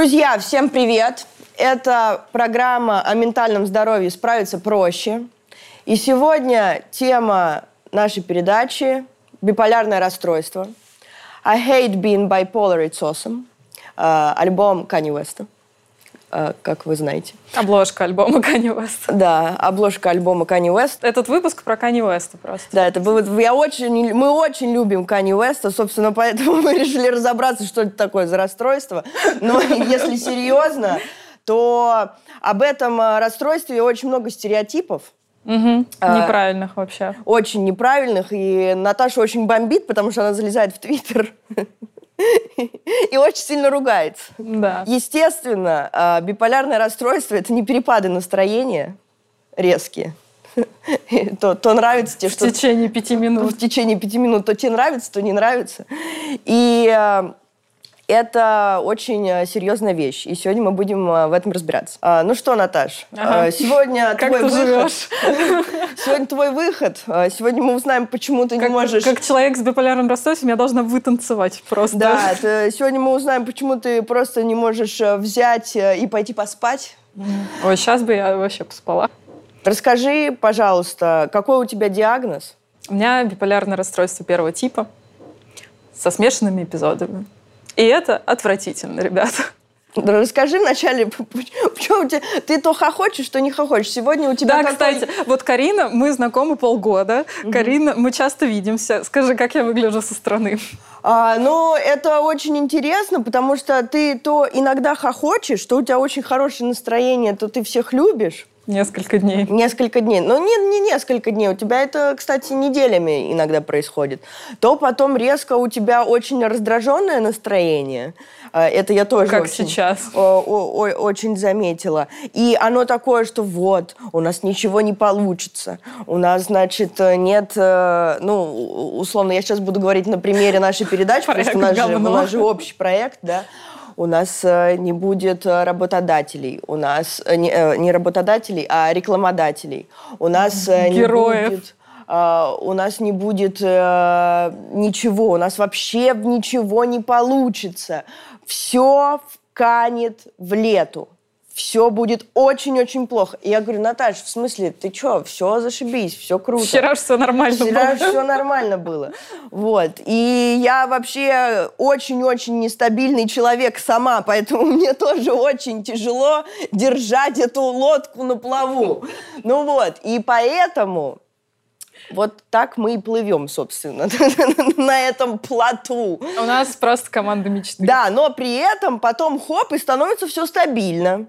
Друзья, всем привет! Это программа о ментальном здоровье «Справиться проще». И сегодня тема нашей передачи – биполярное расстройство. I hate being bipolar, it's awesome. Э, альбом West, э, как вы знаете. Обложка альбома Kanye West. Да, обложка альбома Kanye West. Этот выпуск про Kanye West просто. Да, это было, я очень, мы очень любим Kanye West, собственно, поэтому мы решили разобраться, что это такое за расстройство. Но если серьезно, то об этом э, расстройстве очень много стереотипов. Угу. А, неправильных вообще. Очень неправильных. И Наташа очень бомбит, потому что она залезает в Твиттер и очень сильно ругается. Да. Естественно, а, биполярное расстройство – это не перепады настроения резкие. То, то нравится тебе, что... В течение пяти минут. В течение пяти минут. То тебе нравится, то не нравится. И а, это очень э, серьезная вещь, и сегодня мы будем э, в этом разбираться. А, ну что, Наташ, ага. Э, сегодня как твой ты выход. Живешь? Сегодня твой выход. Сегодня мы узнаем, почему ты как, не можешь... Как человек с биполярным расстройством я должна вытанцевать просто. Да, это, сегодня мы узнаем, почему ты просто не можешь взять и пойти поспать. Ой, сейчас бы я вообще поспала. Расскажи, пожалуйста, какой у тебя диагноз? У меня биполярное расстройство первого типа со смешанными эпизодами. И это отвратительно, ребята. Расскажи вначале, почему ты, ты то хохочешь, что не хохочешь. Сегодня у тебя Да, какой... кстати, вот Карина, мы знакомы полгода. Угу. Карина, мы часто видимся. Скажи, как я выгляжу со стороны? А, ну, это очень интересно, потому что ты то иногда хохочешь, что у тебя очень хорошее настроение, то ты всех любишь. Несколько дней. Несколько дней. Но не, не несколько дней. У тебя это, кстати, неделями иногда происходит. То потом резко у тебя очень раздраженное настроение. А, это я тоже как очень, сейчас. О, о, о, очень заметила. И оно такое, что вот, у нас ничего не получится. У нас, значит, нет... Э, ну, условно, я сейчас буду говорить на примере нашей передачи, потому что у нас, же, у нас же общий проект, да у нас э, не будет э, работодателей, у нас э, не, не работодателей, а рекламодателей, у нас Героев. не будет у нас не будет ничего, у нас вообще ничего не получится. Все канет в лету все будет очень-очень плохо. И я говорю, Наташ, в смысле, ты что, все зашибись, все круто. Вчера все нормально Вчера было. Вчера все нормально было. Вот. И я вообще очень-очень нестабильный человек сама, поэтому мне тоже очень тяжело держать эту лодку на плаву. Ну вот, и поэтому вот так мы и плывем, собственно, на этом плоту. У нас просто команда мечты. Да, но при этом потом хоп, и становится все стабильно.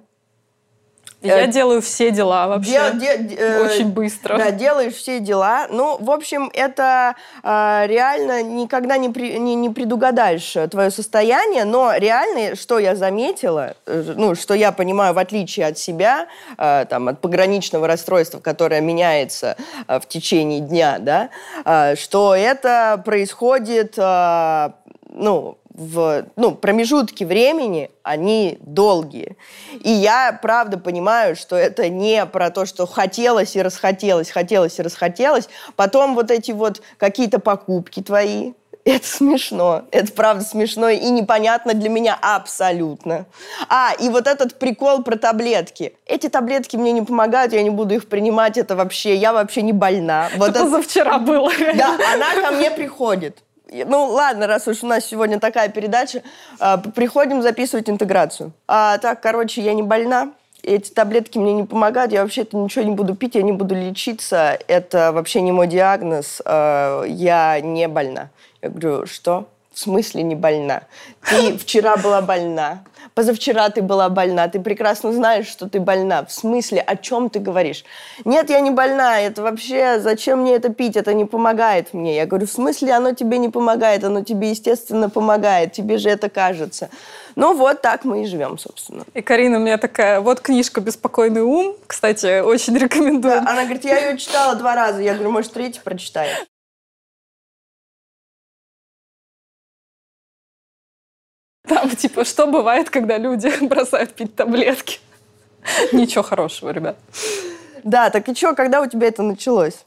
Я э, делаю все дела вообще. Де, де, э, Очень быстро. Да, делаешь все дела. Ну, в общем, это э, реально никогда не, при, не, не предугадаешь твое состояние, но реально, что я заметила, э, ну, что я понимаю, в отличие от себя, э, там, от пограничного расстройства, которое меняется э, в течение дня, да, э, что это происходит, э, ну, в ну, промежутки времени, они долгие. И я, правда, понимаю, что это не про то, что хотелось и расхотелось, хотелось и расхотелось. Потом вот эти вот какие-то покупки твои, это смешно. Это правда смешно и непонятно для меня абсолютно. А, и вот этот прикол про таблетки. Эти таблетки мне не помогают, я не буду их принимать, это вообще, я вообще не больна. Вот это, это позавчера было. Да, она ко мне приходит ну ладно, раз уж у нас сегодня такая передача, э, приходим записывать интеграцию. А так, короче, я не больна, эти таблетки мне не помогают, я вообще-то ничего не буду пить, я не буду лечиться, это вообще не мой диагноз, э, я не больна. Я говорю, что? В смысле не больна? Ты вчера была больна, позавчера ты была больна, ты прекрасно знаешь, что ты больна. В смысле, о чем ты говоришь? Нет, я не больна, это вообще, зачем мне это пить, это не помогает мне. Я говорю, в смысле, оно тебе не помогает, оно тебе, естественно, помогает, тебе же это кажется. Ну вот так мы и живем, собственно. И Карина у меня такая, вот книжка «Беспокойный ум», кстати, очень рекомендую. Да, она говорит, я ее читала два раза. Я говорю, может, третий прочитай. Там, типа, что бывает, когда люди бросают пить таблетки? Ничего хорошего, ребят. Да, так и что, когда у тебя это началось?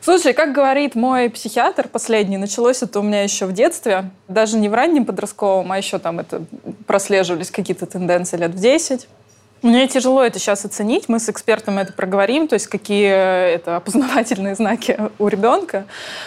Слушай, как говорит мой психиатр последний, началось это у меня еще в детстве, даже не в раннем подростковом, а еще там это прослеживались какие-то тенденции лет в 10. Мне тяжело это сейчас оценить. Мы с экспертом это проговорим, то есть какие это опознавательные знаки у ребенка.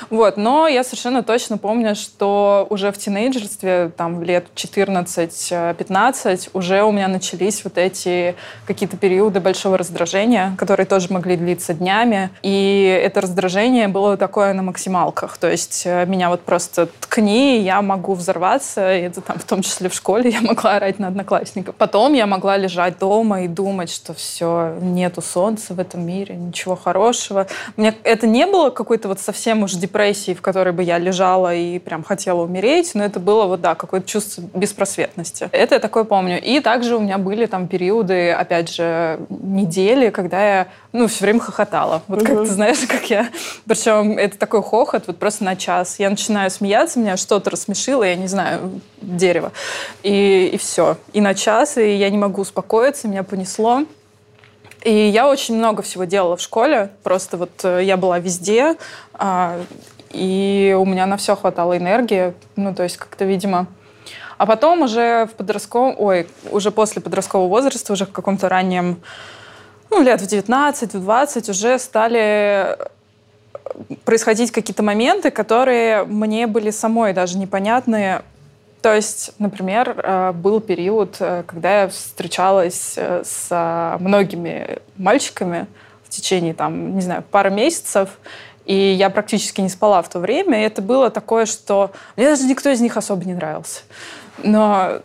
Вот. Но я совершенно точно помню, что уже в тинейджерстве, там лет 14-15, уже у меня начались вот эти какие-то периоды большого раздражения, которые тоже могли длиться днями. И это раздражение было такое на максималках. То есть э, меня вот просто ткни, я могу взорваться. И это там в том числе в школе я могла орать на одноклассников. Потом я могла лежать дома дома и думать, что все, нету солнца в этом мире, ничего хорошего. У меня это не было какой-то вот совсем уж депрессии, в которой бы я лежала и прям хотела умереть, но это было вот, да, какое-то чувство беспросветности. Это я такое помню. И также у меня были там периоды, опять же, недели, когда я, ну, все время хохотала. Вот как ты знаешь, как я... Причем это такой хохот вот просто на час. Я начинаю смеяться, меня что-то рассмешило, я не знаю, дерево. И, и все. И на час, и я не могу успокоиться, меня понесло. И я очень много всего делала в школе. Просто вот э, я была везде, а, и у меня на все хватало энергии. Ну, то есть как-то, видимо... А потом уже в подростковом... Ой, уже после подросткового возраста, уже в каком-то раннем... Ну, лет в 19, в 20 уже стали происходить какие-то моменты, которые мне были самой даже непонятны, то есть, например, э, был период, э, когда я встречалась э, с многими мальчиками в течение, там, не знаю, пары месяцев, и я практически не спала в то время. И это было такое, что мне даже никто из них особо не нравился. Но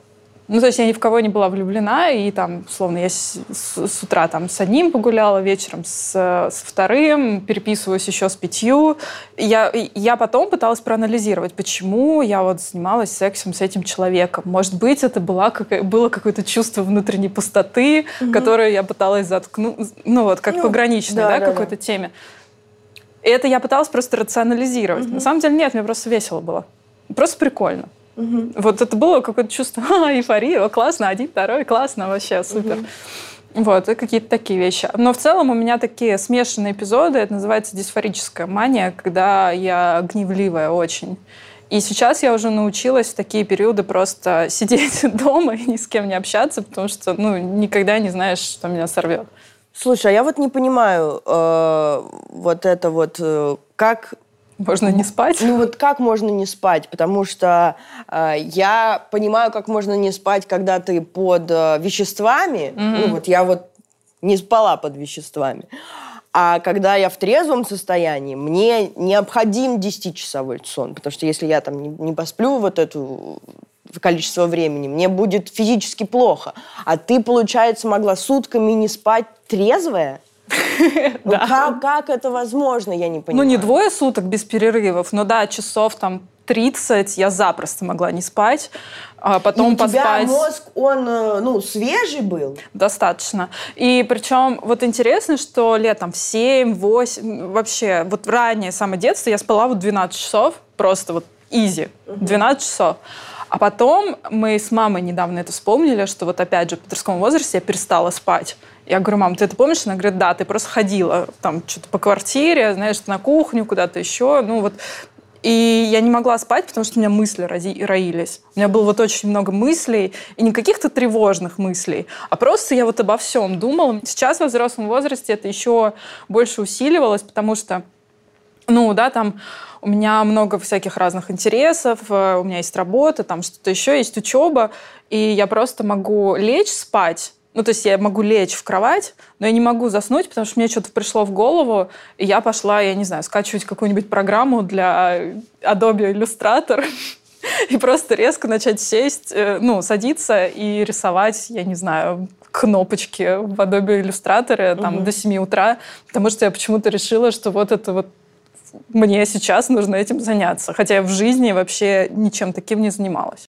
ну, то есть я ни в кого не была влюблена, и там, условно, я с, с, с утра там с одним погуляла, вечером с, с вторым, переписываюсь еще с пятью. Я, я потом пыталась проанализировать, почему я вот занималась сексом с этим человеком. Может быть, это была, как, было какое-то чувство внутренней пустоты, угу. которое я пыталась заткнуть, ну вот, как ну, пограничной, да, да, да какой-то да. теме. И это я пыталась просто рационализировать. Угу. На самом деле нет, мне просто весело было. Просто прикольно. Угу. Вот это было какое-то чувство а, эйфории, о, классно, один, второй, классно, вообще супер. Угу. Вот, и какие-то такие вещи. Но в целом у меня такие смешанные эпизоды, это называется дисфорическая мания, когда я гневливая очень. И сейчас я уже научилась в такие периоды просто сидеть дома и ни с кем не общаться, потому что ну, никогда не знаешь, что меня сорвет. Слушай, а я вот не понимаю э, вот это вот, э, как можно не спать? Ну вот как можно не спать? Потому что э, я понимаю, как можно не спать, когда ты под э, веществами. Mm-hmm. Ну вот я вот не спала под веществами. А когда я в трезвом состоянии, мне необходим 10-часовой сон. Потому что если я там не, не посплю вот это количество времени, мне будет физически плохо. А ты, получается, могла сутками не спать трезвая? Ну, как, как это возможно, я не понимаю. Ну, не двое суток без перерывов, но да, часов там 30 я запросто могла не спать, а потом и у поспать. тебя мозг, он, э, ну, свежий был? Достаточно. И причем вот интересно, что летом в 7, 8, вообще, вот раннее самое детство я спала вот 12 часов, просто вот изи, 12 часов. А потом мы с мамой недавно это вспомнили, что вот опять же в подростковом возрасте я перестала спать. Я говорю, мам, ты это помнишь? Она говорит, да, ты просто ходила там что-то по квартире, знаешь, на кухню, куда-то еще. Ну вот и я не могла спать, потому что у меня мысли роились. У меня было вот очень много мыслей, и не каких-то тревожных мыслей, а просто я вот обо всем думала. Сейчас во взрослом возрасте это еще больше усиливалось, потому что, ну, да, там у меня много всяких разных интересов, э, у меня есть работа, там что-то еще, есть учеба, и я просто могу лечь спать, ну, то есть я могу лечь в кровать, но я не могу заснуть, потому что мне что-то пришло в голову, и я пошла, я не знаю, скачивать какую-нибудь программу для Adobe Illustrator и просто резко начать сесть, э, ну, садиться и рисовать, я не знаю, кнопочки в Adobe Illustrator там, угу. до 7 утра, потому что я почему-то решила, что вот это вот мне сейчас нужно этим заняться. Хотя я в жизни вообще ничем таким не занималась.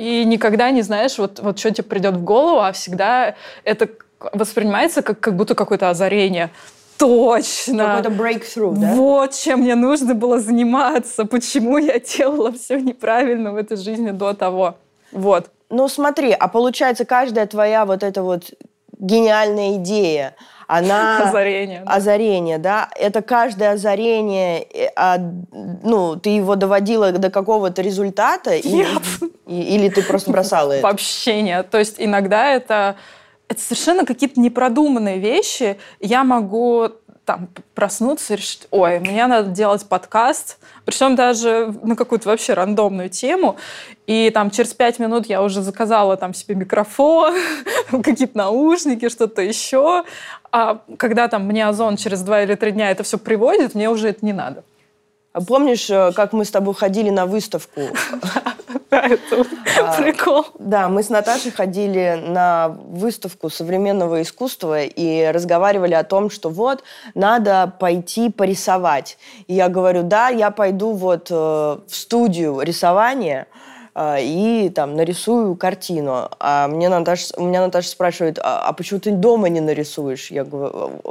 И никогда не знаешь, вот, вот что тебе придет в голову, а всегда это воспринимается как, как будто какое-то озарение. Точно. Какой-то breakthrough, да? Вот чем мне нужно было заниматься, почему я делала все неправильно в этой жизни до того. Вот. Ну смотри, а получается каждая твоя вот эта вот гениальная идея, она... Озарение. Да. Озарение, да. Это каждое озарение, э, а, ну, ты его доводила до какого-то результата? Нет. И, или ты просто бросала это? Вообще нет. То есть иногда это, это совершенно какие-то непродуманные вещи. Я могу там проснуться и решить, ой, мне надо делать подкаст, причем даже на какую-то вообще рандомную тему, и там через пять минут я уже заказала там себе микрофон, какие-то наушники, что-то еще, а когда там мне Озон через два или три дня это все приводит, мне уже это не надо. А помнишь, э, как мы с тобой ходили на выставку? Да, это а, прикол. Да, мы с Наташей ходили на выставку современного искусства и разговаривали о том, что вот, надо пойти порисовать. И я говорю, да, я пойду вот э, в студию рисования, и там нарисую картину. А мне Наташа, у меня Наташа спрашивает, а, а почему ты дома не нарисуешь? Я,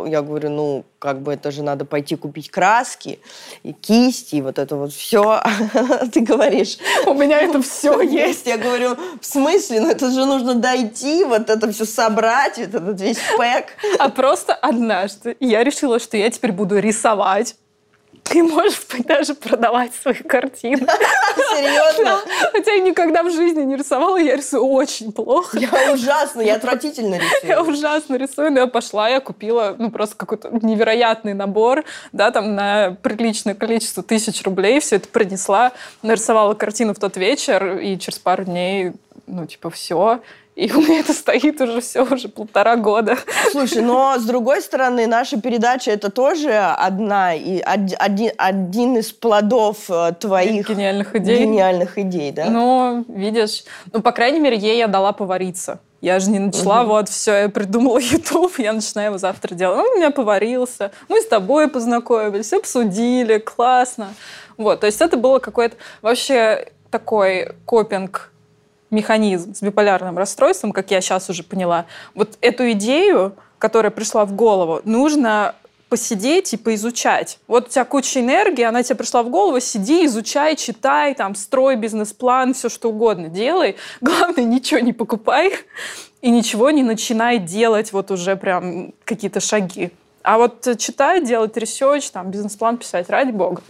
я говорю, ну, как бы это же надо пойти купить краски и кисти, и вот это вот все. Ты говоришь, у меня это все есть. Я говорю, в смысле? Ну это же нужно дойти, вот это все собрать, этот весь пэк. А просто однажды я решила, что я теперь буду рисовать ты можешь даже продавать свои картины. Серьезно? Хотя я никогда в жизни не рисовала, я рисую очень плохо. Я ужасно, я отвратительно рисую. Я ужасно рисую, но я пошла, я купила ну просто какой-то невероятный набор, да, там на приличное количество тысяч рублей, все это принесла, нарисовала картину в тот вечер, и через пару дней ну, типа, все. И у меня это стоит уже все, уже полтора года. Слушай, но с другой стороны, наша передача это тоже одна и один, один из плодов э, твоих гениальных идей. Гениальных идей, да? Ну, видишь, ну, по крайней мере, ей я дала повариться. Я же не начала, угу. вот, все, я придумала YouTube, я начинаю его завтра делать. Он у меня поварился, мы с тобой познакомились, обсудили, классно. Вот, то есть это было какой-то вообще такой копинг механизм с биполярным расстройством, как я сейчас уже поняла, вот эту идею, которая пришла в голову, нужно посидеть и поизучать. Вот у тебя куча энергии, она тебе пришла в голову, сиди, изучай, читай, там, строй бизнес-план, все что угодно делай. Главное, ничего не покупай и ничего не начинай делать вот уже прям какие-то шаги. А вот читать, делать research, там, бизнес-план писать, ради бога.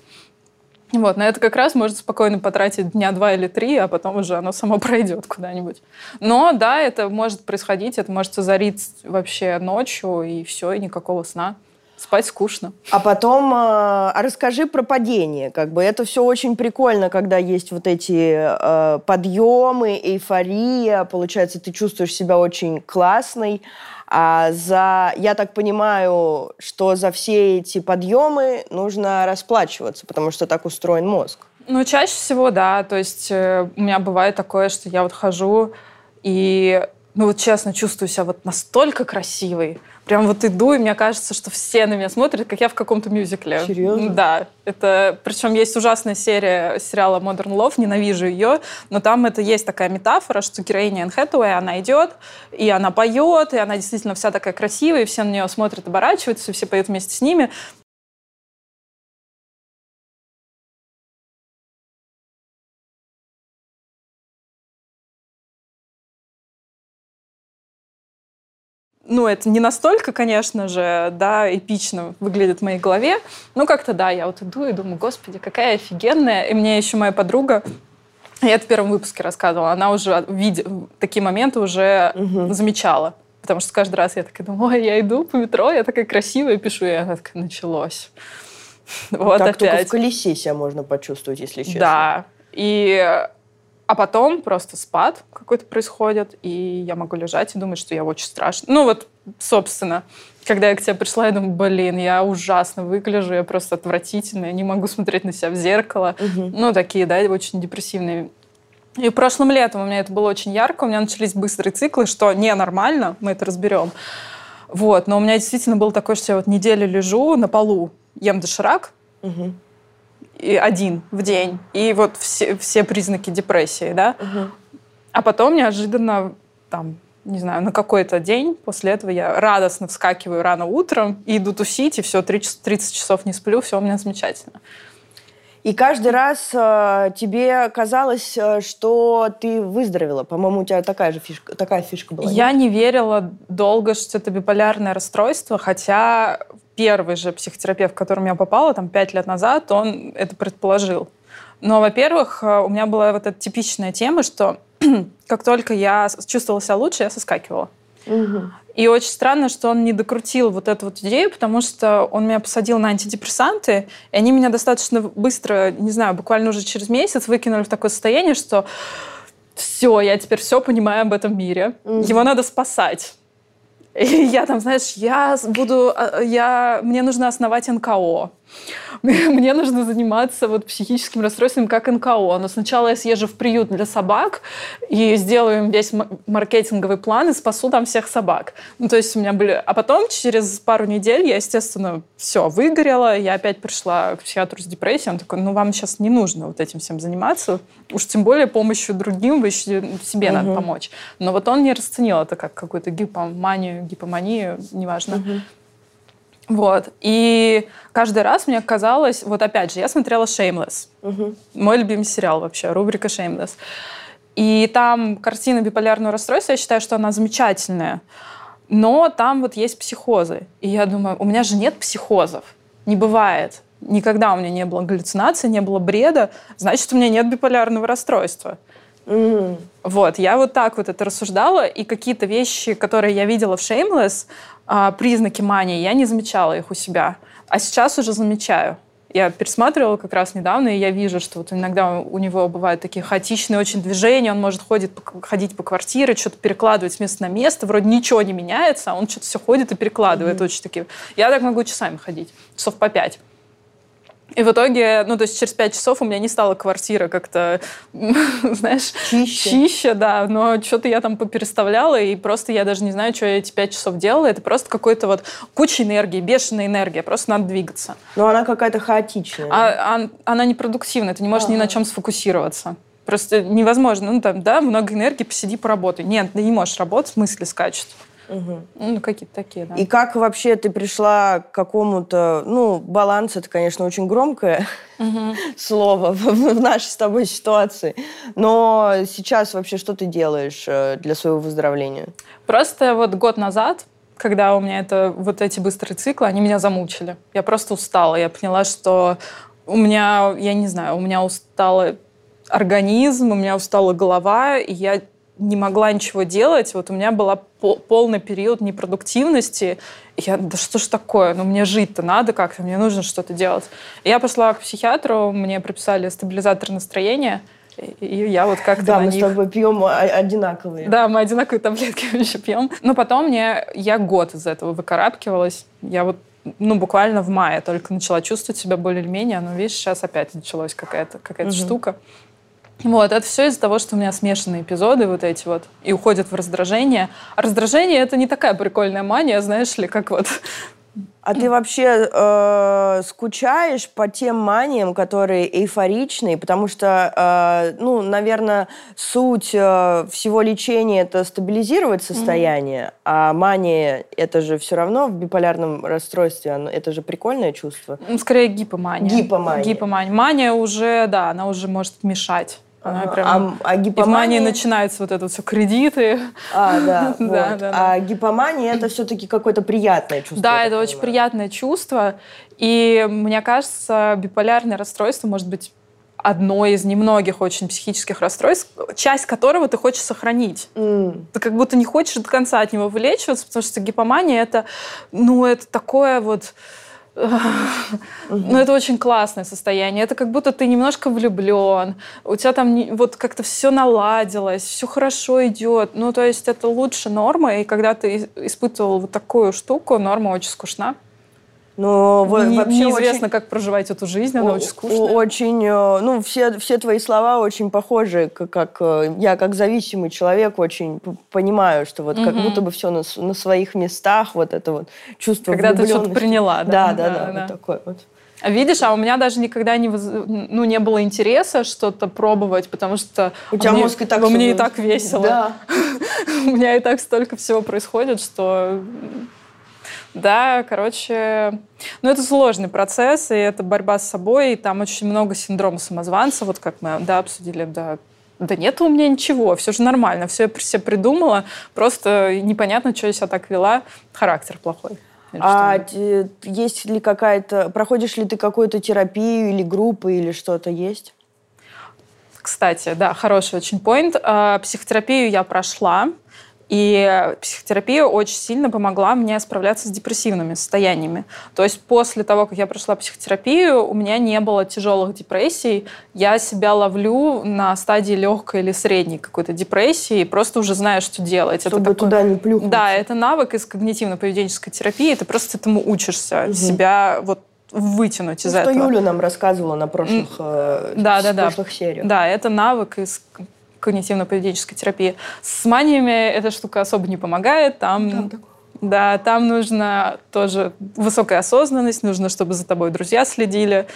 Вот, на это как раз можно спокойно потратить дня два или три, а потом уже оно само пройдет куда-нибудь. Но да, это может происходить, это может озарить вообще ночью, и все, и никакого сна. Спать скучно. А потом э, расскажи про падение. Как бы это все очень прикольно, когда есть вот эти э, подъемы, эйфория. Получается, ты чувствуешь себя очень классной. А за, я так понимаю, что за все эти подъемы нужно расплачиваться, потому что так устроен мозг. Ну, чаще всего, да. То есть э, у меня бывает такое, что я вот хожу и, ну вот честно, чувствую себя вот настолько красивой, прям вот иду, и мне кажется, что все на меня смотрят, как я в каком-то мюзикле. Серьезно? Да. Это, причем есть ужасная серия сериала Modern Love, ненавижу ее, но там это есть такая метафора, что героиня Энн Хэтэуэй, она идет, и она поет, и она действительно вся такая красивая, и все на нее смотрят, оборачиваются, и все поют вместе с ними. Ну, это не настолько, конечно же, да, эпично выглядит в моей голове, но как-то, да, я вот иду и думаю, господи, какая офигенная. И мне еще моя подруга, я это в первом выпуске рассказывала, она уже видя, такие моменты уже угу. замечала. Потому что каждый раз я такая думаю, ой, я иду по метро, я такая красивая, пишу, и она такая, началось. Вот так опять. только в колесе себя можно почувствовать, если честно. Да. И а потом просто спад какой-то происходит, и я могу лежать и думать, что я очень страшно. Ну вот, собственно, когда я к тебе пришла, я думаю, блин, я ужасно выгляжу, я просто отвратительная, не могу смотреть на себя в зеркало. Угу. Ну, такие, да, очень депрессивные и прошлым летом у меня это было очень ярко, у меня начались быстрые циклы, что ненормально, мы это разберем. Вот, но у меня действительно было такое, что я вот неделю лежу на полу, ем доширак, угу и один в день. И вот все, все признаки депрессии, да. Угу. А потом неожиданно там не знаю, на какой-то день после этого я радостно вскакиваю рано утром и иду тусить, и все, 30 часов не сплю, все у меня замечательно. И каждый раз э, тебе казалось, э, что ты выздоровела. По-моему, у тебя такая же фишка, такая фишка была. Я нет? не верила долго, что это биполярное расстройство, хотя первый же психотерапевт, к которому я попала, там, пять лет назад, он это предположил. Но, во-первых, э, у меня была вот эта типичная тема, что как только я чувствовала себя лучше, я соскакивала. Угу. И очень странно, что он не докрутил вот эту вот идею, потому что он меня посадил на антидепрессанты, и они меня достаточно быстро, не знаю, буквально уже через месяц выкинули в такое состояние, что все, я теперь все понимаю об этом мире. Угу. Его надо спасать. И я там, знаешь, я буду, а, я, мне нужно основать НКО. мне нужно заниматься вот психическим расстройством как НКО. Но сначала я съезжу в приют для собак и сделаю им весь маркетинговый план и спасу там всех собак. Ну, то есть у меня были... А потом, через пару недель, я, естественно, все, выгорела. Я опять пришла к психиатру с депрессией. Он такой, ну, вам сейчас не нужно вот этим всем заниматься. Уж тем более помощью другим, вы еще себе угу. надо помочь. Но вот он не расценил это как какую-то гипоманию, гипоманию, неважно. Угу. Вот. И каждый раз мне казалось, вот опять же, я смотрела Shameless. Угу. Мой любимый сериал вообще, рубрика Shameless. И там картина биполярного расстройства, я считаю, что она замечательная. Но там вот есть психозы. И я думаю, у меня же нет психозов. Не бывает. Никогда у меня не было галлюцинации, не было бреда. Значит, у меня нет биполярного расстройства. Mm. Вот, я вот так вот это рассуждала, и какие-то вещи, которые я видела в Shameless, а, признаки мании, я не замечала их у себя. А сейчас уже замечаю. Я пересматривала как раз недавно, и я вижу, что вот иногда у него бывают такие хаотичные очень движения, он может ходить, ходить по квартире, что-то перекладывать с места на место, вроде ничего не меняется, а он что-то все ходит и перекладывает mm-hmm. очень такие. Я так могу часами ходить, часов по пять. И в итоге, ну, то есть через пять часов у меня не стала квартира как-то, знаешь, чище. чище, да, но что-то я там попереставляла, и просто я даже не знаю, что я эти пять часов делала. Это просто какой-то вот куча энергии, бешеная энергия, просто надо двигаться. Но она какая-то хаотичная. А, а, она непродуктивная, ты не можешь ага. ни на чем сфокусироваться. Просто невозможно. Ну, там, да, много энергии, посиди, поработай. Нет, ты не можешь работать, мысли скачут. Угу. Ну, какие-то такие, да. И как вообще ты пришла к какому-то, ну, баланс, это, конечно, очень громкое угу. слово в, в нашей с тобой ситуации, но сейчас вообще что ты делаешь э, для своего выздоровления? Просто вот год назад когда у меня это вот эти быстрые циклы, они меня замучили. Я просто устала. Я поняла, что у меня, я не знаю, у меня устал организм, у меня устала голова, и я не могла ничего делать. Вот у меня был полный период непродуктивности. И я, да что ж такое? Ну, мне жить-то надо как-то, мне нужно что-то делать. И я пошла к психиатру, мне прописали стабилизатор настроения. И я вот как-то Да, мы них... с тобой пьем одинаковые. Да, мы одинаковые таблетки еще пьем. Но потом мне... Я год из этого выкарабкивалась. Я вот ну, буквально в мае только начала чувствовать себя более или менее. Но, видишь, сейчас опять началась какая-то какая угу. штука. Вот, это все из-за того, что у меня смешанные эпизоды вот эти вот, и уходят в раздражение. А раздражение — это не такая прикольная мания, знаешь ли, как вот а ты вообще э, скучаешь по тем маниям, которые эйфоричные, потому что, э, ну, наверное, суть э, всего лечения это стабилизировать состояние, mm-hmm. а мания это же все равно в биполярном расстройстве, это же прикольное чувство. Скорее гипомания. Гипомания. Гипомания. Мания уже, да, она уже может мешать. Она прям... а, а гипомания... И начинается вот это все кредиты. А, да, вот. да, да, А гипомания это все-таки какое-то приятное чувство. Да, это очень приятное чувство. И мне кажется, биполярное расстройство может быть одно из немногих очень психических расстройств, часть которого ты хочешь сохранить. Mm. Ты как будто не хочешь до конца от него вылечиваться, потому что гипомания это, ну, это такое вот ну, это очень классное состояние. Это как будто ты немножко влюблен, у тебя там вот как-то все наладилось, все хорошо идет. Ну, то есть это лучше нормы, и когда ты испытывал вот такую штуку, норма очень скучна. Но Не, вообще неизвестно, очень, как проживать эту жизнь, она очень скучная. Очень, э, ну, все, все твои слова очень похожи, как, как э, я как зависимый человек очень понимаю, что вот угу. как будто бы все на, на своих местах, вот это вот чувство Когда ты что-то приняла, да? Да, да, да, да, да. вот такое вот. Видишь, а у меня даже никогда не, воз... ну, не было интереса что-то пробовать, потому что у тебя мне, мозг и так мне и так весело. Да. у меня и так столько всего происходит, что да, короче, ну это сложный процесс, и это борьба с собой, и там очень много синдрома самозванца, вот как мы, да, обсудили, да, да нет у меня ничего, все же нормально, все я себе придумала, просто непонятно, что я себя так вела, характер плохой. А есть ли какая-то, проходишь ли ты какую-то терапию или группы или что-то есть? Кстати, да, хороший очень поинт. А, психотерапию я прошла. И психотерапия очень сильно помогла мне справляться с депрессивными состояниями. То есть после того, как я прошла психотерапию, у меня не было тяжелых депрессий. Я себя ловлю на стадии легкой или средней какой-то депрессии и просто уже знаю, что делать. Чтобы это туда не плюхнуться. Да, это навык из когнитивно-поведенческой терапии. Ты просто этому учишься. Угу. Себя вот вытянуть ну, из что этого. Что Юля нам рассказывала на прошлых, э, да, да, прошлых да. сериях. Да, это навык из когнитивно-поведенческой терапии. С маниями эта штука особо не помогает. Там, там да, там нужно тоже высокая осознанность, нужно, чтобы за тобой друзья следили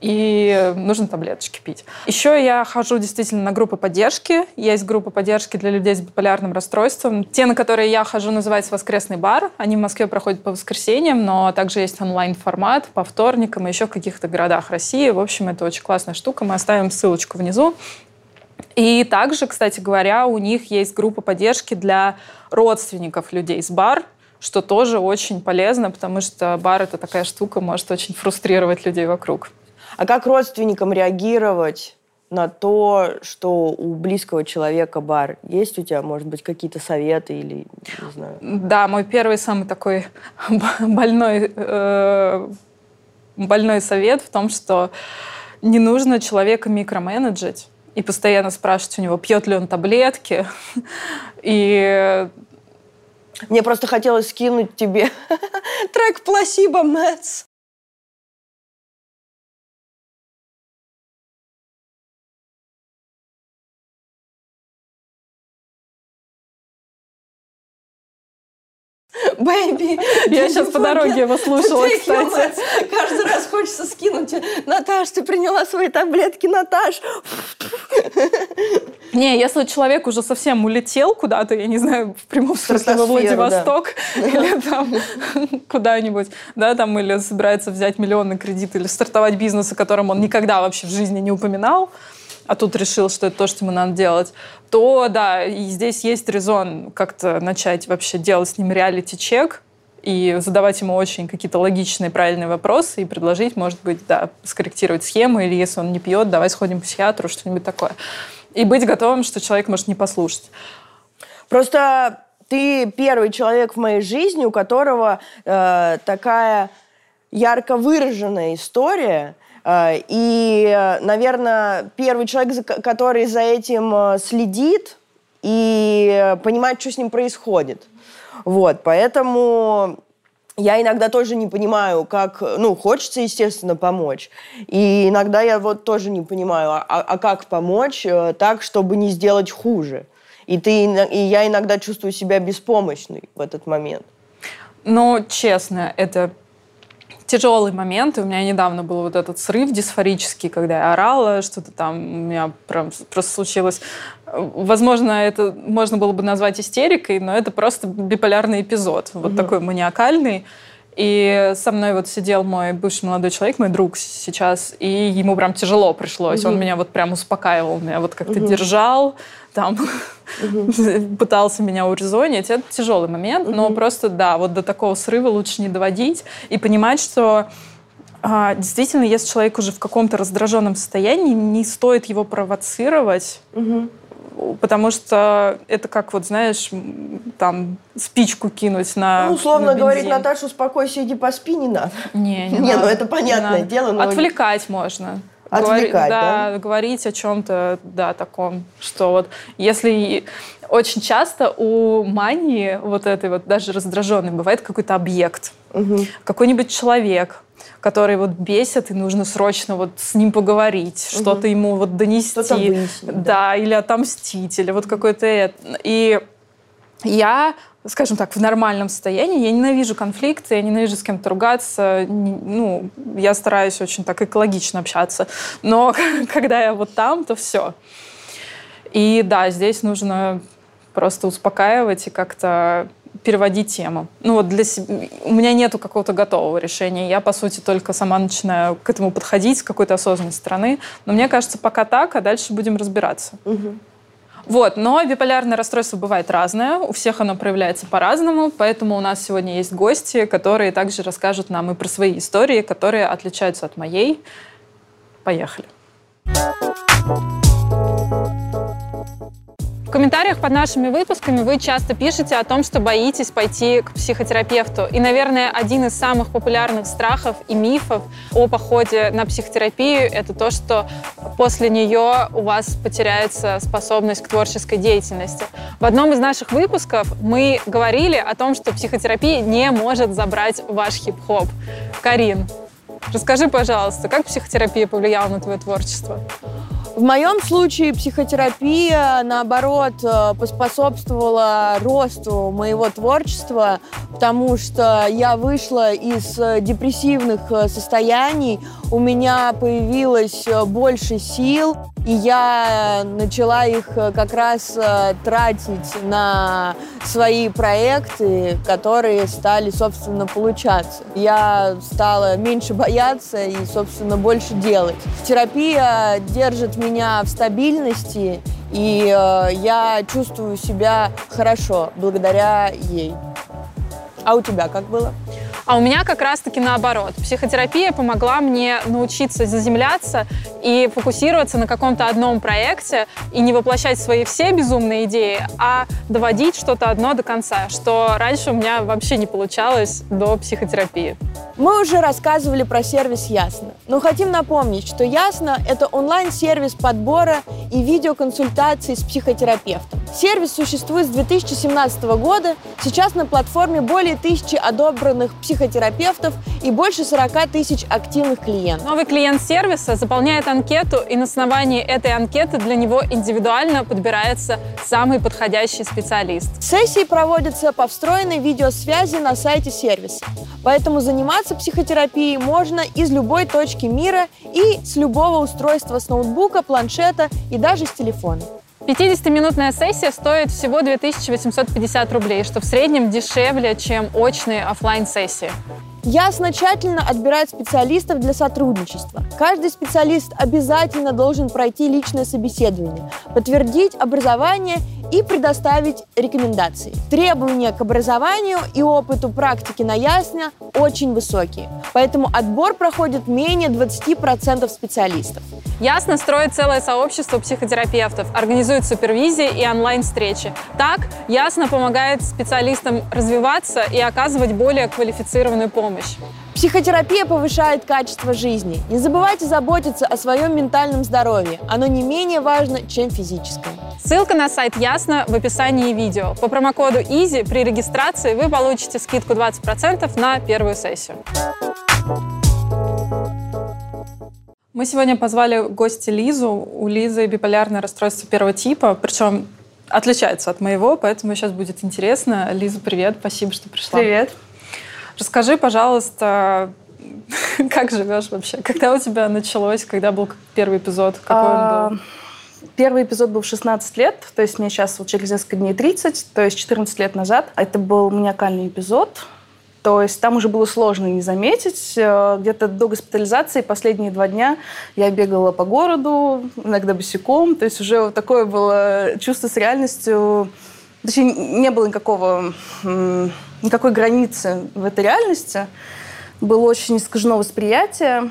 и нужно таблеточки пить. Еще я хожу действительно на группы поддержки. Есть группа поддержки для людей с биполярным расстройством. Те, на которые я хожу, называются «Воскресный бар». Они в Москве проходят по воскресеньям, но также есть онлайн-формат по вторникам и еще в каких-то городах России. В общем, это очень классная штука. Мы оставим ссылочку внизу. И также, кстати говоря, у них есть группа поддержки для родственников людей с бар, что тоже очень полезно, потому что бар — это такая штука, может очень фрустрировать людей вокруг. А как родственникам реагировать на то, что у близкого человека бар? Есть у тебя, может быть, какие-то советы или, не знаю? Да, мой первый самый такой больной, э, больной совет в том, что не нужно человека микроменеджить и постоянно спрашивать у него, пьет ли он таблетки. И мне просто хотелось скинуть тебе трек «Пласибо Мэтс». Бэйби. Я сейчас по дороге его слушала, кстати. Каждый раз хочется скинуть. Наташ, ты приняла свои таблетки, Наташ. Не, если человек уже совсем улетел куда-то, я не знаю, в прямом смысле во Владивосток да. или там куда-нибудь, да, там или собирается взять миллионный кредит или стартовать бизнес, о котором он никогда вообще в жизни не упоминал, а тут решил, что это то, что ему надо делать, то да, и здесь есть резон как-то начать вообще делать с ним реалити-чек, и задавать ему очень какие-то логичные, правильные вопросы и предложить, может быть, да, скорректировать схему, или если он не пьет, давай сходим к психиатру, что-нибудь такое. И быть готовым, что человек может не послушать. Просто ты первый человек в моей жизни, у которого э, такая ярко выраженная история, и, наверное, первый человек, который за этим э, следит и понимает, что с ним происходит. Вот, поэтому я иногда тоже не понимаю, как, ну, хочется, естественно, помочь. И иногда я вот тоже не понимаю, а, а как помочь э, так, чтобы не сделать хуже. И, ты, и я иногда чувствую себя беспомощной в этот момент. Ну, честно, это тяжелый момент. И у меня недавно был вот этот срыв дисфорический, когда я орала, что-то там у меня прям просто случилось. Возможно, это можно было бы назвать истерикой, но это просто биполярный эпизод, вот угу. такой маниакальный. И со мной вот сидел мой бывший молодой человек, мой друг сейчас, и ему прям тяжело пришлось. Угу. Он меня вот прям успокаивал, меня вот как-то угу. держал, там угу. пытался меня урезонить. Это тяжелый момент, угу. но просто, да, вот до такого срыва лучше не доводить и понимать, что а, действительно, если человек уже в каком-то раздраженном состоянии, не стоит его провоцировать. Угу потому что это как, вот знаешь, там спичку кинуть на Ну, условно на говорить, Наташа, успокойся, иди поспи, не надо. Не, не, не ну надо. ну это понятное не дело. Но... Отвлекать можно. Отвлекать, да, да? Говорить о чем-то, да, таком, что вот если очень часто у мании вот этой вот даже раздраженной бывает какой-то объект, угу. какой-нибудь человек, который вот бесит, и нужно срочно вот с ним поговорить, угу. что-то ему вот донести. Выяснить, да. да, или отомстить, или вот какой-то... И я скажем так, в нормальном состоянии. Я ненавижу конфликты, я ненавижу с кем-то ругаться. Ну, я стараюсь очень так экологично общаться. Но когда я вот там, то все. И да, здесь нужно просто успокаивать и как-то переводить тему. Ну вот для себя, у меня нету какого-то готового решения. Я, по сути, только сама начинаю к этому подходить с какой-то осознанной стороны. Но мне кажется, пока так, а дальше будем разбираться. Угу. Вот, но биполярное расстройство бывает разное, у всех оно проявляется по-разному, поэтому у нас сегодня есть гости, которые также расскажут нам и про свои истории, которые отличаются от моей. Поехали. В комментариях под нашими выпусками вы часто пишете о том, что боитесь пойти к психотерапевту. И, наверное, один из самых популярных страхов и мифов о походе на психотерапию — это то, что после нее у вас потеряется способность к творческой деятельности. В одном из наших выпусков мы говорили о том, что психотерапия не может забрать ваш хип-хоп. Карин, расскажи, пожалуйста, как психотерапия повлияла на твое творчество? В моем случае психотерапия, наоборот, э, поспособствовала росту моего творчества, потому что я вышла из э, депрессивных э, состояний, у меня появилось больше сил, и я начала их как раз тратить на свои проекты, которые стали, собственно, получаться. Я стала меньше бояться и, собственно, больше делать. Терапия держит меня в стабильности, и э, я чувствую себя хорошо благодаря ей. А у тебя как было? А у меня как раз-таки наоборот. Психотерапия помогла мне научиться заземляться и фокусироваться на каком-то одном проекте и не воплощать свои все безумные идеи, а доводить что-то одно до конца, что раньше у меня вообще не получалось до психотерапии. Мы уже рассказывали про сервис Ясно, но хотим напомнить, что Ясно – это онлайн-сервис подбора и видеоконсультаций с психотерапевтом. Сервис существует с 2017 года. Сейчас на платформе более тысячи одобренных психотерапевтов психотерапевтов и больше 40 тысяч активных клиентов. Новый клиент сервиса заполняет анкету, и на основании этой анкеты для него индивидуально подбирается самый подходящий специалист. Сессии проводятся по встроенной видеосвязи на сайте сервиса. Поэтому заниматься психотерапией можно из любой точки мира и с любого устройства с ноутбука, планшета и даже с телефона. 50-минутная сессия стоит всего 2850 рублей, что в среднем дешевле, чем очные офлайн сессии Ясно тщательно отбирает специалистов для сотрудничества. Каждый специалист обязательно должен пройти личное собеседование, подтвердить образование и предоставить рекомендации. Требования к образованию и опыту практики на Ясне очень высокие, поэтому отбор проходит менее 20% специалистов. Ясно строит целое сообщество психотерапевтов, организует супервизии и онлайн-встречи. Так, Ясно помогает специалистам развиваться и оказывать более квалифицированную помощь. Психотерапия повышает качество жизни. Не забывайте заботиться о своем ментальном здоровье. Оно не менее важно, чем физическое. Ссылка на сайт Ясно в описании видео. По промокоду EASY при регистрации вы получите скидку 20% на первую сессию. Мы сегодня позвали гости Лизу. У Лизы биполярное расстройство первого типа, причем отличается от моего, поэтому сейчас будет интересно. Лиза, привет, спасибо, что пришла. Привет. Расскажи, пожалуйста, как живешь вообще? Когда у тебя началось? Когда был первый эпизод? Какой а, он был? Первый эпизод был в 16 лет, то есть мне сейчас вот через несколько дней 30, то есть 14 лет назад. Это был маниакальный эпизод. То есть там уже было сложно не заметить. Э, где-то до госпитализации последние два дня я бегала по городу, иногда босиком. То есть уже вот такое было чувство с реальностью. Точнее, не было никакого, никакой границы в этой реальности. Было очень искажено восприятие.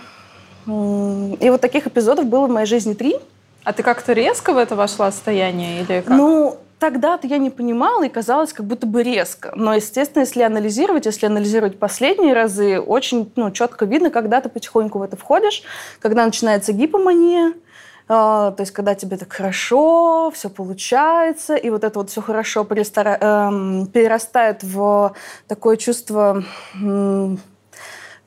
И вот таких эпизодов было в моей жизни три. А ты как-то резко в это вошла состояние или как? Ну, тогда-то я не понимала и казалось как будто бы резко. Но, естественно, если анализировать, если анализировать последние разы, очень ну, четко видно, когда ты потихоньку в это входишь, когда начинается гипомания, то есть, когда тебе так хорошо, все получается, и вот это вот все хорошо перестара... эм, перерастает в такое чувство,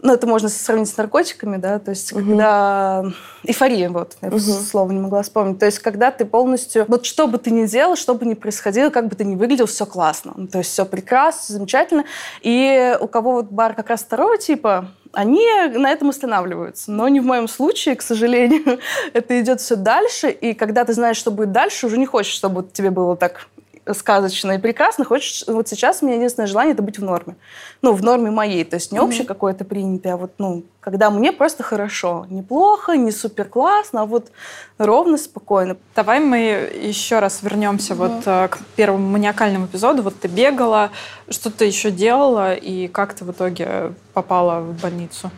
ну, это можно сравнить с наркотиками, да, то есть угу. когда эйфория, вот, я угу. слово не могла вспомнить, то есть когда ты полностью, вот что бы ты ни делал, что бы ни происходило, как бы ты ни выглядел, все классно, ну, то есть все прекрасно, замечательно, и у кого вот бар как раз второго типа, они на этом останавливаются. Но не в моем случае, к сожалению. Это идет все дальше, и когда ты знаешь, что будет дальше, уже не хочешь, чтобы тебе было так сказочно и прекрасно. Хочешь, вот сейчас у меня единственное желание это быть в норме. Ну, в норме моей. То есть не общее mm-hmm. какое-то принятое, а вот, ну, когда мне просто хорошо. Неплохо, не супер классно, а вот ровно, спокойно. Давай мы еще раз вернемся mm-hmm. вот э, к первому маниакальному эпизоду. Вот ты бегала, что ты еще делала, и как ты в итоге попала в больницу?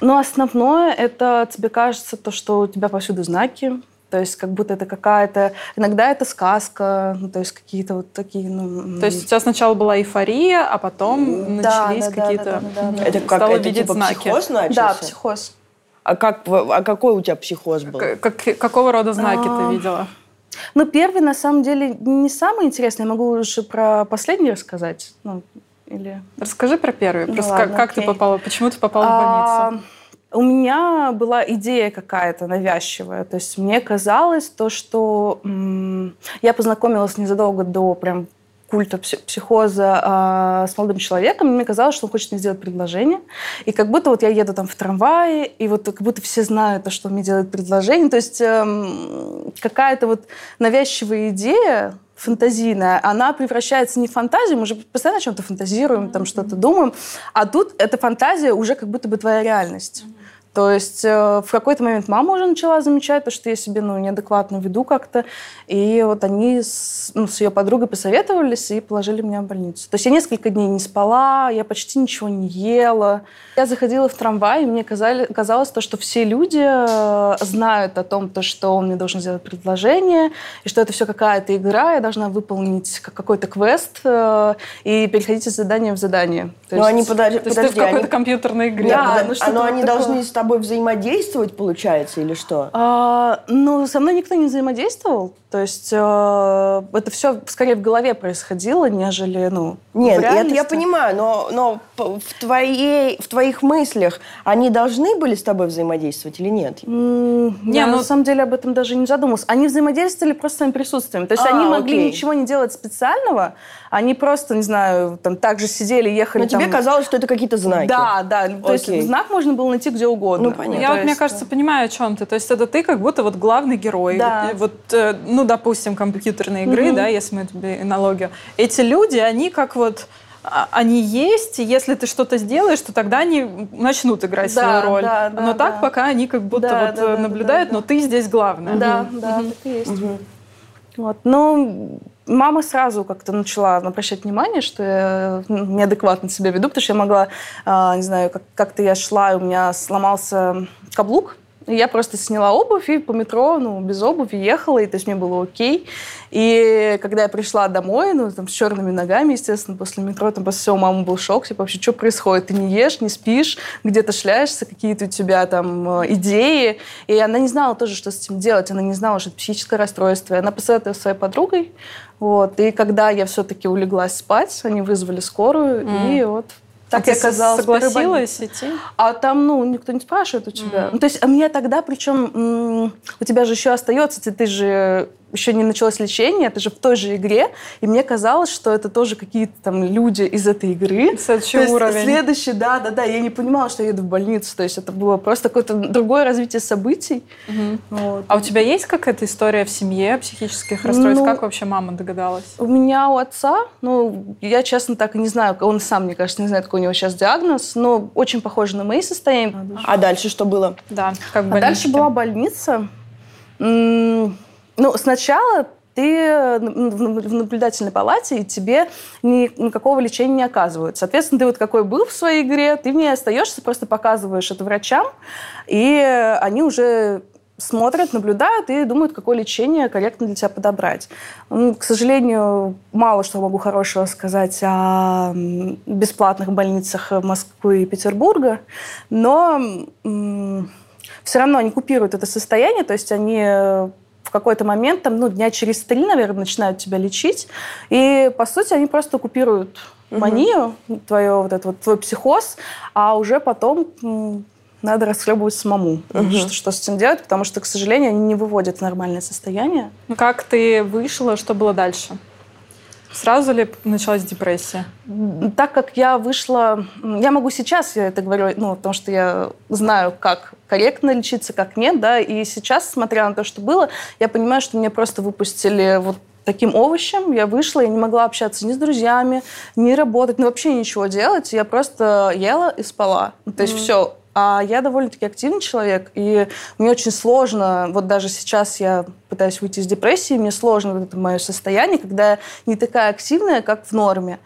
Ну, основное, это тебе кажется то, что у тебя повсюду знаки, то есть как будто это какая-то... Иногда это сказка, ну, то есть какие-то вот такие... Ну, то есть у тебя сначала была эйфория, а потом да, начались да, какие-то... Да, да, да, да. Это как Стало это, видеть типа, знаки. психоз начался? Да, психоз. А, как, а какой у тебя психоз был? Как, какого рода знаки а... ты видела? Ну, первый, на самом деле, не самый интересный. Я могу лучше про последний рассказать. Ну, или... Расскажи про первый. Ну, Просто ладно, как, как ты попала, почему ты попала а... в больницу? У меня была идея какая-то навязчивая. То есть мне казалось то, что м- я познакомилась незадолго до прям культа психоза э, с молодым человеком, мне казалось, что он хочет мне сделать предложение. И как будто вот я еду там в трамвае, и вот как будто все знают, то, что он мне делает предложение. То есть э, какая-то вот навязчивая идея, фантазийная, она превращается не в фантазию, мы же постоянно о чем-то фантазируем, там что-то думаем, а тут эта фантазия уже как будто бы твоя реальность. То есть э, в какой-то момент мама уже начала замечать то, что я себе ну, неадекватно веду как-то. И вот они с, ну, с ее подругой посоветовались и положили меня в больницу. То есть я несколько дней не спала, я почти ничего не ела. Я заходила в трамвай, и мне казали, казалось, то, что все люди э, знают о том, то, что он мне должен сделать предложение, и что это все какая-то игра, я должна выполнить какой-то квест э, и переходить из задания в задание. То ну, есть, они подожди, то есть подожди, ты в какой-то они... компьютерной игре. Да, да, ну, что но они такое. должны с тобой взаимодействовать, получается, или что? А, ну, со мной никто не взаимодействовал. То есть э, это все скорее в голове происходило, нежели, ну, Нет, в это я понимаю, но, но в, твоей, в твоих мыслях они должны были с тобой взаимодействовать или нет? Mm, не, я ну... на самом деле об этом даже не задумывалась. Они взаимодействовали просто своим присутствием. То есть а, они могли окей. ничего не делать специального, они просто, не знаю, там так же сидели, ехали. Но там... тебе казалось, что это какие-то знаки. Да, да. То окей. есть знак можно было найти где угодно. Ну, понятно. Я вот, есть... мне кажется, понимаю, о чем ты. То есть это ты как будто вот главный герой. Да. Вот, э, ну, допустим, компьютерные игры, mm-hmm. да, если мы тебе аналогию, эти люди, они как вот а, они есть, и если ты что-то сделаешь, то тогда они начнут играть да, свою роль. Да, да, но да, так пока они как будто да, вот да, наблюдают, да, да, но ты здесь главная. Да, угу. да, угу. так и есть. Угу. Вот. Ну, мама сразу как-то начала обращать внимание, что я ну, неадекватно себя веду, потому что я могла, не знаю, как-то я шла, и у меня сломался каблук, я просто сняла обувь и по метро, ну, без обуви ехала, и то есть мне было окей. И когда я пришла домой, ну, там, с черными ногами, естественно, после метро, там, после всего мама был шок, типа, вообще, что происходит? Ты не ешь, не спишь, где-то шляешься, какие-то у тебя там э, идеи. И она не знала тоже, что с этим делать, она не знала, что это психическое расстройство. И она посоветовала своей подругой, вот. И когда я все-таки улеглась спать, они вызвали скорую, mm. и вот так я оказалась согласилась идти? А там, ну, никто не спрашивает у тебя. Mm-hmm. Ну, то есть, а мне тогда, причем, у тебя же еще остается, ты, ты же еще не началось лечение, это же в той же игре, и мне казалось, что это тоже какие-то там люди из этой игры. Следующий уровень. Следующий, да, да, да. Я не понимала, что я еду в больницу, то есть это было просто какое-то другое развитие событий. Угу. Вот. А у тебя есть какая-то история в семье психических расстройств? Ну, как вообще мама догадалась? У меня у отца, ну, я честно так и не знаю, он сам, мне кажется, не знает, какой у него сейчас диагноз, но очень похоже на мои состояния. А дальше что было? Да, как а дальше была больница. Ну, сначала ты в наблюдательной палате, и тебе никакого лечения не оказывают. Соответственно, ты вот какой был в своей игре, ты не остаешься, просто показываешь это врачам, и они уже смотрят, наблюдают и думают, какое лечение корректно для тебя подобрать. К сожалению, мало что могу хорошего сказать о бесплатных больницах Москвы и Петербурга, но все равно они купируют это состояние, то есть они в какой-то момент, там, ну, дня через три, наверное, начинают тебя лечить. И, по сути, они просто купируют манию, твое, вот это вот, твой психоз, а уже потом надо расхлебывать самому, угу. что, что с этим делать, потому что, к сожалению, они не выводят в нормальное состояние. Ну, как ты вышла, что было дальше? Сразу ли началась депрессия? Так как я вышла... Я могу сейчас, я это говорю, ну, потому что я знаю, как корректно лечиться, как нет, да, и сейчас, смотря на то, что было, я понимаю, что меня просто выпустили вот таким овощем. Я вышла, я не могла общаться ни с друзьями, ни работать, ну вообще ничего делать. Я просто ела и спала. То есть mm-hmm. все, а я довольно-таки активный человек, и мне очень сложно, вот даже сейчас я пытаюсь выйти из депрессии, мне сложно вот это мое состояние, когда я не такая активная, как в норме.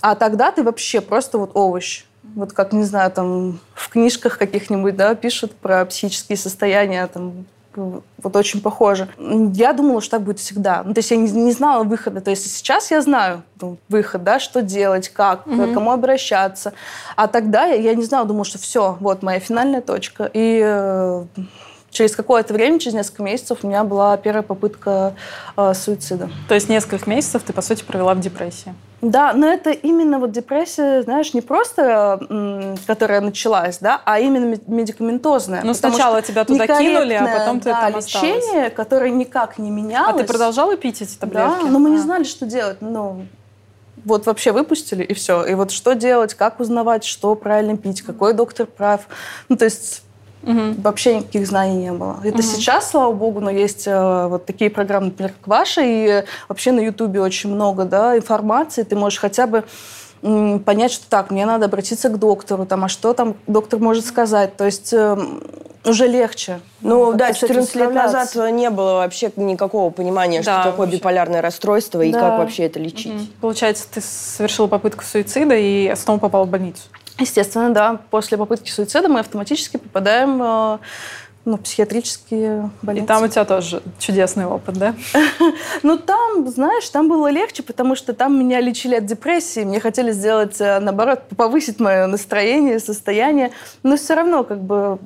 А тогда ты вообще просто вот овощ. Вот как, не знаю, там в книжках каких-нибудь, да, пишут про психические состояния, там, вот очень похоже. Я думала, что так будет всегда. Ну, то есть я не, не знала выхода. То есть сейчас я знаю ну, выход, да, что делать, как, mm-hmm. к кому обращаться. А тогда я, я не знала, думала, что все, вот моя финальная точка. И э, через какое-то время, через несколько месяцев, у меня была первая попытка э, суицида. То есть несколько месяцев ты, по сути, провела в депрессии? Да, но это именно вот депрессия, знаешь, не просто, которая началась, да, а именно медикаментозная. Ну, сначала тебя туда кинули, а потом ты да, там лечение, осталась. которое никак не менялось. А ты продолжала пить эти таблетки? Да, но мы а. не знали, что делать. Ну, вот вообще выпустили, и все. И вот что делать, как узнавать, что правильно пить, какой доктор прав. Ну, то есть Угу. Вообще никаких знаний не было. Это угу. сейчас, слава богу, но есть э, вот такие программы, например, как ваша, и вообще на Ютубе очень много да, информации. Ты можешь хотя бы понять, что так, мне надо обратиться к доктору, там, а что там доктор может сказать. То есть э, уже легче. Ну да, 14 лет назад не было вообще никакого понимания, да, что такое вообще. биполярное расстройство да. и как вообще это лечить. Угу. Получается, ты совершила попытку суицида и снова попала в больницу. Естественно, да. После попытки суицида мы автоматически попадаем э, ну, психиатрические больницы. И там у тебя тоже чудесный опыт, да? ну, там, знаешь, там было легче, потому что там меня лечили от депрессии. Мне хотели сделать, э, наоборот, повысить мое настроение, состояние. Но все равно, как бы...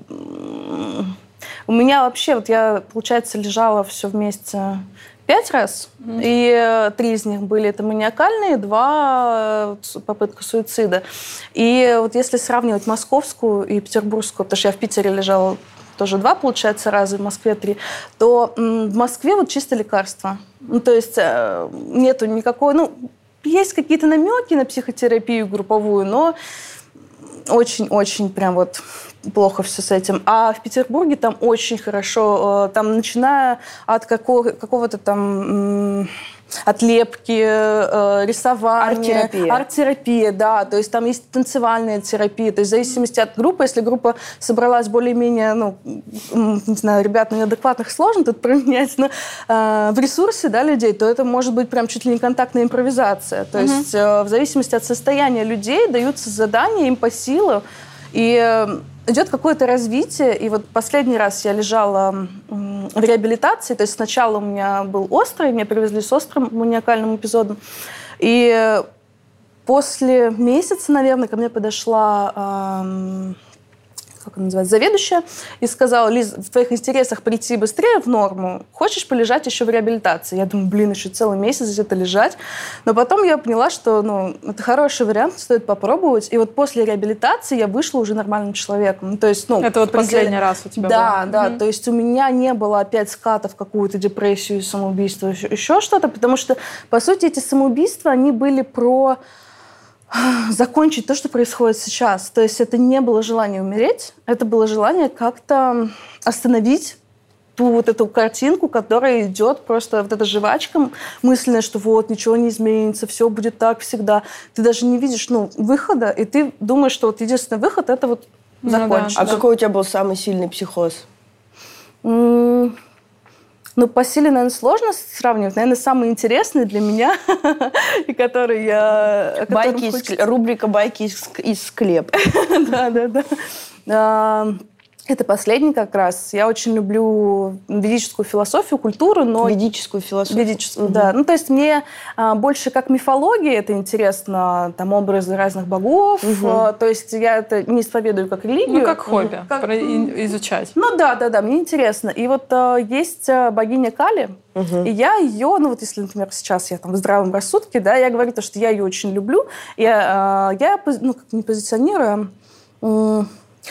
У меня вообще, вот я, получается, лежала все вместе пять раз, mm-hmm. и э, три из них были это маниакальные, два э, попытка суицида. И вот если сравнивать московскую и петербургскую, потому что я в Питере лежала тоже два, получается, раза, в Москве три, то в Москве вот чисто лекарства. Ну, то есть э, нету никакой, ну, есть какие-то намеки на психотерапию групповую, но очень-очень прям вот плохо все с этим. А в Петербурге там очень хорошо, э, там начиная от какого, какого-то там отлепки, э, рисования. Арт-терапия. Арт-терапия, да. То есть там есть танцевальная терапия. То есть в зависимости от группы, если группа собралась более-менее, ну, не знаю, ребят ну, неадекватных сложно тут променять, но э, в ресурсе, да, людей, то это может быть прям чуть ли не контактная импровизация. То угу. есть э, в зависимости от состояния людей даются задания им по силу. И э, идет какое-то развитие. И вот последний раз я лежала в реабилитации, то есть сначала у меня был острый, меня привезли с острым маниакальным эпизодом. И после месяца, наверное, ко мне подошла как она называется, заведующая, и сказала, Лиз, в твоих интересах прийти быстрее в норму, хочешь полежать еще в реабилитации? Я думаю, блин, еще целый месяц где-то лежать. Но потом я поняла, что ну, это хороший вариант, стоит попробовать. И вот после реабилитации я вышла уже нормальным человеком. То есть, ну, это вот последний раз у тебя Да, был. да. Угу. То есть у меня не было опять ската в какую-то депрессию, самоубийство, еще, еще что-то, потому что, по сути, эти самоубийства, они были про закончить то, что происходит сейчас. То есть это не было желание умереть, это было желание как-то остановить ту вот эту картинку, которая идет просто вот эта жвачка мысленная, что вот ничего не изменится, все будет так всегда. Ты даже не видишь ну, выхода, и ты думаешь, что вот единственный выход это вот закончить. Ну, да. А какой у тебя был самый сильный психоз? Ну, по силе, наверное, сложно сравнивать. Наверное, самый интересный для меня, и который я... Байки из, рубрика «Байки из, склеп». Да, да, да. Это последний как раз. Я очень люблю ведическую философию, культуру, но... Ведическую философию? Ведическую, угу. да. Ну, то есть мне а, больше как мифология это интересно, там образы разных богов. Угу. А, то есть я это не исповедую как религию. Ну, как хобби, угу. как... изучать. Ну, да, да, да, мне интересно. И вот а, есть а, богиня Кали, Угу. И я ее, ну вот если, например, сейчас я там в здравом рассудке, да, я говорю то, что я ее очень люблю, я, а, я ну, как не позиционирую,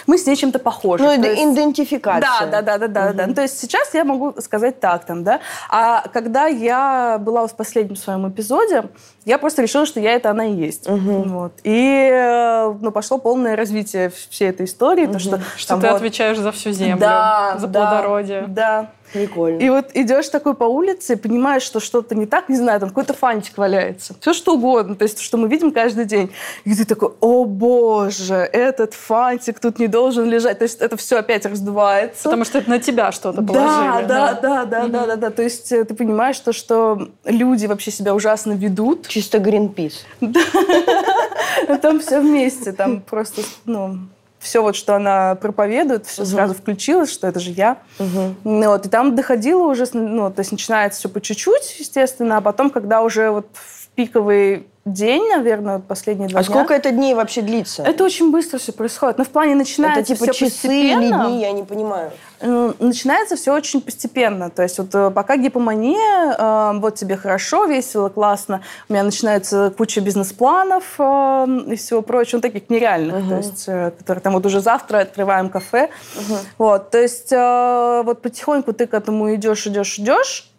мы с ней чем-то похожи. Ну, это есть... идентификация. Да, да, да, да, да, угу. да. Ну, то есть сейчас я могу сказать так там, да. А когда я была в последнем своем эпизоде, я просто решила, что я это она и есть. Угу. Вот. И э, ну, пошло полное развитие всей этой истории. Угу. То, что что там, ты вот... отвечаешь за всю землю, да, за да, плодородие. Да, Прикольно. И вот идешь такой по улице понимаешь, что что-то не так, не знаю, там какой-то фантик валяется. Все что угодно, то есть что мы видим каждый день. И ты такой, о боже, этот фантик тут не должен лежать. То есть это все опять раздувается. Потому что это на тебя что-то положили. Да, да, да, да, да, да, да. То есть э, ты понимаешь, то, что люди вообще себя ужасно ведут. Чисто Гринпис. Там все вместе, там просто, ну, все вот, что она проповедует, все угу. сразу включилось, что это же я. Угу. Вот, и там доходило уже, ну, то есть начинается все по чуть-чуть, естественно, а потом, когда уже вот в пиковый день, наверное, последние два а дня. А сколько это дней вообще длится? Это очень быстро все происходит. Но в плане начинается Это типа все часы постепенно. или дни, я не понимаю. Начинается все очень постепенно. То есть вот э, пока гипомания, э, вот тебе хорошо, весело, классно, у меня начинается куча бизнес-планов э, и всего прочего, ну, таких нереальных, uh-huh. то есть, которые там вот уже завтра открываем кафе. Uh-huh. Вот, то есть вот потихоньку ты к этому идешь, идешь, идешь,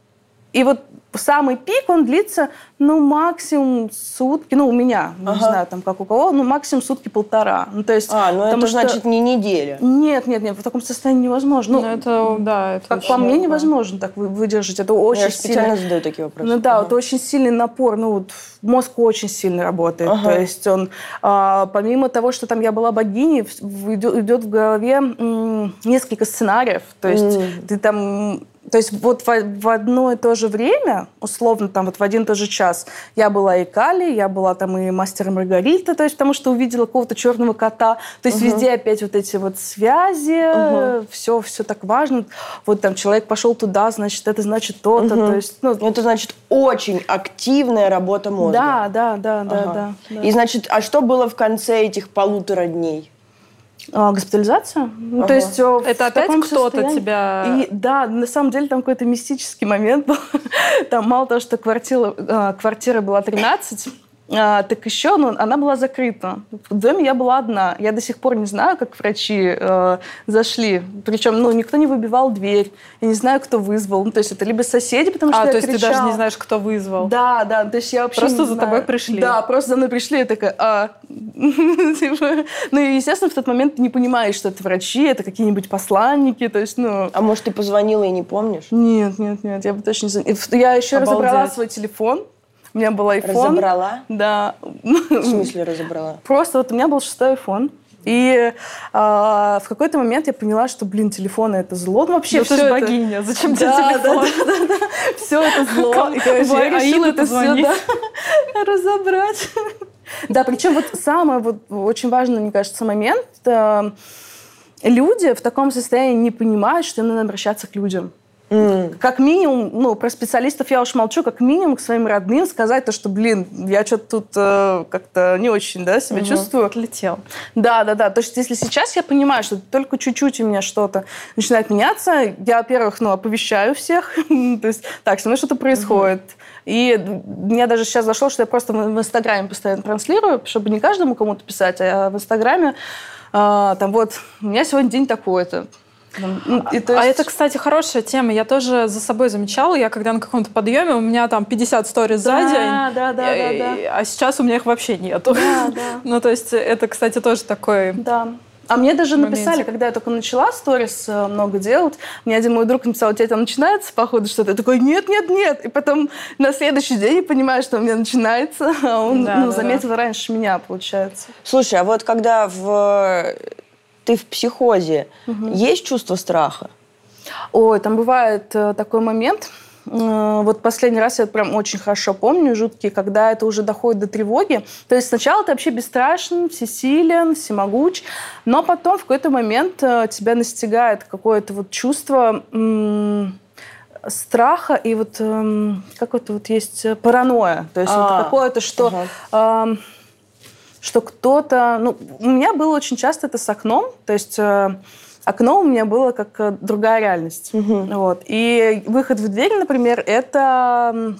и вот самый пик, он длится, ну, максимум сутки, ну, у меня, ага. не знаю, там, как у кого, ну, максимум сутки-полтора. Ну, то есть... А, ну, это что... значит не неделя. Нет, нет, нет, в таком состоянии невозможно. Ну, ну это, да, это Как по мне, невозможно так выдержать. Это очень Я специально сильный... задаю такие вопросы. Ну, да, ага. это очень сильный напор, ну, вот мозг очень сильно работает. Ага. То есть он, а, помимо того, что там я была богиней, идет в голове м, несколько сценариев. То есть mm. ты там то есть вот в, в одно и то же время, условно, там вот в один и тот же час, я была и Кали, я была там и мастер Маргарита, то есть потому что увидела какого-то черного кота. То есть угу. везде опять вот эти вот связи, угу. все, все так важно. Вот там человек пошел туда, значит, это значит то-то. Угу. То есть, ну, это значит очень активная работа мозга. Да, да, да, ага. да, да, да. И значит, а что было в конце этих полутора дней? А, госпитализация. Ну, ага. то есть э, это опять кто-то тебя... И, да, на самом деле там какой-то мистический момент был. Там мало того, что квартира, а, квартира была 13, а, так еще ну, она была закрыта. В доме я была одна. Я до сих пор не знаю, как врачи э, зашли. Причем ну, никто не выбивал дверь. Я не знаю, кто вызвал. Ну, то есть это либо соседи, потому что а, я то есть кричала. ты даже не знаешь, кто вызвал? Да, да. То есть я вообще Просто за знаю. тобой пришли? Да, просто за мной пришли. Я такая, а... Типа, ну и, естественно, в тот момент ты не понимаешь, что это врачи, это какие-нибудь посланники. То есть, ну... А может, ты позвонила и не помнишь? Нет, нет, нет. Я бы точно не... Я еще разобрала свой телефон у меня был iPhone. Разобрала? Да. В смысле разобрала? Просто вот у меня был шестой iPhone. И а, в какой-то момент я поняла, что, блин, телефоны это зло. Ну, вообще, да все это... богиня, зачем да, тебе телефон? Да, да, да, да. Все это зло. И, короче, я решила это все да, разобрать. Да, причем вот самое вот, очень важный, мне кажется, момент. Э, люди в таком состоянии не понимают, что им надо обращаться к людям. Как минимум, ну, про специалистов я уж молчу, как минимум к своим родным сказать то, что, блин, я что-то тут э, как-то не очень, да, себя угу. чувствую. Отлетел. Да, да, да. То есть если сейчас я понимаю, что только чуть-чуть у меня что-то начинает меняться, я, во-первых, ну, оповещаю всех, то есть, так, со мной что-то происходит. Угу. И мне даже сейчас зашло, что я просто в Инстаграме постоянно транслирую, чтобы не каждому кому-то писать, а в Инстаграме а, там вот, у меня сегодня день такой-то и, есть... А это, кстати, хорошая тема. Я тоже за собой замечала. Я когда на каком-то подъеме, у меня там 50 сториз да, за день. Да, да, да, да. А сейчас у меня их вообще нету. Да, да. ну, то есть это, кстати, тоже такой... Да. А мне даже написали, когда я только начала сторис э, много делать, мне один мой друг написал, у тебя там начинается, походу, что-то. Я такой, нет, нет, нет. И потом на следующий день я понимаю, что у меня начинается, а он да, ну, да, заметил да. раньше меня, получается. Слушай, а вот когда в ты в психозе, угу. есть чувство страха? Ой, там бывает э, такой момент, вот последний раз я прям очень хорошо помню, жуткие, когда это уже доходит до тревоги. То есть сначала ты вообще бесстрашен, всесилен, всемогуч, но потом в какой-то момент э, тебя настигает какое-то вот чувство страха и вот эм, как это вот есть э, паранойя. То есть а, вот какое-то, что... Ага. Что кто-то... Ну, у меня было очень часто это с окном. То есть э, окно у меня было как э, другая реальность. Угу. Вот. И выход в дверь, например, это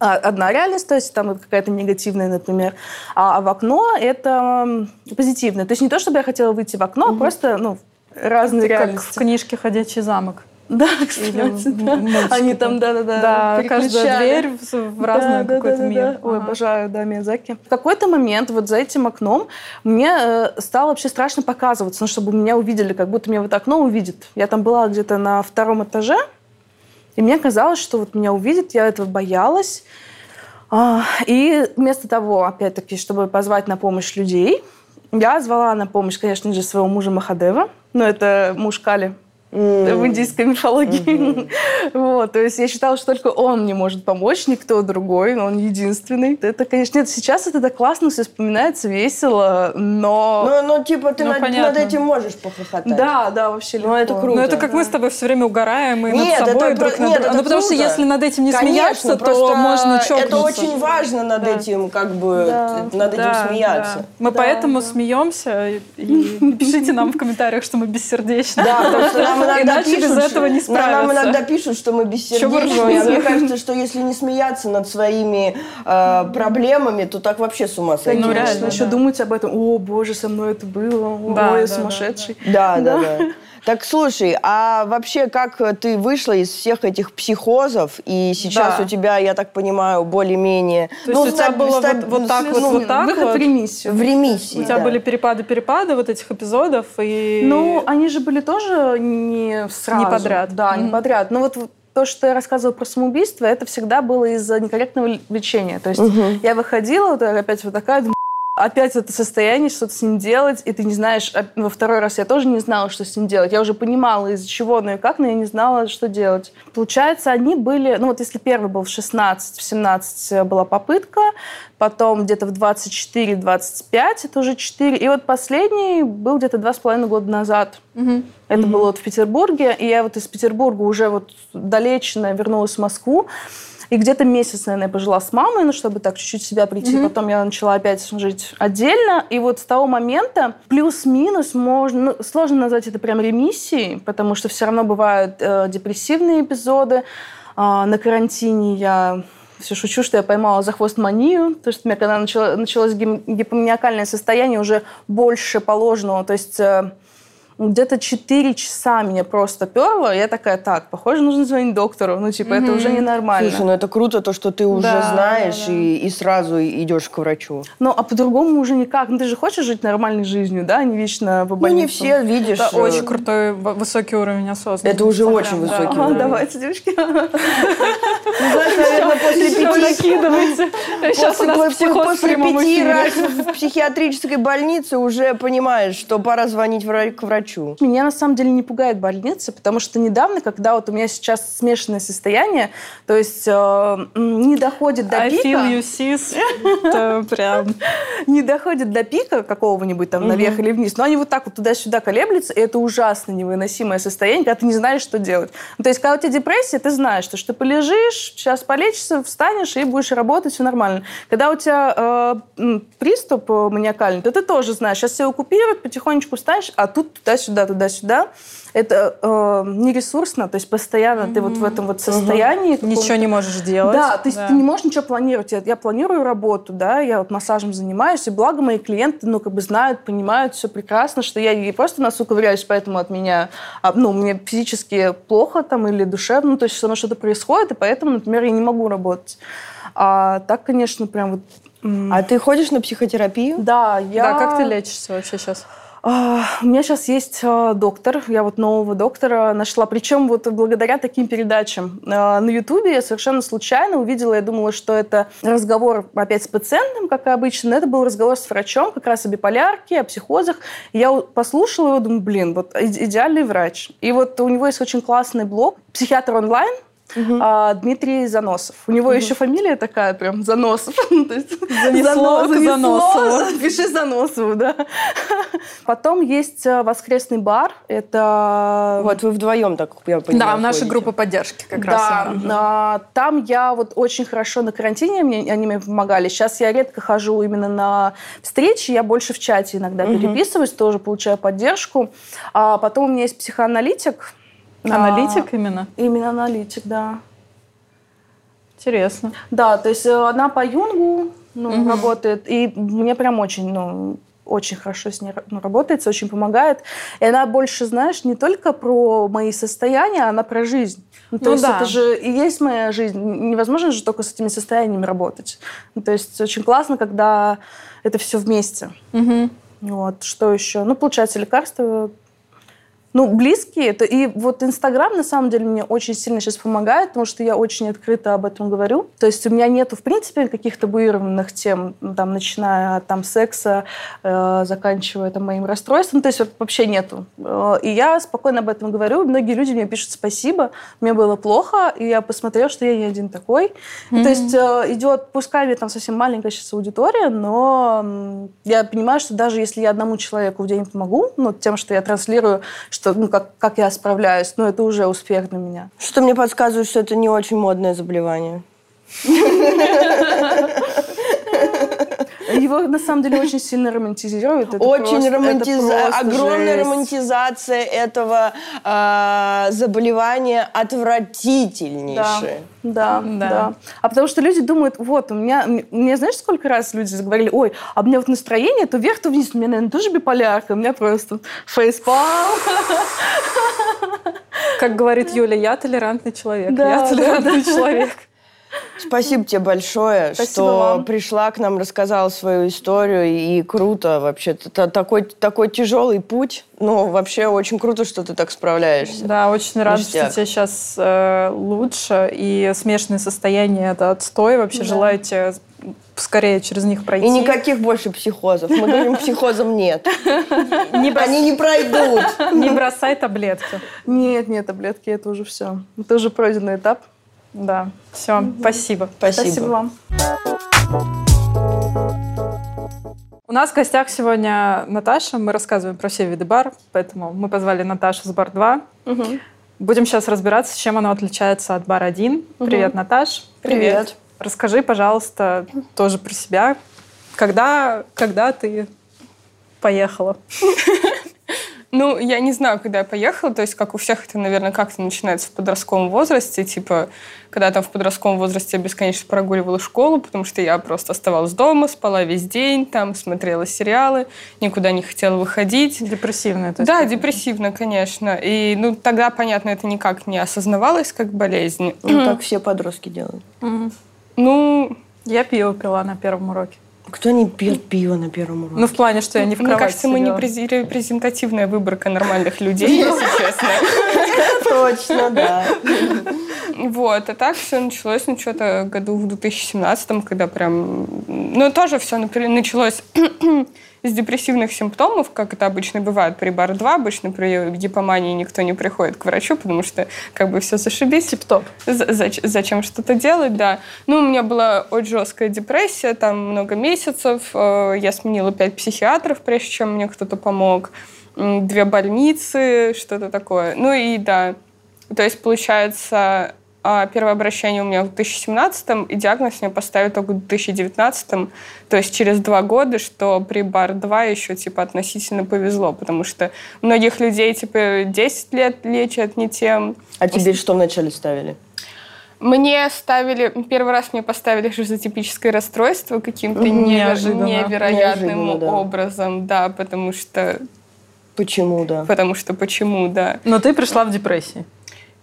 а, одна реальность, то есть там какая-то негативная, например, а в окно это позитивная. То есть не то, чтобы я хотела выйти в окно, угу. а просто ну, разные это реальности. Как в книжке «Ходячий замок». Да, кстати, да. Они там, да-да-да, Да, каждая дверь в разный да, какой-то да, мир. Да. Ой, обожаю, да, Миязаки. В какой-то момент вот за этим окном мне э, стало вообще страшно показываться, ну, чтобы меня увидели, как будто меня вот окно увидит. Я там была где-то на втором этаже, и мне казалось, что вот меня увидят, я этого боялась. А, и вместо того, опять-таки, чтобы позвать на помощь людей, я звала на помощь, конечно же, своего мужа Махадева. Но это муж Кали, mm. в индийской мифологии. Mm-hmm. вот, то есть я считала, что только он мне может помочь, никто другой, но он единственный. Это, конечно, нет, сейчас это так классно все вспоминается, весело, но... Ну, ну типа ты ну, над, над этим можешь похохотать. Да, да, вообще легко. Ну, это круто. Ну, это как да. мы с тобой все время угораем и нет, над собой, это, друг над другом. Ну, потому что если над этим не конечно, смеяться, то можно чокнуться. Это очень важно над да. этим, как бы, да. над этим да, смеяться. Да. Мы да, поэтому да. смеемся, и пишите нам в комментариях, что мы бессердечны. Да, потому что нам нам иногда Иначе пишут, без этого не справиться. Нам иногда пишут, что мы бессердечные. А мне кажется, что если не смеяться над своими э, проблемами, то так вообще с ума сойти. Ну, реально, еще думать об этом. О, боже, со мной это было. Да, Ой, я сумасшедший. Да, да, да. Так слушай, а вообще как ты вышла из всех этих психозов, и сейчас да. у тебя, я так понимаю, более-менее... То ну, есть у тебя было вот, вот так вот, вот так выход вот? в ремиссию. В ремиссии, У тебя да. были перепады-перепады вот этих эпизодов, и... Ну, они же были тоже не сразу. Не подряд. Да, mm-hmm. не подряд. Ну вот то, что я рассказывала про самоубийство, это всегда было из-за некорректного лечения. То есть угу. я выходила, вот опять вот такая, опять это состояние, что-то с ним делать, и ты не знаешь, а, во второй раз я тоже не знала, что с ним делать. Я уже понимала, из-за чего, но и как, но я не знала, что делать. Получается, они были, ну вот если первый был в 16, в 17 была попытка, потом где-то в 24-25, это уже 4, и вот последний был где-то два с половиной года назад. Угу. Это угу. было вот в Петербурге, и я вот из Петербурга уже вот долеченная вернулась в Москву. И где-то месяц, наверное, я пожила с мамой, ну, чтобы так чуть-чуть себя прийти. Mm-hmm. Потом я начала опять жить отдельно. И вот с того момента плюс-минус можно... Ну, сложно назвать это прям ремиссией, потому что все равно бывают э, депрессивные эпизоды. Э, на карантине я все шучу, что я поймала за хвост манию, то есть у меня когда начало, началось гипоманиакальное состояние уже больше положенного, то есть э, где-то 4 часа меня просто перло, я такая, так, похоже, нужно звонить доктору. Ну, типа, mm-hmm. это уже ненормально. Слушай, ну это круто, то, что ты уже да, знаешь да, да. И, и сразу идешь к врачу. Ну, а по-другому уже никак. Ну, ты же хочешь жить нормальной жизнью, да, а не вечно в больнице. Ну, не все, видишь. Это очень крутой, высокий уровень осознанности. Это уже очень высокий уровень. Давайте, девочки. Ну, знаешь, наверное, после пяти... Сейчас у нас психоз После пяти раз в психиатрической больнице уже понимаешь, что пора звонить к врачу хочу. Меня на самом деле не пугает больница, потому что недавно, когда вот у меня сейчас смешанное состояние, то есть э, не доходит до I пика... feel you, sis. Прям... Не доходит до пика какого-нибудь там наверх или вниз, но они вот так вот туда-сюда колеблются, и это ужасно невыносимое состояние, когда ты не знаешь, что делать. Ну, то есть, когда у тебя депрессия, ты знаешь, что, что ты полежишь, сейчас полечишься, встанешь и будешь работать, все нормально. Когда у тебя э, приступ маниакальный, то ты тоже знаешь, сейчас все оккупируют, потихонечку встанешь, а тут туда туда-сюда, туда-сюда. Это э, нересурсно, то есть постоянно mm-hmm. ты вот в этом вот состоянии. Mm-hmm. Ничего не можешь делать. Да, то есть да. ты не можешь ничего планировать. Я, я планирую работу, да, я вот массажем занимаюсь, и благо мои клиенты, ну, как бы знают, понимают все прекрасно, что я не просто носу ковыряюсь, поэтому от меня, а, ну, мне физически плохо там или душевно, то есть со мной что-то происходит, и поэтому, например, я не могу работать. А так, конечно, прям вот а ты ходишь на психотерапию? Да, я... Да, как ты лечишься вообще сейчас? А, у меня сейчас есть а, доктор, я вот нового доктора нашла, причем вот благодаря таким передачам. А, на Ютубе я совершенно случайно увидела, я думала, что это разговор опять с пациентом, как и обычно, но это был разговор с врачом как раз о биполярке, о психозах. Я послушала его, думаю, блин, вот идеальный врач. И вот у него есть очень классный блог «Психиатр онлайн», а, Дмитрий Заносов. У него еще фамилия такая прям Заносов. Занесло Заносову. Пиши Заносову, да. Потом есть э, воскресный бар. Это... Вот вы вдвоем, так я понимаю, Да, наша группа поддержки как раз. Да, там я вот очень хорошо на карантине, мне, они мне помогали. Сейчас я редко хожу именно на встречи, я больше в чате иногда переписываюсь, тоже получаю поддержку. А потом у меня есть психоаналитик. Аналитик А, именно? именно аналитик, да. Интересно. Да, то есть э, она по Юнгу ну, работает, и мне прям очень, ну, очень хорошо с ней ну, работается, очень помогает. И она больше, знаешь, не только про мои состояния, она про жизнь. Ну, то Ну есть да. это же и есть моя жизнь. Невозможно же только с этими состояниями работать. Ну, то есть очень классно, когда это все вместе. Мгм. Вот, что еще? Ну, получается, лекарства ну, близкие. Это, и вот Инстаграм, на самом деле, мне очень сильно сейчас помогает, потому что я очень открыто об этом говорю. То есть у меня нету, в принципе, каких-то табуированных тем, там, начиная от там, секса, э, заканчивая там, моим расстройством. То есть вообще нету. Э, и я спокойно об этом говорю. Многие люди мне пишут спасибо, мне было плохо, и я посмотрела, что я не один такой. И То есть э, идет, пускай мне там совсем маленькая сейчас аудитория, но я понимаю, что даже если я одному человеку в день помогу, ну, тем, что я транслирую, что, ну, как, как я справляюсь, ну, это уже успех для меня. Что мне подсказывает, что это не очень модное заболевание. Его, на самом деле, очень сильно романтизируют. Это Очень просто- это романтизация, просто огромная жесть. романтизация этого а, заболевания Да, отвратительнейшая. да, Да. да, А потому что люди думают, вот, у меня, мне знаешь, сколько раз люди заговорили, ой, а у меня вот настроение то вверх, то вниз, у меня, наверное, тоже биполярка, у меня просто фейспалм. Как говорит Юля, я толерантный человек. Да, я да, толерантный человек. Спасибо тебе большое, Спасибо что вам. пришла к нам, рассказала свою историю. И круто вообще. Т- Такой, такой тяжелый путь. Но вообще очень круто, что ты так справляешься. Да, очень рада, что тебе сейчас э, лучше. И смешанные состояния – это отстой. Вообще Да. желаю тебе скорее через них пройти. И никаких больше психозов. Мы говорим, психозам нет. Не, брос- Они не пройдут. не бросай таблетки. Нет, нет, таблетки, это уже все. Это уже пройденный этап. Да, все, спасибо. Спасибо. вам. У нас в гостях сегодня Наташа. Мы рассказываем про все виды бар, поэтому мы позвали Наташу с бар 2. Будем сейчас разбираться, чем оно отличается от бар 1. Привет, Наташ. Привет. Расскажи, пожалуйста, тоже про себя. Когда, когда ты поехала? Ну, я не знаю, когда я поехала, то есть, как у всех, это, наверное, как-то начинается в подростковом возрасте, типа, когда там в подростковом возрасте я бесконечно прогуливала школу, потому что я просто оставалась дома, спала весь день, там, смотрела сериалы, никуда не хотела выходить. Депрессивная, то есть. Да, депрессивно, конечно. И, ну, тогда, понятно, это никак не осознавалось как болезнь. Ну, так все подростки делают. Ну, Я пиво пила на первом уроке. Кто не пьет пиво на первом уроке? Ну, в плане, что я не в мне кровати кажется, мы не репрезентативная выборка нормальных людей, если честно. Точно, да. Вот, а так все началось, ну, что-то году в 2017, когда прям... Ну, тоже все началось с депрессивных симптомов, как это обычно бывает при бар-2. Обычно при гипомании никто не приходит к врачу, потому что как бы все зашибись. Тип-топ. За- зач- Зачем что-то делать, да. Ну, у меня была очень жесткая депрессия, там много месяцев. Э, Я сменила пять психиатров, прежде чем мне кто-то помог. Две больницы, что-то такое. Ну и да. То есть, получается, первое обращение у меня в 2017 и диагноз мне поставили только в 2019 то есть через два года, что при БАР-2 еще типа относительно повезло, потому что многих людей типа 10 лет лечат не тем, А тебе что вначале ставили? мне ставили, первый раз мне поставили шизотипическое расстройство каким-то Неожиданно. невероятным Неожиданно, да. образом, да, потому что, Почему, да? потому что почему, да. Но ты пришла в депрессии.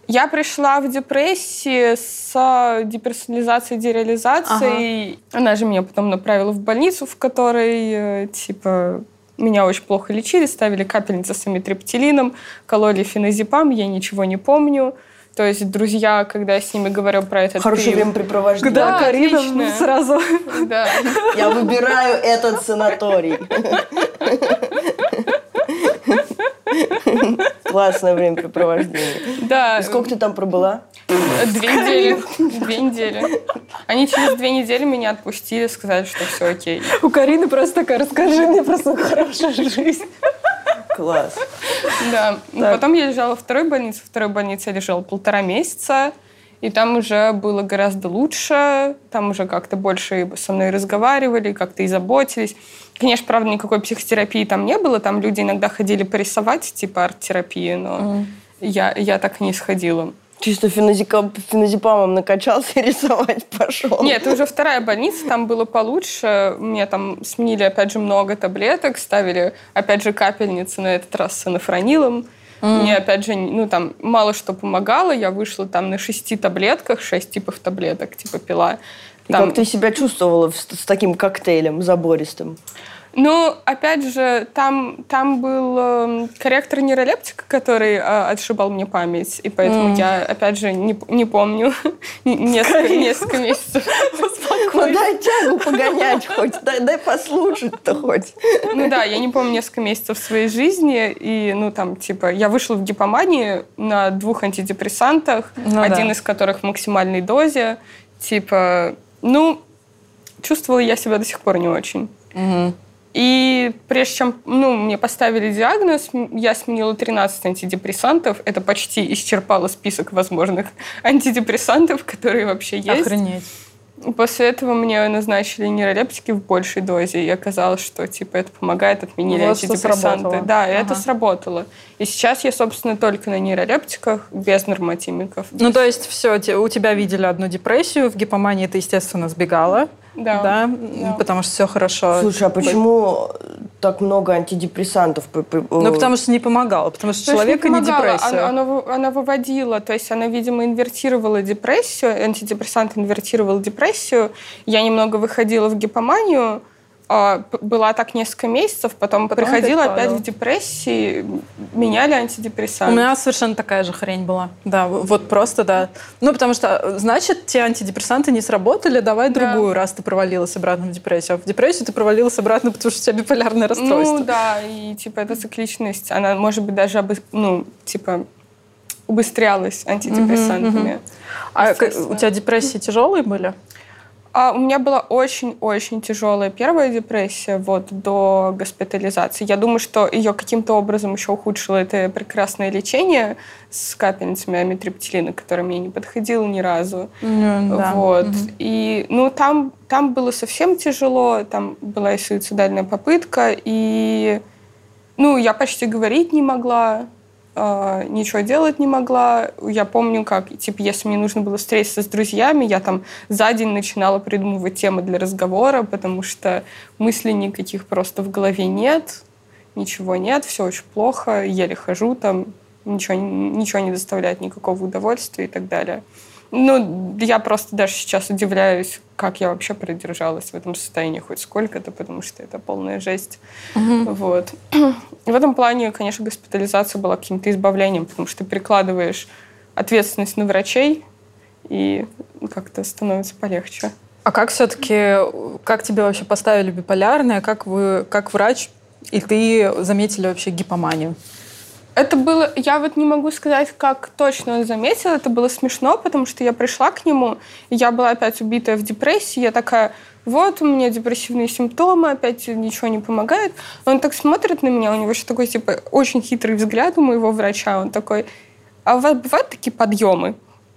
Я пришла в депрессии с деперсонализацией, дереализацией. Она же меня потом направила в больницу, в которой, э, типа, меня очень плохо лечили, ставили капельницы с амитриптилином, кололи феназепам, я ничего не помню. То есть друзья, когда я с ними говорю про этот Хорошее период- времяпрепровождение. Да, Карина отлично. сразу. Да. Я выбираю этот санаторий. Классное времяпрепровождение. Да. И сколько ты там пробыла? Две недели. Две недели. Они через две недели меня отпустили, сказали, что все окей. У Карины просто такая, расскажи мне про свою хорошую жизнь. Класс. Да. Потом я лежала во второй больнице. Во второй больнице я лежала полтора месяца. И там уже было гораздо лучше, там уже как-то больше со мной разговаривали, как-то и заботились. Конечно, правда, никакой психотерапии там не было, там люди иногда ходили порисовать, типа арт-терапии, но mm. я, я так не сходила. Чисто феназепамом накачался и рисовать пошел. Нет, уже вторая больница, там было получше. Мне там сменили, опять же, много таблеток, ставили, опять же, капельницы, на этот раз с анафронилом. Mm. Мне, опять же, ну, там, мало что помогало. Я вышла там на шести таблетках, шесть типов таблеток, типа, пила. И там... как ты себя чувствовала с, с таким коктейлем забористым? Ну, опять же, там, там был э, корректор нейролептика, который э, отшибал мне память, и поэтому mm. я, опять же, не, не помню несколько, несколько месяцев. Ну дай тягу погонять хоть, дай, дай послушать-то хоть. Ну да, я не помню несколько месяцев своей жизни, и, ну, там, типа, я вышла в гипомании на двух антидепрессантах, ну, один да. из которых в максимальной дозе, типа, ну, чувствовала я себя до сих пор не очень. Угу. И прежде чем ну, мне поставили диагноз, я сменила 13 антидепрессантов. Это почти исчерпало список возможных антидепрессантов, которые вообще есть. Охренеть. После этого мне назначили нейролептики в большей дозе, и оказалось, что типа это помогает, отменили вот антидепрессанты. Да, ага. это сработало. И сейчас я, собственно, только на нейролептиках, без нормотимиков. Ну, то есть все, у тебя видели одну депрессию, в гипомании ты, естественно, сбегала. Да. да. Да, потому что все хорошо. Слушай, а почему так много антидепрессантов? Ну, потому что не помогало, потому что человека не, не депрессия. Она, она, она выводила, то есть она, видимо, инвертировала депрессию, антидепрессант инвертировал депрессию. Я немного выходила в гипоманию, была так несколько месяцев, потом, потом приходила опять, в депрессии, меняли антидепрессанты. У меня совершенно такая же хрень была. Да, вот просто, да. Ну, потому что, значит, те антидепрессанты не сработали, давай да. другую, раз ты провалилась обратно в депрессию. А в депрессию ты провалилась обратно, потому что у тебя биполярное расстройство. Ну, да, и, типа, эта цикличность, она, может быть, даже, обы... ну, типа, убыстрялась антидепрессантами. Mm-hmm, mm-hmm. А у тебя депрессии тяжелые были? А у меня была очень-очень тяжелая первая депрессия вот до госпитализации. Я думаю, что ее каким-то образом еще ухудшило это прекрасное лечение с капельницами амитриптилина, которое мне не подходило ни разу. Mm, да. Вот. Mm-hmm. И ну там там было совсем тяжело, там была и суицидальная попытка, и ну я почти говорить не могла. А, ничего делать не могла. Я помню, как, типа, если мне нужно было встретиться с друзьями, я там за день начинала придумывать темы для разговора, потому что мыслей никаких просто в голове нет, ничего нет, все очень плохо, еле хожу там, ничего, ничего не доставляет никакого удовольствия и так далее. Ну, я просто даже сейчас удивляюсь, как я вообще продержалась в этом состоянии хоть сколько-то, потому что это полная жесть. Угу. Вот. В этом плане, конечно, госпитализация была каким-то избавлением, потому что ты перекладываешь ответственность на врачей, и как-то становится полегче. А как все-таки, как тебе вообще поставили биполярное, как вы, как врач, и ты заметили вообще гипоманию? Это было, я вот не могу сказать, как точно он заметил, это было смешно, потому что я пришла к нему, и я была опять убитая в депрессии, я такая, вот у меня депрессивные симптомы, опять ничего не помогает. Он так смотрит на меня, у него еще такой, типа, очень хитрый взгляд у моего врача, он такой, а у вас бывают такие подъемы?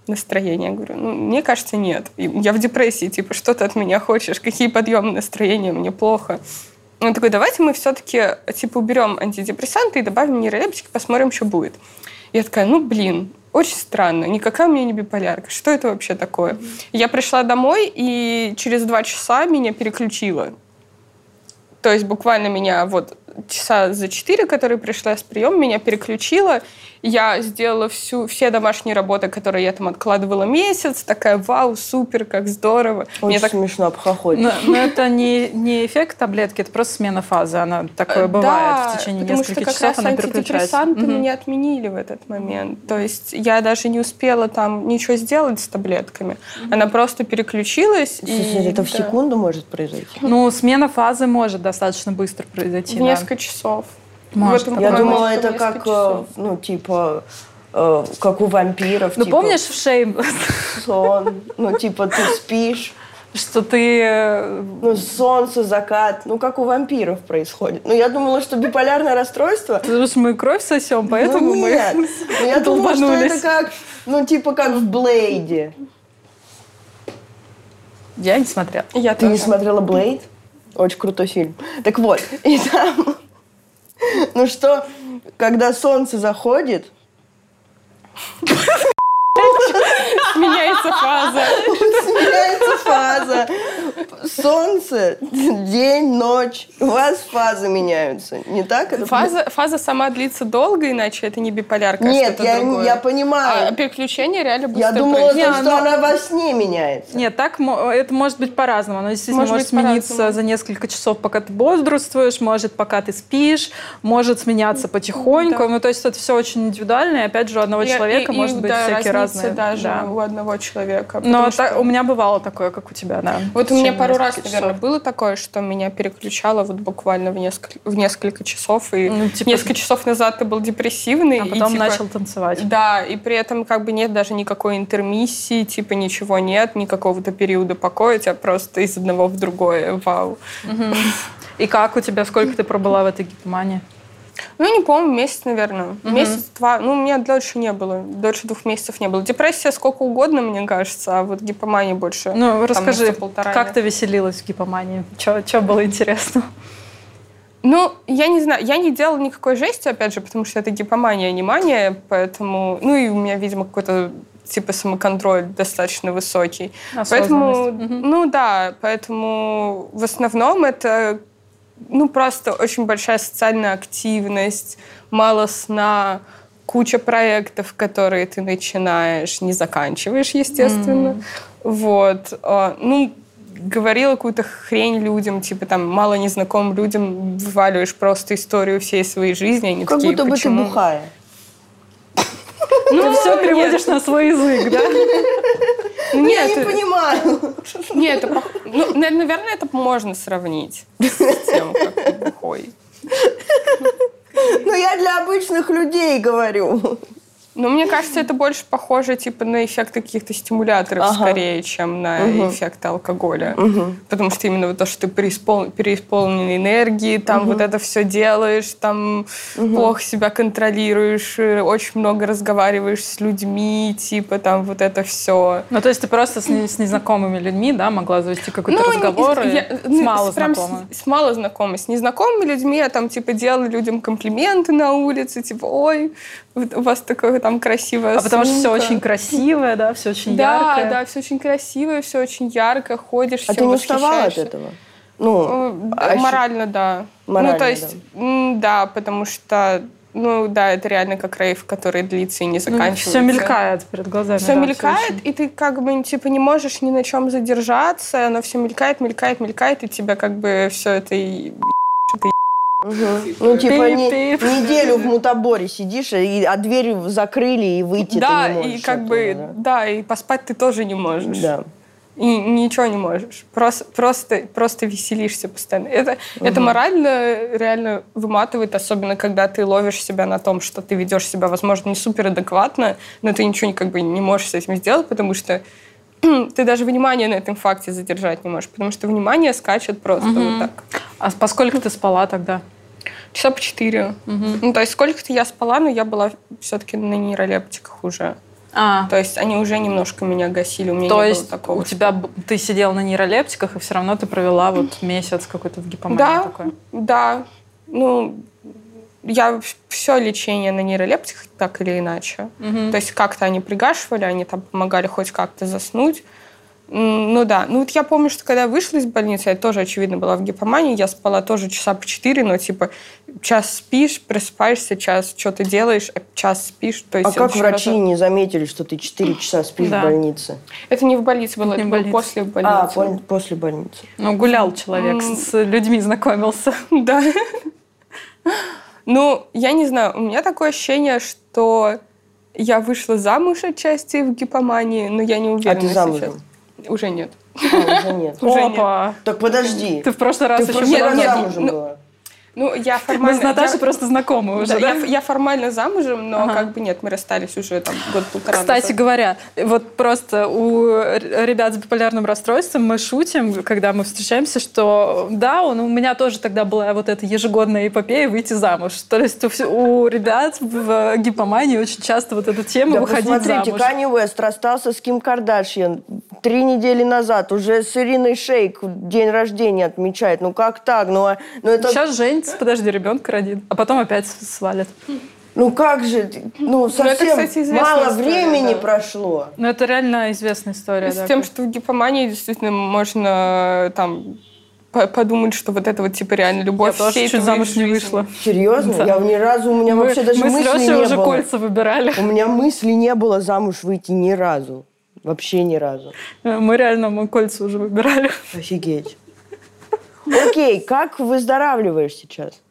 настроения? Говорю, ну, мне кажется, нет. Я в депрессии, типа, что ты от меня хочешь? Какие подъемы настроения? Мне плохо. Он такой, давайте мы все-таки типа уберем антидепрессанты и добавим нейролептики, посмотрим, что будет. Я такая, ну блин, очень странно, никакая у меня не биполярка. Что это вообще такое? Я пришла домой, и через два часа меня переключило. То есть буквально меня вот часа за четыре, которые пришла с прием, меня переключила. Я сделала всю, все домашние работы, которые я там откладывала месяц. Такая, вау, супер, как здорово. Очень Мне так... смешно обхохотить. Но, но это не, не эффект таблетки, это просто смена фазы. Она такое бывает да, в течение потому нескольких что как часов, раз она антидепрессанты угу. меня отменили в этот момент. То есть я даже не успела там ничего сделать с таблетками. Угу. Она просто переключилась. Слушай, и... это да. в секунду может произойти? Ну, смена фазы может достаточно быстро произойти. В да. несколько часов. Может, я думала, это как, часов. ну, типа, э, как у вампиров. Ну, типа, помнишь в Шейм, Сон, ну, типа, ты спишь, что ты... э, ну, солнце, закат, ну, как у вампиров происходит. Ну, я думала, что биполярное расстройство... Потому что мы кровь сосем, поэтому ну, мы... нет. Ну, я думала, что это как, ну, типа, как в Блейде. Я не смотрела. Я Ты не тоже. смотрела Блейд? Очень крутой фильм. Так вот, и там... Ну что, когда солнце заходит, Меняется фаза. Меняется фаза. Солнце, день, ночь. У вас фазы меняются. Не так это? Фаза, фаза сама длится долго, иначе это не биполярка, а Нет, что-то я, другое. я А понимаю. переключение реально быстро я думала, происходит. что Не, оно- она во сне меняется. Нет, так это может быть по-разному. Оно действительно Может может, смениться за несколько часов, пока ты бодрствуешь, может, пока ты спишь, может сменяться потихоньку. Да. Ну, то есть это все очень индивидуально, и опять же у одного И- человека и- может и, быть да, всякие разные. даже да. у одного человека. Но что- у меня бывало такое, как у тебя, да. Вот у меня пару раз, наверное, часов. было такое, что меня переключало вот буквально в несколько, в несколько часов. И Ну, типа- несколько часов назад ты был депрессивный. А и, потом типа, начал танцевать. Да, и при этом как бы нет даже никакой интермиссии, типа ничего нет, никакого-то периода покоя, тебя просто из одного в другое. Вау. И как у тебя, сколько ты пробыла в этой гипомании? Ну, не помню, месяц, наверное. Месяц-два. Ну, у меня дольше не было. Дольше двух месяцев не было. Депрессия сколько угодно, мне кажется, а вот гипомания больше. Ну, там, расскажи, полтора как ты веселилась в гипомании? Что было интересно? Ну, я не знаю, я не делала никакой жести, опять же, потому что это гипомания, а не мания, поэтому... Ну, и у меня, видимо, какой-то типа самоконтроль достаточно высокий. Поэтому. Мгм. ну да, поэтому в основном это ну просто очень большая социальная активность, мало сна, куча проектов, которые ты начинаешь, не заканчиваешь, естественно. Вот. А, Ну, говорила какую-то хрень людям, типа там мало незнакомым людям вываливаешь просто историю всей своей жизни. Они Как такие, будто бы ты «Почему?» бухая. Ну, Ну, все нет. переводишь на свой язык, да? Ну, Я Нет, не это- понимаю. Нет, это, ну, на- наверное, это можно сравнить с тем, как бухой. Ну, я для обычных людей говорю. Но мне кажется, это больше похоже типа на эффекты каких-то стимуляторов Ага. скорее, чем на Мгм. эффекты алкоголя. Мгм. Потому что именно вот то, что ты преиспол... переисполнен энергии, там вот это все делаешь, там плохо себя контролируешь, э, очень много разговариваешь с людьми, типа там вот это все. Ну, то есть ты просто с, не- с незнакомыми людьми, да, могла завести какой-то разговор и я- с ну, мало прям знакомыми. С, с мало знакомыми. С незнакомыми людьми я там, типа, делала людям комплименты на улице, типа, ой, у вас такое там красивое А потому что все очень красивое, да, все очень Да, яркое. да, все очень красиво, все очень ярко, ходишь, А всем ты не уставала от этого? Ну, а Морально, да. Морально, ну, то есть, м, да, потому что, ну, да, это реально как рейв, который длится и не заканчивается. все Ну, мелькает перед глазами. Все да, мелькает, очень. и ты как бы типа не можешь ни на чем задержаться, оно все мелькает, мелькает, мелькает, и тебя как бы все это Мгм. Ну, типа, не- неделю в мутаборе сидишь, и, а дверь закрыли, и выйти да, ты не можешь. и как оттуда, бы да? да, и поспать ты тоже не можешь. Да. И ничего не можешь. Просто, просто, просто веселишься постоянно. Это, это морально реально выматывает, особенно когда ты ловишь себя на том, что ты ведешь себя, возможно, не супер адекватно, но ты ничего как бы не можешь с этим сделать, потому что ты даже внимание на этом факте задержать не можешь, потому что внимание скачет просто вот так. А поскольку ты спала тогда? Часа по четыре. Ну, то есть сколько-то я спала, но я была все-таки на нейролептиках уже. А, То есть они уже немножко меня гасили. У меня то не есть было такого. у тебя ты сидела на нейролептиках, и все равно ты провела вот месяц какой-то в гипомании Да, такой. да. Ну, я все лечение на нейролептиках так или иначе. То есть как-то они пригашивали, они там помогали хоть как-то заснуть. Ну да. Ну вот я помню, что когда я вышла из больницы, я тоже, очевидно, была в гипомании. Я спала тоже часа по четыре, но типа час спишь, просыпаешься, час что-то делаешь, а час спишь. То А есть как очень врачи разно- не заметили, что ты 4 часа спишь Да. в больнице? Это не в больнице было, Не это в было больнице. после больницы. А, пон- после больницы. Ну, гулял человек, с людьми знакомился. Да. Ну, я не знаю, у меня такое ощущение, что я вышла замуж отчасти в гипомании, но я не уверена А ты замужем? сейчас. Уже нет. А, уже нет. Уже Опа! Так подожди. Ты в прошлый раз Ты еще прошлый раз замужем. была. Ну, я Мы формально... с Наташей я- просто знакомы уже, Да, да? я, я формально замужем, но Ага. как бы нет, мы расстались уже там год-полтора Кстати назад. говоря, вот просто у ребят с биполярным расстройством мы шутим, когда мы встречаемся, что да, он, у меня тоже тогда была вот эта ежегодная эпопея выйти замуж. То есть у, у ребят в гипомании очень часто вот эта тема Да выходить посмотрите, замуж. Канни Уэст расстался с Ким Кардашьян три недели назад. Уже с Ириной Шейк день рождения отмечает. Ну как так? Ну, а- ну это... Сейчас женится, подожди, ребенка родит, а потом опять свалит. Ну как же? Ну это, совсем кстати, известная мало история, времени да. прошло. Ну, это реально известная история. С да. тем, что в гипомании действительно можно там по- подумать, что вот это вот типа реально любовь Я тоже чуть замуж не вышла. Серьезно? Да. Я ни разу, у меня Мы, вообще даже мы мысли Лешей не уже было. кольца выбирали. У меня мысли не было замуж выйти ни разу. Вообще ни разу. Мы реально мы кольца уже выбирали. Офигеть. Окей, как выздоравливаешь сейчас?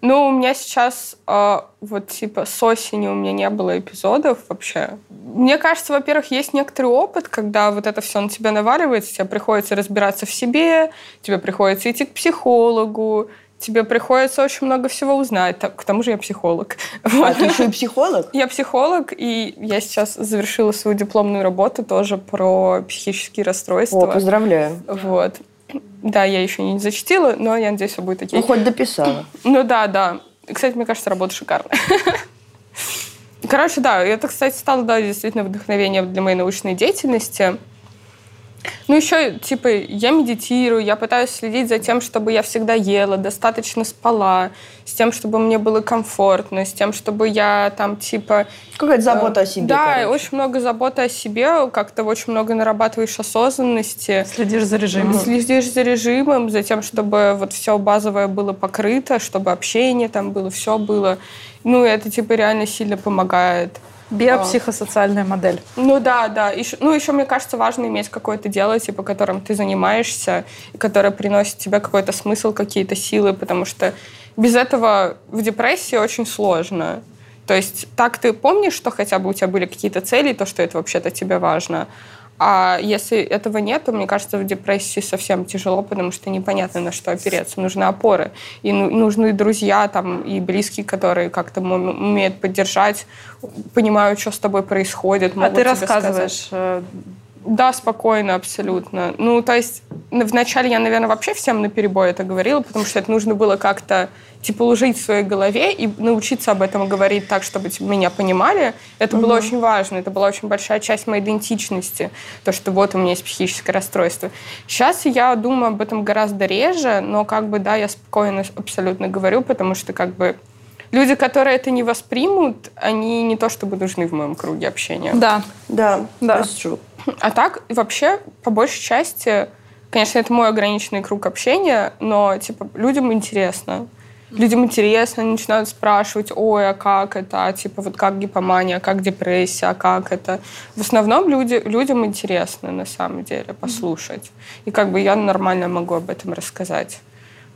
Ну, у меня сейчас э, вот типа с осени у меня не было эпизодов вообще. Мне кажется, во-первых, есть некоторый опыт, когда вот это все на тебя наваливается, тебе приходится разбираться в себе, тебе приходится идти к психологу, тебе приходится очень много всего узнать. К тому же я психолог. А ты еще и психолог? Я психолог, и я сейчас завершила свою дипломную работу тоже про психические расстройства. О, поздравляю. Вот. Да, я еще не зачтила, но я надеюсь, все будет окей. Ну, хоть дописала. Ну да, да. Кстати, мне кажется, работа шикарная. Короче, да, это, кстати, стало, да, действительно вдохновением для моей научной деятельности. Ну, еще, типа, я медитирую, я пытаюсь следить за тем, чтобы я всегда ела, достаточно спала, с тем, чтобы мне было комфортно, с тем, чтобы я там, типа... Какая-то забота о себе. Да, короче. очень много заботы о себе, как-то очень много нарабатываешь осознанности. Следишь за режимом. Следишь за режимом, за тем, чтобы вот все базовое было покрыто, чтобы общение там было, все было. Ну, это типа реально сильно помогает. Биопсихосоциальная модель. Ну да, да. Еще, ну, еще, мне кажется, важно иметь какое-то дело, типа, которым ты занимаешься, которое приносит тебе какой-то смысл, какие-то силы, потому что без этого в депрессии очень сложно. То есть так ты помнишь, что хотя бы у тебя были какие-то цели, то, что это вообще-то тебе важно. А если этого нет, то, мне кажется, в депрессии совсем тяжело, потому что непонятно, на что опереться. Нужны опоры. И ну- нужны друзья там, и близкие, которые как-то ум- умеют поддержать, понимают, что с тобой происходит. А ты тебе сказать. Да, спокойно, абсолютно. Ну, то есть, вначале я, наверное, вообще всем на перебой это говорила, потому что это нужно было как-то типа уложить в своей голове и научиться об этом говорить так, чтобы типа, меня понимали. Это было очень важно. Это была очень большая часть моей идентичности. То, что вот у меня есть психическое расстройство. Сейчас я думаю об этом гораздо реже, но как бы, да, я спокойно абсолютно говорю, потому что как бы люди, которые это не воспримут, они не то чтобы нужны в моем круге общения. Да. Да, Да. А так, вообще, по большей части, конечно, это мой ограниченный круг общения, но, типа, людям интересно. Людям интересно, они начинают спрашивать, ой, а как это, а, типа, вот как гипомания, а как депрессия, а как это. В основном люди, людям интересно, на самом деле, послушать. И как бы я нормально могу об этом рассказать.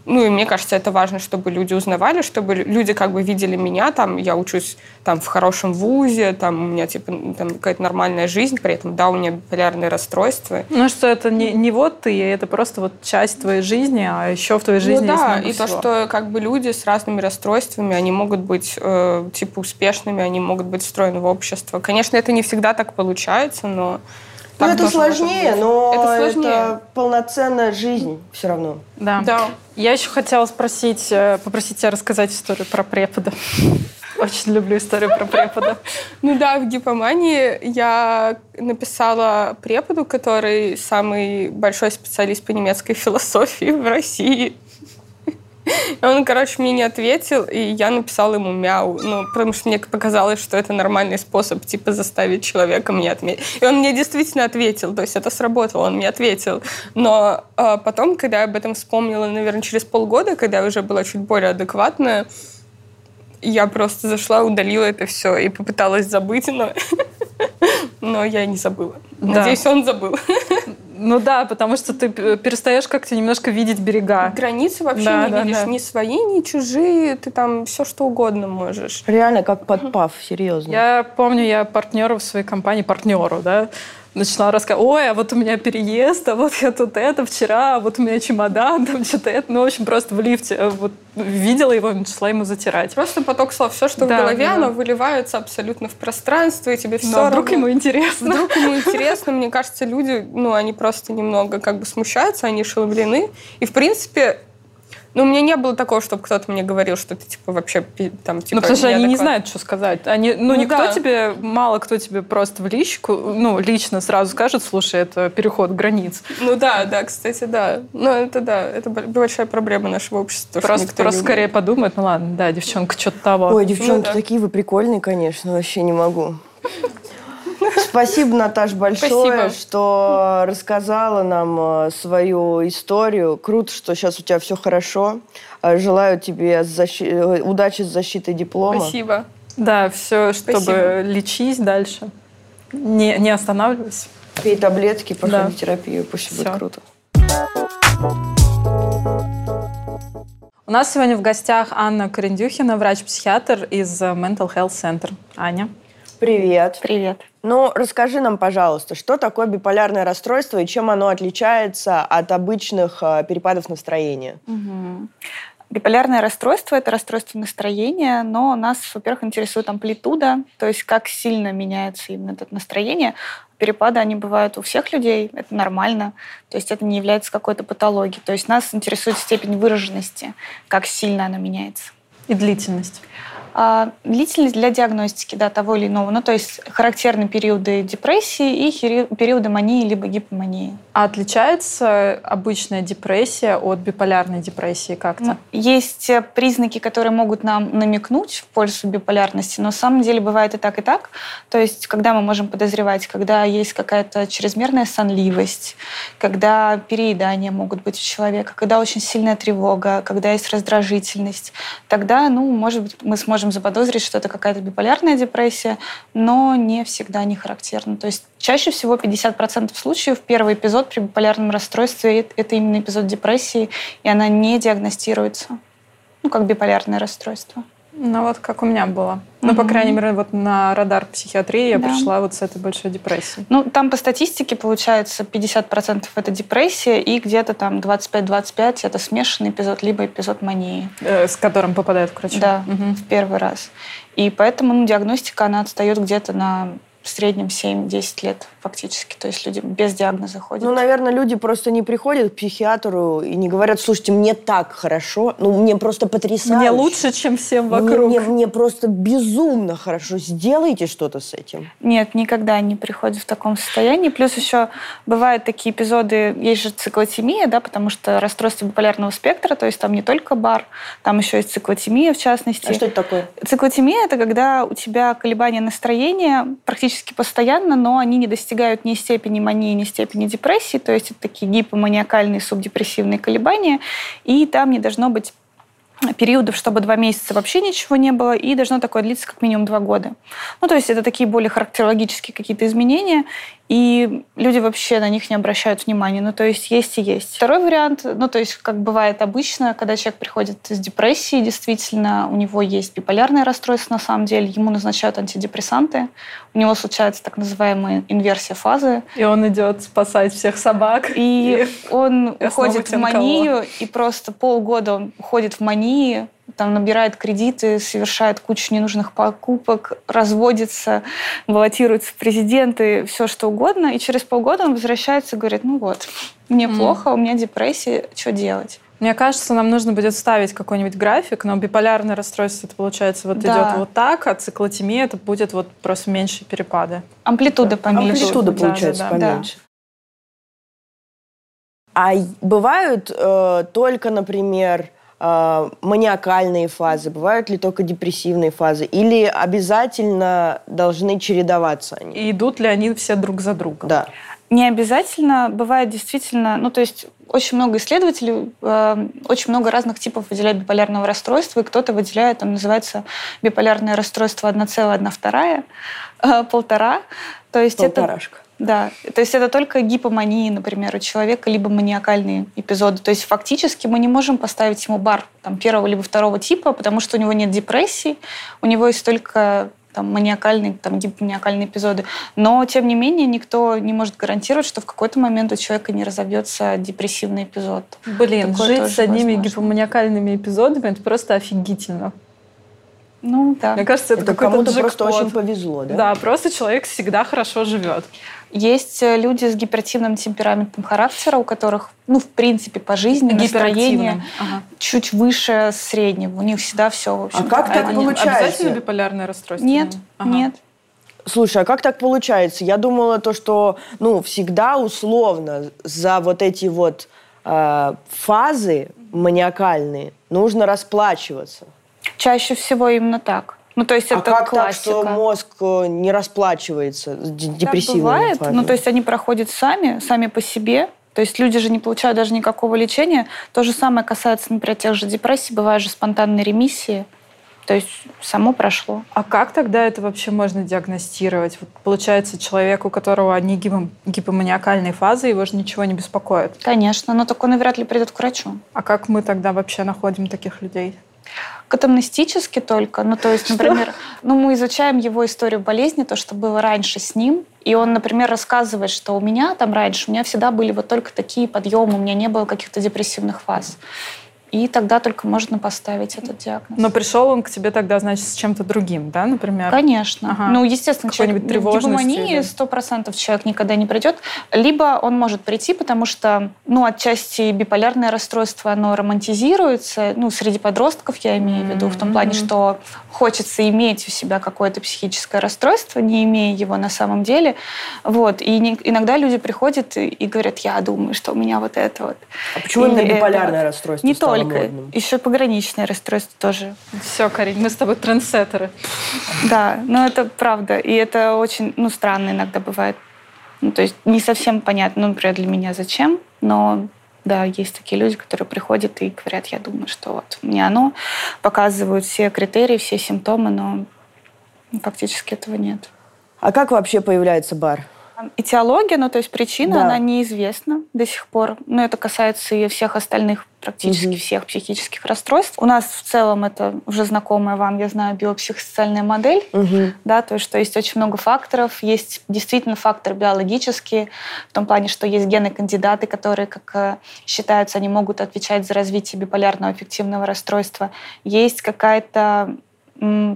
Ну, и мне кажется, это важно, чтобы люди узнавали, чтобы люди как бы видели меня, там, я учусь там в хорошем вузе, там, у меня, типа, там какая-то нормальная жизнь, при этом, да, у меня биполярные расстройства. Ну, что это не, не вот ты, это просто вот часть твоей жизни, а еще в твоей жизни ну да, и то, всего. что как бы люди с разными расстройствами, они могут быть э, типа успешными, они могут быть встроены в общество. Конечно, это не всегда так получается, но Ну, так это тоже может сложнее, но это это, сложнее. полноценная жизнь все равно. Да. Да. Я еще хотела спросить, э, попросить тебя рассказать историю про препода. Очень люблю историю про препода. Ну да, в гипомании я написала преподу, который самый большой специалист по немецкой философии в России. Он, короче, мне не ответил, и я написала ему мяу. Ну, потому что мне показалось, что это нормальный способ, типа, заставить человека мне отметить. И он мне действительно ответил, то есть это сработало, он мне ответил. Но э, потом, когда я об этом вспомнила, наверное, через полгода, когда я уже была чуть более адекватная, я просто зашла, удалила это все и попыталась забыть, но, но я не забыла. Да. Надеюсь, он забыл. Ну да, потому что ты перестаешь как-то немножко видеть берега. Границы вообще Да, не да, видишь, да. ни свои, ни чужие, ты там все что угодно можешь. Реально как подпав, серьезно. Я помню, я партнеру в своей компании, партнеру, да, начинала рассказывать, ой, а вот у меня переезд, а вот я тут это вчера, а вот у меня чемодан, там что-то это. Ну, в общем, просто в лифте э, вот видела его, начала ему затирать. Просто поток слов. Все, что Да, в голове, да. оно выливается абсолютно в пространство, и тебе все Но вдруг ему интересно. Вдруг ему интересно, мне кажется, люди, ну, они просто немного как бы смущаются, они ошеломлены. И, в принципе, ну, у меня не было такого, чтобы кто-то мне говорил, что ты, типа, вообще, там, типа, Ну, потому что они не знают, что сказать. Они, ну, Ну никто да. тебе, мало кто тебе просто в личку, ну, лично сразу скажет, слушай, это переход границ. Ну, да, да, кстати, да. Ну, это, да, это большая проблема нашего общества. что Просто, никто просто скорее подумает, ну ладно, да, девчонка, что-то того. Ой, девчонки, да. такие вы прикольные, конечно, вообще не могу. Спасибо, Наташ, большое, Спасибо. что рассказала нам э, свою историю. Круто, что сейчас у тебя все хорошо. Э, Желаю тебе защи- э, удачи с защитой диплома. Спасибо. Да, все, чтобы Спасибо. лечись дальше. Не, не останавливайся. Пей таблетки, проходи Да. терапию, пусть все будет круто. У нас сегодня в гостях Анна Корендюхина, врач-психиатр из Mental Health Center. Аня. Привет. Привет. Ну, расскажи нам, пожалуйста, что такое биполярное расстройство и чем оно отличается от обычных э, перепадов настроения? Мгм. Биполярное расстройство – это расстройство настроения, но нас, во-первых, интересует амплитуда, то есть как сильно меняется именно это настроение. Перепады, они бывают у всех людей, это нормально, то есть это не является какой-то патологией. То есть нас интересует степень выраженности, как сильно она меняется. И длительность. А длительность для диагностики да, того или иного, ну то есть характерны периоды депрессии и периоды мании либо гипомании. А отличается обычная депрессия от биполярной депрессии как-то? Ну, Есть э, признаки, которые могут нам намекнуть в пользу биполярности, но на самом деле бывает и так, и так. То есть, когда мы можем подозревать, когда есть какая-то чрезмерная сонливость, когда переедания могут быть у человека, когда очень сильная тревога, когда есть раздражительность, тогда, ну, может быть, мы сможем заподозрить, что это какая-то биполярная депрессия, но не всегда не характерно. То есть чаще всего 50% случаев первый эпизод при биполярном расстройстве – это именно эпизод депрессии, и она не диагностируется. Ну, как биполярное расстройство. Ну вот как у меня было. Ну, по крайней мере, вот на радар психиатрии я Да. пришла вот с этой большой депрессией. Ну, там по статистике получается 50% это депрессия, и где-то там 25-25 это смешанный эпизод, либо эпизод мании. э, с которым попадают к врачу. Да, Мгм. в первый раз. И поэтому ну, диагностика, она отстает где-то на в среднем 7-10 лет фактически. То есть люди без диагноза ходят. Ну, наверное, люди просто не приходят к психиатру и не говорят, слушайте, мне так хорошо, ну, мне просто потрясающе. Мне лучше, чем всем Мне, вокруг. мне- мне просто безумно хорошо. Сделайте что-то с этим. Нет, никогда не приходят в таком состоянии. Плюс еще бывают такие эпизоды, есть же циклотемия, да, потому что расстройство биполярного спектра, то есть там не только бар, там еще есть циклотемия в частности. А что это такое? Циклотемия – это когда у тебя колебания настроения практически постоянно, но они не достигают ни степени мании, ни степени депрессии, то есть это такие гипоманиакальные субдепрессивные колебания, и там не должно быть периодов, чтобы два месяца вообще ничего не было, и должно такое длиться как минимум два года. Ну, то есть это такие более характерологические какие-то изменения, и люди вообще на них не обращают внимания. Ну, то есть есть и есть. Второй вариант, ну, то есть как бывает обычно, когда человек приходит с депрессией, действительно, у него есть биполярное расстройство на самом деле, ему назначают антидепрессанты, у него случается так называемая инверсия фазы, И он идет спасать всех собак. и он и уходит в манию, и просто полгода он уходит в мании, там набирает кредиты, совершает кучу ненужных покупок, разводится, баллотируется в президенты, все что угодно. И через полгода он возвращается и говорит, ну вот, мне Мгм. плохо, у меня депрессия, что делать? Мне кажется, нам нужно будет ставить какой-нибудь график, но биполярное расстройство, это получается, вот Да. идет вот так, а циклотемия, это будет вот просто меньше перепады. Амплитуда поменьше. Амплитуда, Да, получается, да, да. поменьше. А бывают э, только, например, э, маниакальные фазы, бывают ли только депрессивные фазы? Или обязательно должны чередоваться они? И идут ли они все друг за другом? Да. Не обязательно. Бывает действительно, ну то есть очень много исследователей, э, очень много разных типов выделяют биполярного расстройства, и кто-то выделяет, там называется биполярное расстройство 1,1,2, э, полтора. То есть это Полторашка. Да, то есть это только гипомании, например, у человека, либо маниакальные эпизоды. То есть фактически мы не можем поставить ему бар там, первого либо второго типа, потому что у него нет депрессии, у него есть только там, маниакальные, там, гипоманиакальные эпизоды. Но, тем не менее, никто не может гарантировать, что в какой-то момент у человека не разовьется депрессивный эпизод. Блин, Такое жить с одними возможно. гипоманиакальными эпизодами, это просто офигительно. Ну, да. Мне кажется, это, это кому-то просто очень повезло, да? Да, просто человек всегда хорошо живет. Есть э, люди с гиперактивным темпераментом характера, у которых, ну, в принципе, по жизни настроение ага. чуть выше среднего. У них всегда все, в общем А как так получается? Обязательно биполярное расстройство? Нет, ага. нет. Слушай, а как так получается? Я думала то, что, ну, всегда условно за вот эти вот э, фазы маниакальные нужно расплачиваться. Чаще всего именно так. Ну, то есть а это как классика. так, что мозг э, не расплачивается депрессивными так бывает. Фазами? Ну, то есть они проходят сами, сами по себе. То есть люди же не получают даже никакого лечения. То же самое касается, например, тех же депрессий. Бывают же спонтанные ремиссии. То есть само прошло. А как тогда это вообще можно диагностировать? Вот получается, человек, у которого одни гипоманиакальные фазы, его же ничего не беспокоит. Конечно, но так он и вряд ли придет к врачу. А как мы тогда вообще находим таких людей? Катамнестически только. Ну, то есть, например, ну, мы изучаем его историю болезни, то, что было раньше с ним. И он, например, рассказывает, что у меня там раньше, у меня всегда были вот только такие подъемы, у меня не было каких-то депрессивных фаз. И тогда только можно поставить этот диагноз. Но пришел он к тебе тогда, значит, с чем-то другим, да, например? Конечно. Ага. Ну, естественно, человек в гипомании сто процентов человек никогда не придет. Либо он может прийти, потому что, ну, отчасти биполярное расстройство, оно романтизируется, ну, среди подростков я имею в виду, в том плане, что хочется иметь у себя какое-то психическое расстройство, не имея его на самом деле. Вот. И не, иногда люди приходят и, и говорят, я думаю, что у меня вот это вот. А почему именно биполярное расстройство Не стало только. Еще пограничное расстройство тоже. Все, Карин, мы с тобой трендсеттеры. Да, но это правда. И это очень ну, странно иногда бывает. Ну, то есть не совсем понятно, ну, например, для меня зачем, но да, есть такие люди, которые приходят и говорят, я думаю, что вот у меня оно, показывают все критерии, все симптомы, но фактически этого нет. А как вообще появляется бар? Этиология, ну то есть причина, да. она неизвестна до сих пор. Но это касается и всех остальных, практически угу. всех психических расстройств. У нас в целом это уже знакомая вам, я знаю, биопсихосоциальная модель, угу. да, то есть что есть очень много факторов. Есть действительно факторы биологические, в том плане, что есть гены-кандидаты, которые, как э, считаются, они могут отвечать за развитие биполярного аффективного расстройства. Есть какая-то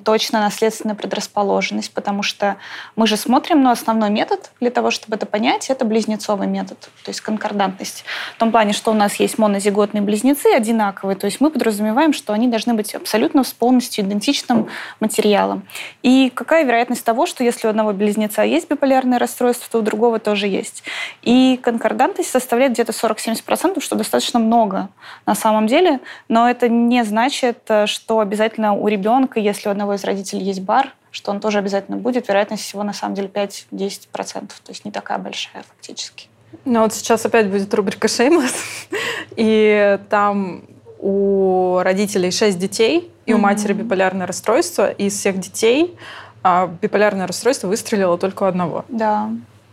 точно наследственная предрасположенность, потому что мы же смотрим, но основной метод для того, чтобы это понять, это близнецовый метод, то есть конкордантность. В том плане, что у нас есть монозиготные близнецы одинаковые, то есть мы подразумеваем, что они должны быть абсолютно с полностью идентичным материалом. И какая вероятность того, что если у одного близнеца есть биполярное расстройство, то у другого тоже есть. И конкордантность составляет где-то 40-70%, что достаточно много на самом деле, но это не значит, э, что обязательно у ребенка, если если у одного из родителей есть бар, что он тоже обязательно будет, вероятность всего на самом деле 5-10%. То есть не такая большая фактически. Ну вот сейчас опять будет рубрика «Шеймлесс», и там у родителей 6 детей, и у матери биполярное расстройство, и из всех детей а, биполярное расстройство выстрелило только у одного. Да.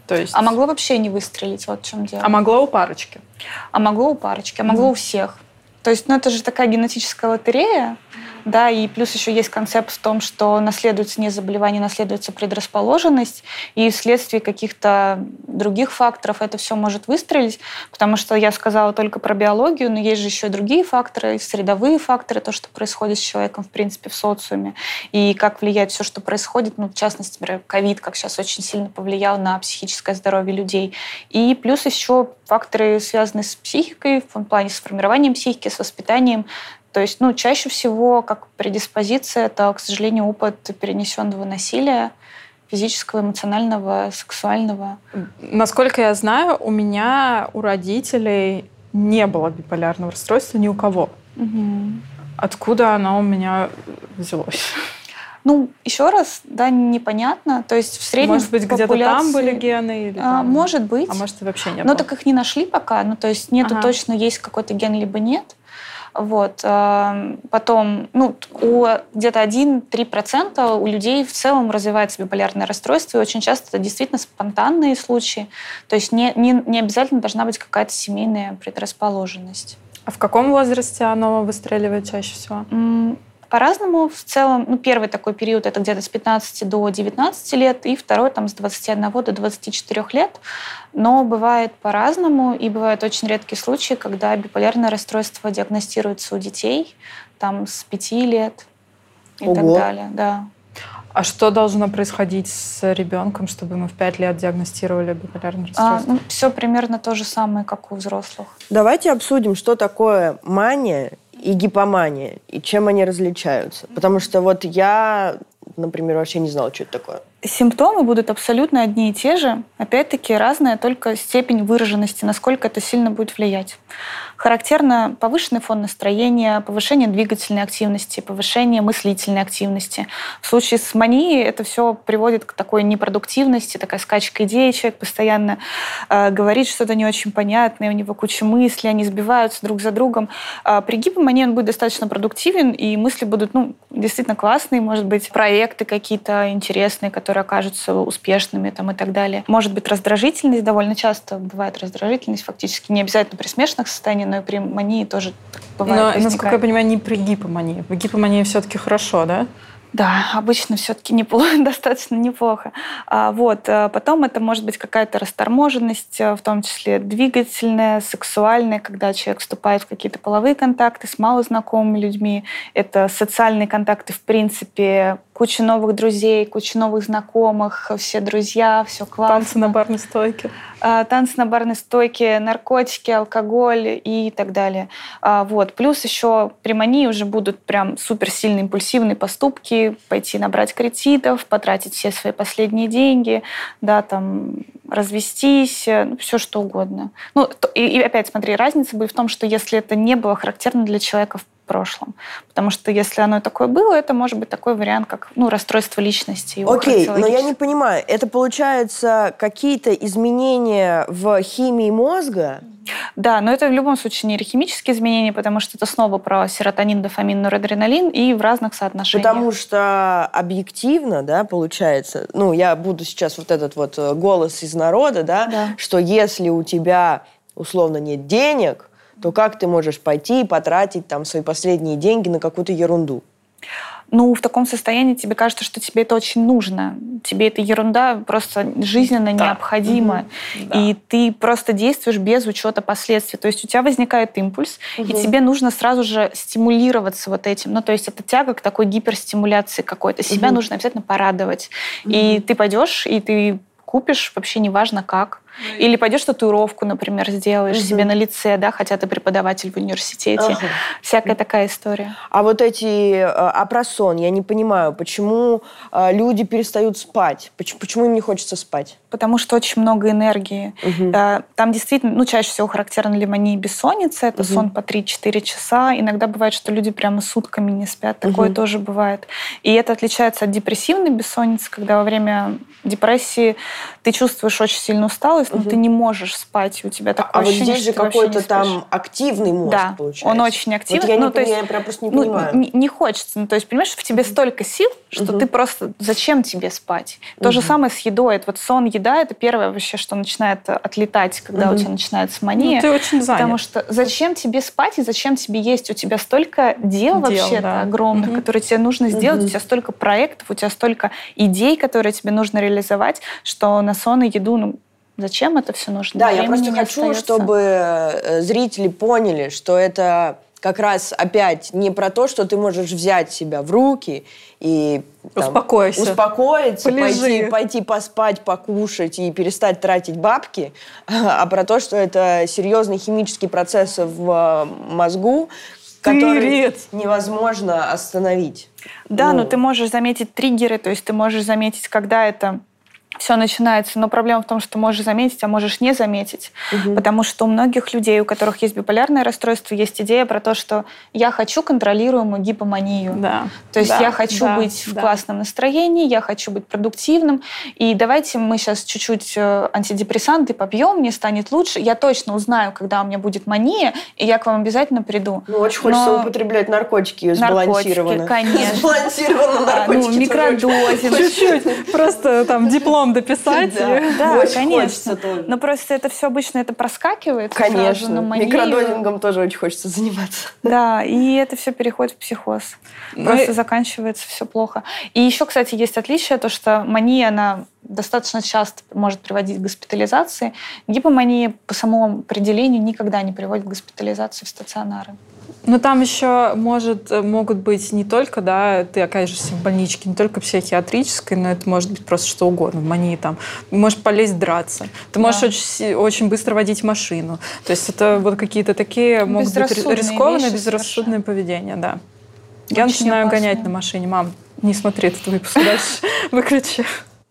То есть... А могло вообще не выстрелить, вот в чем дело. А могло у парочки. А могло у парочки, а могло у всех. То есть, ну, это же такая генетическая лотерея, да, и плюс еще есть концепт в том, что наследуется не заболевание, наследуется предрасположенность, и вследствие каких-то других факторов это все может выстрелить, потому что я сказала только про биологию, но есть же еще и другие факторы, средовые факторы, то, что происходит с человеком, в принципе, в социуме, и как влияет все, что происходит, ну, в частности, например, ковид, как сейчас очень сильно повлиял на психическое здоровье людей, и плюс еще факторы, связанные с психикой, в плане с формированием психики, с воспитанием. То есть, ну, чаще всего, как предиспозиция, это, к сожалению, опыт перенесенного насилия, физического, эмоционального, сексуального. Насколько я знаю, у меня, у родителей не было биполярного расстройства ни у кого. Угу. Откуда оно у меня взялось? Ну, еще раз, да, непонятно. То есть в среднем Может быть, где-то там были гены? Или а, там... Может быть. А может, и вообще не Но было. так их не нашли пока. Ну, то есть нету ага. точно, есть какой-то ген, либо нет. Вот. А, потом, ну, у где-то 1-3% у людей в целом развивается биполярное расстройство, и очень часто это действительно спонтанные случаи. То есть не, не, не обязательно должна быть какая-то семейная предрасположенность. А в каком возрасте оно выстреливает чаще всего? По-разному. В целом, ну, первый такой период это где-то с 15 до 19 лет, и второй там с 21 до 24 лет. Но бывает по-разному, и бывают очень редкие случаи, когда биполярное расстройство диагностируется у детей там с 5 лет и Ого. так далее. Да. А что должно происходить с ребенком, чтобы мы в 5 лет диагностировали биполярное а, расстройство? А, ну, все примерно то же самое, как у взрослых. Давайте обсудим, что такое мания и гипомания, и чем они различаются. Потому что вот я, например, вообще не знала, что это такое. Симптомы будут абсолютно одни и те же. Опять-таки разная только степень выраженности, насколько это сильно будет влиять. Характерно повышенный фон настроения, повышение двигательной активности, повышение мыслительной активности. В случае с манией это все приводит к такой непродуктивности, такая скачка идей. Человек постоянно э, говорит что-то не очень понятное, у него куча мыслей, они сбиваются друг за другом. А при гипомании он будет достаточно продуктивен, и мысли будут ну, действительно классные, может быть, проекты какие-то интересные, которые окажутся успешными там, и так далее. Может быть, раздражительность довольно часто бывает раздражительность, фактически не обязательно при смешанных состояниях, но и при мании тоже бывает. Но, возникает. насколько я понимаю, не при гипомании. В гипомании все-таки хорошо, да? Да, обычно все-таки неплохо, достаточно неплохо. А, вот. Э, потом это может быть какая-то расторможенность, э, в том числе двигательная, сексуальная, когда человек вступает в какие-то половые контакты с малознакомыми людьми. Это социальные контакты, в принципе, куча новых друзей, куча новых знакомых, все друзья, все классно. Танцы на барной стойке. А, танцы на барной стойке, наркотики, алкоголь и так далее. А, вот. Плюс еще при мании уже будут прям суперсильные импульсивные поступки, пойти набрать кредитов, потратить все свои последние деньги, да, там, развестись, э, ну, все что угодно. Ну, и, и опять смотри, разница будет в том, что если это не было характерно для человека в прошлом. Потому что если оно такое было, это может быть такой вариант, как ну, расстройство личности. Окей, okay, но я не понимаю, это получается какие-то изменения в химии мозга? Да, но это в любом случае нейрохимические изменения, потому что это снова про серотонин, дофамин, норадреналин и в разных соотношениях. Потому что объективно, да, получается, ну, я буду сейчас вот этот вот э, голос из народа, да, да. что если у тебя условно нет денег, то как ты можешь пойти и потратить там свои последние деньги на какую-то ерунду? ну, в таком состоянии тебе кажется, что тебе это очень нужно. Тебе эта ерунда просто жизненно да. необходима. Угу. Да. И ты просто действуешь без учета последствий. То есть у тебя возникает импульс, угу. и тебе нужно сразу же стимулироваться вот этим. Ну, то есть это тяга к такой гиперстимуляции какой-то. Себя угу. нужно обязательно порадовать. Угу. И ты пойдешь, и ты купишь, вообще неважно как. Или пойдешь татуировку, например, сделаешь угу. себе на лице, да, хотя ты преподаватель в университете. Ага. Всякая такая история. А вот эти э, опросон, я не понимаю, почему э, люди перестают спать? Почему, почему им не хочется спать? Потому что очень много энергии. Угу. Там действительно, ну, чаще всего характерна лимония и бессонница. Это угу. сон по 3-4 часа. Иногда бывает, что люди прямо сутками не спят. Такое угу. тоже бывает. И это отличается от депрессивной бессонницы, когда во время депрессии ты чувствуешь очень сильно усталость, но угу. ты не можешь спать, у тебя такое а ощущение, вот здесь же какой-то там активный мозг да, получается. он очень активный. Вот я, ну, не, то есть, я прям просто не ну, понимаю. Не, не хочется. Ну, то есть, понимаешь, в тебе столько сил, что угу. ты просто... Зачем тебе спать? То угу. же самое с едой. Это вот сон, еда — это первое вообще, что начинает отлетать, когда угу. у тебя начинается мания. Ну, ты очень занят. Потому что зачем тебе спать и зачем тебе есть? У тебя столько дел, дел вообще да. огромных, угу. которые тебе нужно сделать. Угу. У тебя столько проектов, у тебя столько идей, которые тебе нужно реализовать, что на сон и еду ну, Зачем это все нужно? Да, Времени я просто хочу, остается. чтобы э, зрители поняли, что это как раз опять не про то, что ты можешь взять себя в руки и там, успокоиться, успокоиться пойти, пойти поспать, покушать и перестать тратить бабки, а про то, что это серьезные химические процессы в мозгу, которые невозможно остановить. Да, ну. но ты можешь заметить триггеры, то есть ты можешь заметить, когда это все начинается. Но проблема в том, что можешь заметить, а можешь не заметить. Угу. Потому что у многих людей, у которых есть биполярное расстройство, есть идея про то, что я хочу контролируемую гипоманию. Да. То есть да, я хочу да, быть в да. классном настроении, я хочу быть продуктивным. И давайте мы сейчас чуть-чуть э, антидепрессанты попьем, мне станет лучше. Я точно узнаю, когда у меня будет мания, и я к вам обязательно приду. Ну, очень хочется Но... употреблять наркотики сбалансированно. Наркотики, конечно. Сбалансированно наркотики. А, ну, микродозинг. Чуть-чуть. Просто там диплом потом дописать. Да, Очень конечно. хочется тоже. Но просто это все обычно это проскакивает сразу Конечно. на. Микродозингом тоже очень хочется заниматься. Да, и это все переходит в психоз. Ну Просто заканчивается все плохо. И еще, кстати, есть отличие, то, что мания, она достаточно часто может приводить к госпитализации. Гипомания по самому определению никогда не приводит к госпитализации в стационары. Ну, там еще может, э, могут быть не только, да, ты окажешься в больничке, не только психиатрической, но это может быть просто что угодно, в мании там. Можешь полезть драться. Ты можешь Да. очень, очень быстро водить машину. То есть это вот какие-то такие могут быть ри- Безрассудные рискованные, вещи безрассудное поведение, да. Я Очень начинаю опасные. гонять на машине. Мам, не смотри этот выпуск дальше. Выключи.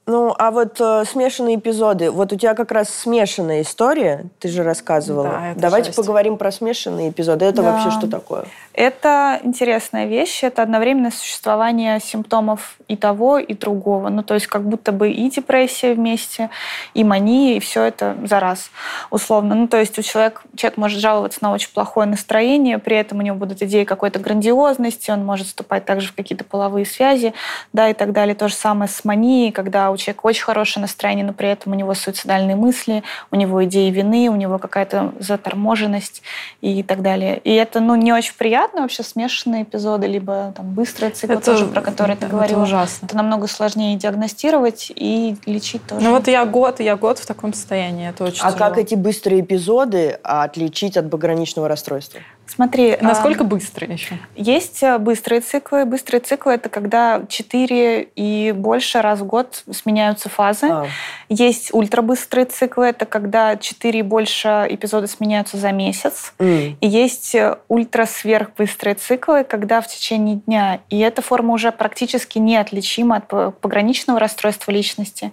Ну, а вот э, смешанные эпизоды. Вот у тебя как раз смешанная история, ты же рассказывала. Да, это Давайте жесть. поговорим про смешанные эпизоды. Это Да. вообще что такое? Это интересная вещь, это одновременное существование симптомов и того, и другого. Ну, то есть как будто бы и депрессия вместе, и мания, и все это за раз, условно. Ну, то есть у человека, человек может жаловаться на очень плохое настроение, при этом у него будут идеи какой-то грандиозности, он может вступать также в какие-то половые связи, да, и так далее. То же самое с манией, когда у человека очень хорошее настроение, но при этом у него суицидальные мысли, у него идеи вины, у него какая-то заторможенность и так далее. И это, ну, не очень приятно вообще, смешанные эпизоды, либо там быстрые циклы тоже, про которые ты это говорила. ужасно. Это намного сложнее диагностировать и лечить тоже. Ну вот я год, я год в таком состоянии. Это очень А тяжело. как эти быстрые эпизоды отличить от пограничного расстройства? Смотри, Насколько а, быстро еще? Есть э, быстрые циклы. Быстрые циклы — это когда 4 и больше раз в год сменяются фазы. А, Есть ультрабыстрые циклы. Это когда 4 и больше эпизода сменяются за месяц. м. И есть э, ультра-сверхбыстрые циклы, когда в течение дня. И эта форма уже практически неотличима от пограничного расстройства личности.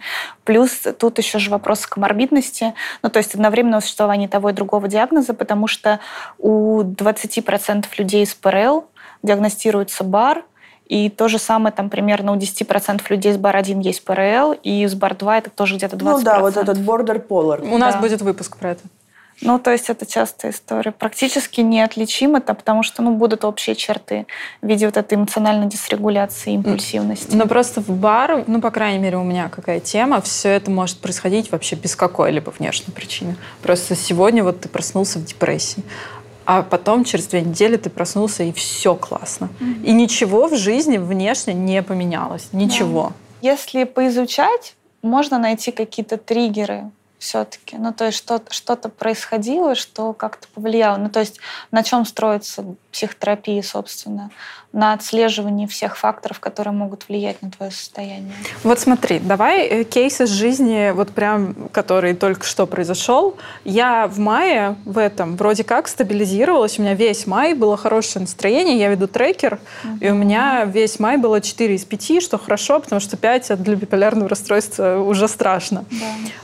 Плюс тут еще же вопрос коморбидности, ну то есть одновременного существования того и другого диагноза, потому что у 20% людей с ПРЛ диагностируется БАР, и то же самое там примерно у 10% людей с БАР-1 есть ПРЛ, и с БАР-2 это тоже где-то 20%. Ну да, вот этот border polar. У нас Да. будет выпуск про это. Ну, то есть это частая история. Практически неотличимо, это потому что ну, будут общие черты в виде вот этой эмоциональной дисрегуляции, импульсивности. Но просто в бар, ну, по крайней мере, у меня какая тема, все это может происходить вообще без какой-либо внешней причины. Просто сегодня вот ты проснулся в депрессии, а потом через две недели ты проснулся, и все классно. И ничего в жизни внешне не поменялось. Ничего. Если поизучать, можно найти какие-то триггеры все-таки. Ну, то есть что-то, что-то происходило, что как-то повлияло. Ну, то есть на чем строится психотерапия, собственно? На отслеживании всех факторов, которые могут влиять на твое состояние. Вот смотри, давай э, кейс из жизни, вот прям, который только что произошел. Я в мае в этом вроде как стабилизировалась. У меня весь май было хорошее настроение. Я веду трекер, и у меня весь май было 4 из 5, что хорошо, потому что 5 для биполярного расстройства уже страшно.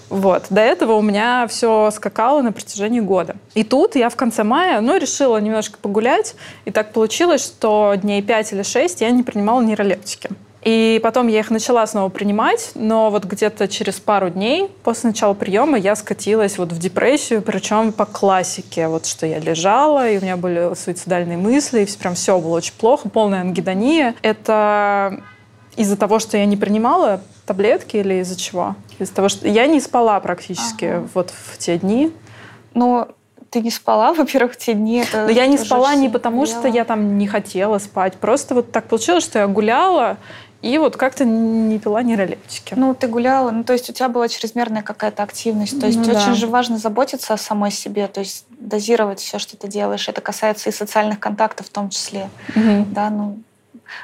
Вот. До этого у меня все скакало на протяжении года. И тут я в конце мая, ну, решила немножко погулять. И так получилось, что дней 5 или 6 я не принимала нейролептики. И потом я их начала снова принимать, но вот где-то через пару дней после начала приема я скатилась вот в депрессию, причем по классике, вот что я лежала, и у меня были суицидальные мысли, и прям все было очень плохо, полная ангидония. Это из-за того, что я не принимала таблетки или из-за чего? Из-за того, что я не спала практически Ага. вот в те дни. Но ты не спала, во-первых, те дни. Это Но я не спала не потому, что повлияло. я там не хотела спать. Просто вот так получилось, что я гуляла и вот как-то не пила нейролептики. Ну, ты гуляла, ну, то есть у тебя была чрезмерная какая-то активность. То есть Ну очень да. же важно заботиться о самой себе, то есть дозировать все, что ты делаешь. Это касается и социальных контактов в том числе. Мгм. Да, ну,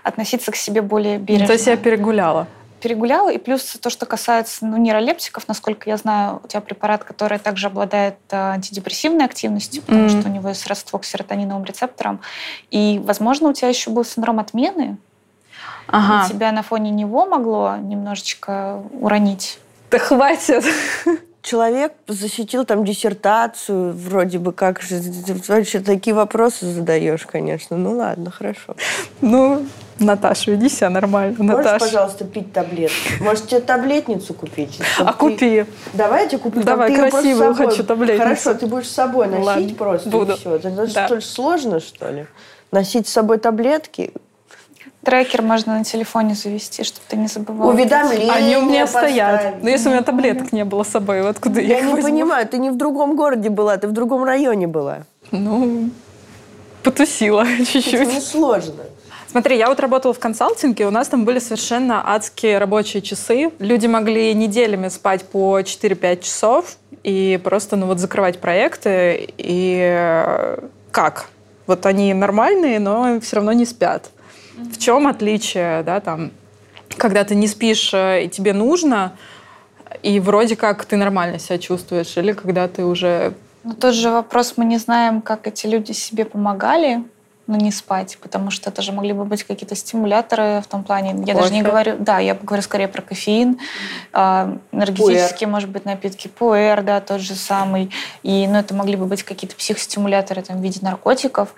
относиться к себе более бережно. То есть я перегуляла. Перегуляла. И плюс то, что касается ну, нейролептиков, насколько я знаю, у тебя препарат, который также обладает э, антидепрессивной активностью, потому Мгм. что у него есть родство к серотониновым рецепторам. И, возможно, у тебя еще был синдром отмены. Ага. И тебя на фоне него могло немножечко уронить. Да хватит. Человек защитил там диссертацию, вроде бы как же, вообще такие вопросы задаешь, конечно. Ну ладно, хорошо. Ну, Наташа, веди себя нормально. Можешь, Наташа. пожалуйста, пить таблетки? Может, тебе таблетницу купить? чтобы А ты- купи. Давай я тебе куплю. Давай, просто красивую собой- хочу таблетницу. Хорошо, ты будешь с собой Ну, носить ладно, просто буду. и все. Это Да. что ли сложно, что ли? Носить с собой таблетки? Трекер можно на телефоне завести, чтобы ты не забывал. Уведомления Они у меня стоят. Но если у меня таблеток не было с собой, откуда я Я их не возьму? понимаю, ты не в другом городе была, ты в другом районе была. Ну, потусила Это чуть-чуть. не сложно. Смотри, я вот работала в консалтинге, у нас там были совершенно адские рабочие часы. Люди могли неделями спать по 4-5 часов и просто, ну вот, закрывать проекты. И э, как? Вот они нормальные, но все равно не спят. В чем отличие, да, там, когда ты не спишь э, и тебе нужно, и вроде как ты нормально себя чувствуешь, или когда ты уже Но тот же вопрос, мы не знаем, как эти люди себе помогали, но не спать, потому что это же могли бы быть какие-то стимуляторы в том плане. Я даже не говорю, да, я говорю скорее про кофеин, а, энергетические, может быть, напитки, пуэр, да, тот же самый. И, ну, это могли бы быть какие-то психостимуляторы там, в виде наркотиков.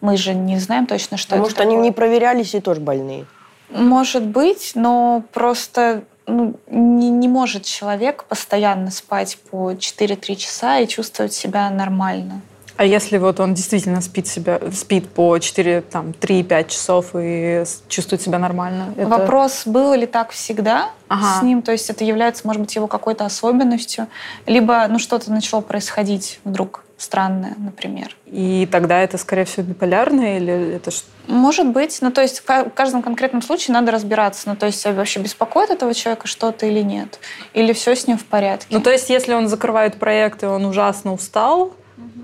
Мы же не знаем точно, что Потому это они такое. не проверялись и тоже больные. Может быть, но просто ну, не, не может человек постоянно спать по 4-3 часа и чувствовать себя нормально. А если вот он действительно спит, себя, спит по 4, там, 3-5 часов и чувствует себя нормально? это- Вопрос, было ли так всегда Ага. с ним, то есть это является, может быть, его какой-то особенностью, либо ну, что-то начало происходить вдруг странное, например. И тогда это, скорее всего, биполярное или это что? Может быть, ну то есть в ка- в каждом конкретном случае надо разбираться, ну то есть а вообще беспокоит этого человека что-то или нет, или все с ним в порядке. Ну, то есть, если он закрывает проект, и он ужасно устал,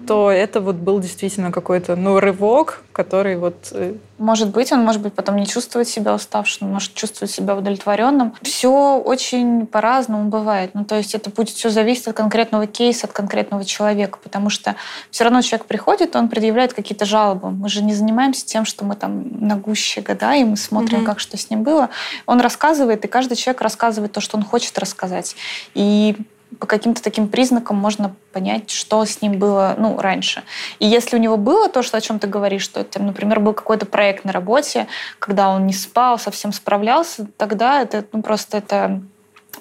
то это вот был действительно какой-то, ну, рывок, который вот... э, Может быть, он может быть потом не чувствовать себя уставшим, может чувствовать себя удовлетворенным. Все очень по-разному бывает. Ну, то есть это будет все зависеть от конкретного кейса, от конкретного человека, потому что все равно человек приходит, он предъявляет какие-то жалобы. Мы же не занимаемся тем, что мы там на гуще гадаем и смотрим, Мгм. как что с ним было. Он рассказывает, и каждый человек рассказывает то, что он хочет рассказать. И по каким-то таким признакам можно понять, что с ним было ну, раньше. И если у него было то, что, о чем ты говоришь, что, это, например, был какой-то проект на работе, когда он не спал, совсем справлялся, тогда это ну, просто это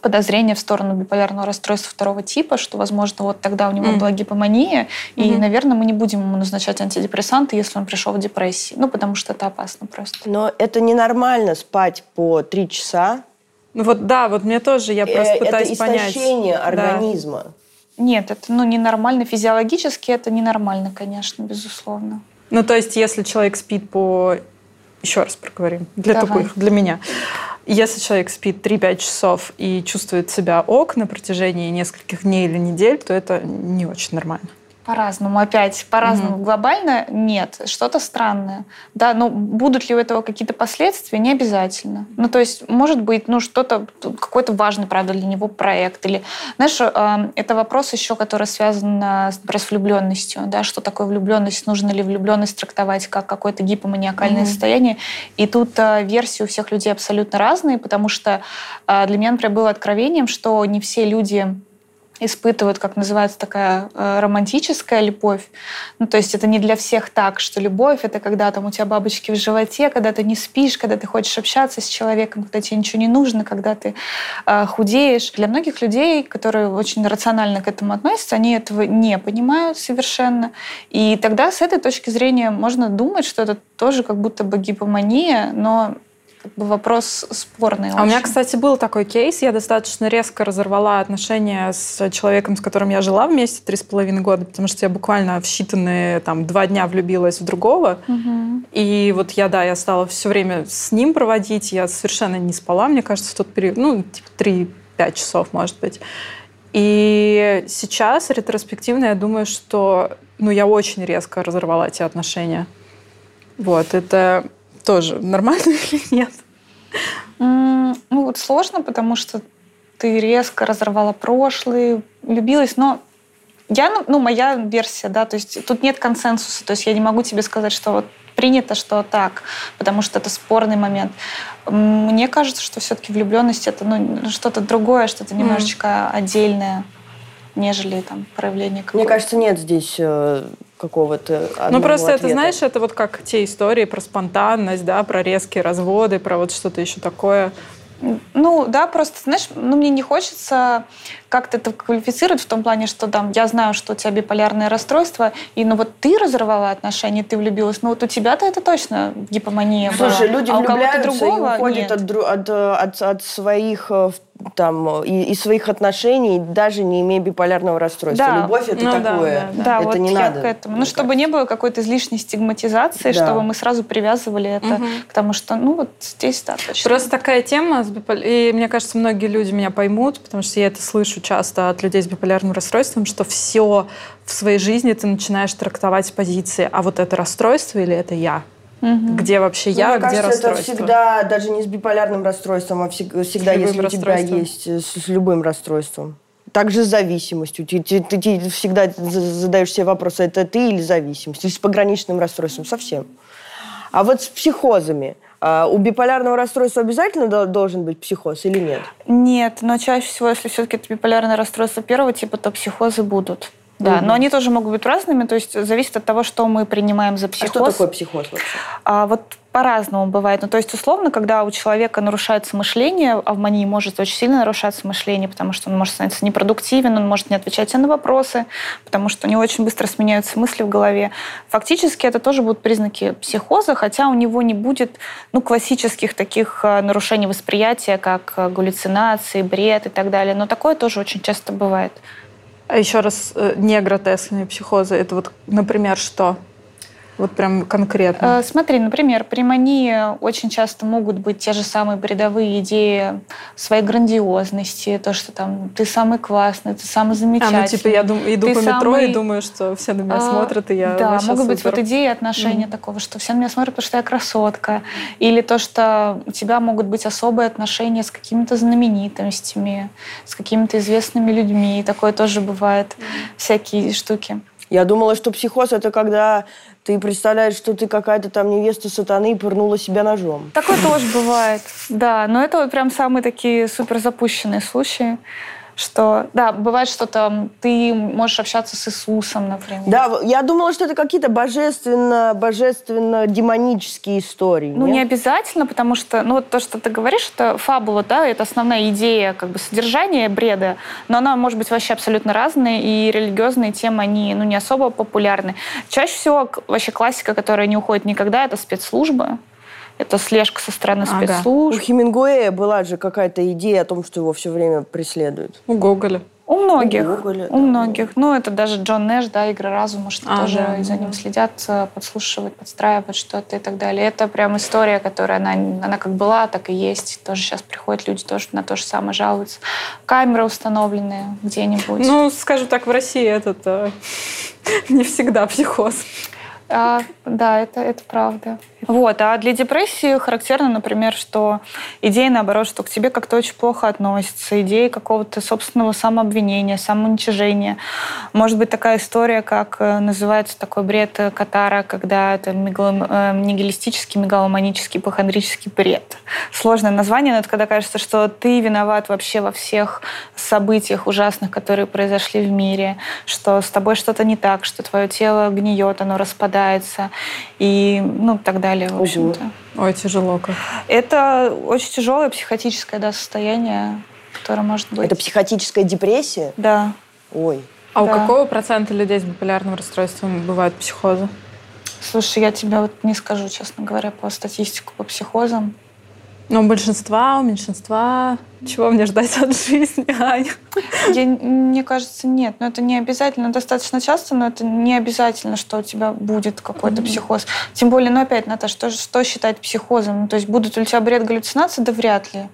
подозрение в сторону биполярного расстройства второго типа, что, возможно, вот тогда у него Мгм. была гипомания, и, Мгм. наверное, мы не будем ему назначать антидепрессанты, если он пришел в депрессии. Ну, потому что это опасно просто. Но это ненормально спать по три часа. Ну, вот да, вот мне тоже, я просто Э, пытаюсь это понять. истощение Да. организма. Нет, это ну, ненормально. Физиологически это ненормально, конечно, безусловно. Ну, то есть, если человек спит по... Еще раз проговорим. Для Давай. тупых, для меня. Если человек спит 3-5 часов и чувствует себя ок на протяжении нескольких дней или недель, то это не очень нормально. По-разному, опять, по-разному. Мгм. Глобально нет, что-то странное. Да, но будут ли у этого какие-то последствия, не обязательно. Ну, то есть, может быть, ну, что-то, какой-то важный, правда, для него проект. Или, знаешь, э, это вопрос еще, который связан, э, с, например, с влюбленностью. Да, что такое влюбленность? Нужно ли влюбленность трактовать как какое-то гипоманиакальное Мгм. состояние? И тут э, версии у всех людей абсолютно разные, потому что э, для меня, например, было откровением, что не все люди испытывают, как называется, такая э, романтическая любовь. Ну, то есть это не для всех так, что любовь — это когда там у тебя бабочки в животе, когда ты не спишь, когда ты хочешь общаться с человеком, когда тебе ничего не нужно, когда ты э, худеешь. Для многих людей, которые очень рационально к этому относятся, они этого не понимают совершенно. И тогда с этой точки зрения можно думать, что это тоже как будто бы гипомания, но вопрос спорный. А у меня, кстати, был такой кейс. Я достаточно резко разорвала отношения с человеком, с которым я жила вместе три с половиной года, потому что я буквально в считанные там, два дня влюбилась в другого. Мгм. И вот я, да, я стала все время с ним проводить. Я совершенно не спала, мне кажется, в тот период. Ну, типа 3-5 часов, может быть. И сейчас, ретроспективно, я думаю, что ну, я очень резко разорвала эти отношения. Вот, это тоже нормально или нет? Ну вот сложно, потому что ты резко разорвала прошлый, влюбилась, но я, ну, ну, моя версия, да, то есть тут нет консенсуса, то есть я не могу тебе сказать, что вот принято, что так, потому что это спорный момент. Мне кажется, что все-таки влюбленность это ну, что-то другое, что-то немножечко отдельное, нежели там проявление Мне какого-то. кажется, нет здесь э, какого-то Ну, просто это, ответа. знаешь, это вот как те истории про спонтанность, да, про резкие разводы, про вот что-то еще такое. Ну, да, просто, знаешь, ну, мне не хочется как-то это квалифицировать в том плане, что там, я знаю, что у тебя биполярное расстройство, и ну вот ты разорвала отношения, ты влюбилась, ну вот у тебя-то это точно гипомания Слушай, была. люди а влюбляются другого и уходят нет. от, от, э, от, от своих э, там и, и своих отношений, даже не имея биполярного расстройства. Да. Любовь это Ну да, такое. да, Да, это вот не я надо. к этому. Ну, чтобы не было какой-то излишней стигматизации, Да. чтобы мы сразу привязывали это Мгм. к тому, что, ну, вот здесь, да, точно. Просто такая тема, и мне кажется, многие люди меня поймут, потому что я это слышу часто от людей с биполярным расстройством, что все в своей жизни ты начинаешь трактовать с позиции, а вот это расстройство или это я? Мгм. Где вообще Ну, я, мне где кажется, это расстройство? всегда, даже не с биполярным расстройством, а всег- всегда, любым если у тебя есть э, с, с любым расстройством. Также с зависимостью. Ты, ты- ты- ты всегда за- задаешь себе вопрос, это ты или зависимость? Или с пограничным расстройством? Совсем. А вот с психозами. а, у биполярного расстройства обязательно дол- должен быть психоз или нет? Нет, но чаще всего, если все-таки это биполярное расстройство первого типа, то психозы будут. Да, Мгм. но они тоже могут быть разными, то есть зависит от того, что мы принимаем за А психоз. что такое психоз вообще? А вот по-разному бывает. Ну, то есть, условно, когда у человека нарушается мышление, а в мании может очень сильно нарушаться мышление, потому что он может становиться непродуктивен, он может не отвечать на вопросы, потому что у него очень быстро сменяются мысли в голове. Фактически это тоже будут признаки психоза, хотя у него не будет ну, классических таких э, нарушений восприятия, как э, галлюцинации, бред и так далее. Но такое тоже очень часто бывает. А еще раз, э, негротескные психозы, это вот, например, что? Вот прям конкретно. Э, Смотри, например, при мании очень часто могут быть те же самые бредовые идеи своей грандиозности, то, что там ты самый классный, ты самый А, замечательный. ну типа я дум- иду Ты по метро самый- и думаю, что все на меня А, смотрят, и я Да, могут быть супер. вот идеи отношения такого, что все на меня смотрят, потому что я красотка. Или то, что у тебя могут быть особые отношения с какими-то знаменитостями, с какими-то известными людьми. Такое тоже бывает. Всякие штуки. Я думала, что психоз это когда ты представляешь, что ты какая-то там невеста сатаны и пырнула себя ножом. Такое тоже бывает, да. Но это вот прям самые такие супер запущенные случаи, что, да, бывает, что там ты можешь общаться с Иисусом, например. Да, я думала, что это какие-то божественно, божественно-демонические истории. Ну, нет? не обязательно, потому что, ну, вот то, что ты говоришь, это фабула, да, это основная идея, как бы, содержания бреда, но она может быть вообще абсолютно разная, и религиозные темы, они, ну, не особо популярны. Чаще всего вообще классика, которая не уходит никогда, это спецслужбы, это слежка со стороны Ага. У спецслужб. Хемингуэя была же какая-то идея о том, что его все время преследуют. У Гоголя. У многих. У Гоголя, у да. многих. Ну, это даже Джон Нэш, да, «Игры разума», что А, тоже да, за да. ним следят, э, подслушивают, подстраивают что-то и так далее. Это прям история, которая, она, она как была, так и есть. Тоже сейчас приходят люди тоже на то же самое жалуются. Камеры установленные где-нибудь. Ну, скажем так, в России этот э, не всегда психоз. А, да, это, это правда. Вот. А для депрессии характерно, например, что идея, наоборот, что к тебе как-то очень плохо относятся, идеи какого-то собственного самообвинения, самоуничижения. Может быть такая история, как э, называется такой бред э, Катара, когда это мегалом- э, нигилистический, мегаломанический, ипохондрический бред. Сложное название, но это когда кажется, что ты виноват вообще во всех событиях ужасных, которые произошли в мире, что с тобой что-то не так, что твое тело гниет, оно распадается и ну так далее, в общем-то. Ой, тяжело как. Это очень тяжелое психотическое да, состояние, которое может быть. Это психотическая депрессия? Да. Ой. А у Да. какого процента людей с биполярным расстройством бывают психозы? Слушай, я тебе вот не скажу, честно говоря, по статистику по психозам. Ну, у большинства, у меньшинства. Чего мне ждать от жизни, Аня? Я, мне кажется, нет. Но это не обязательно. Достаточно часто, но это не обязательно, что у тебя будет какой-то психоз. Тем более, ну опять, Наташа, что, что считать психозом? Ну, то есть будут ли у тебя бред галлюцинации? Да вряд ли.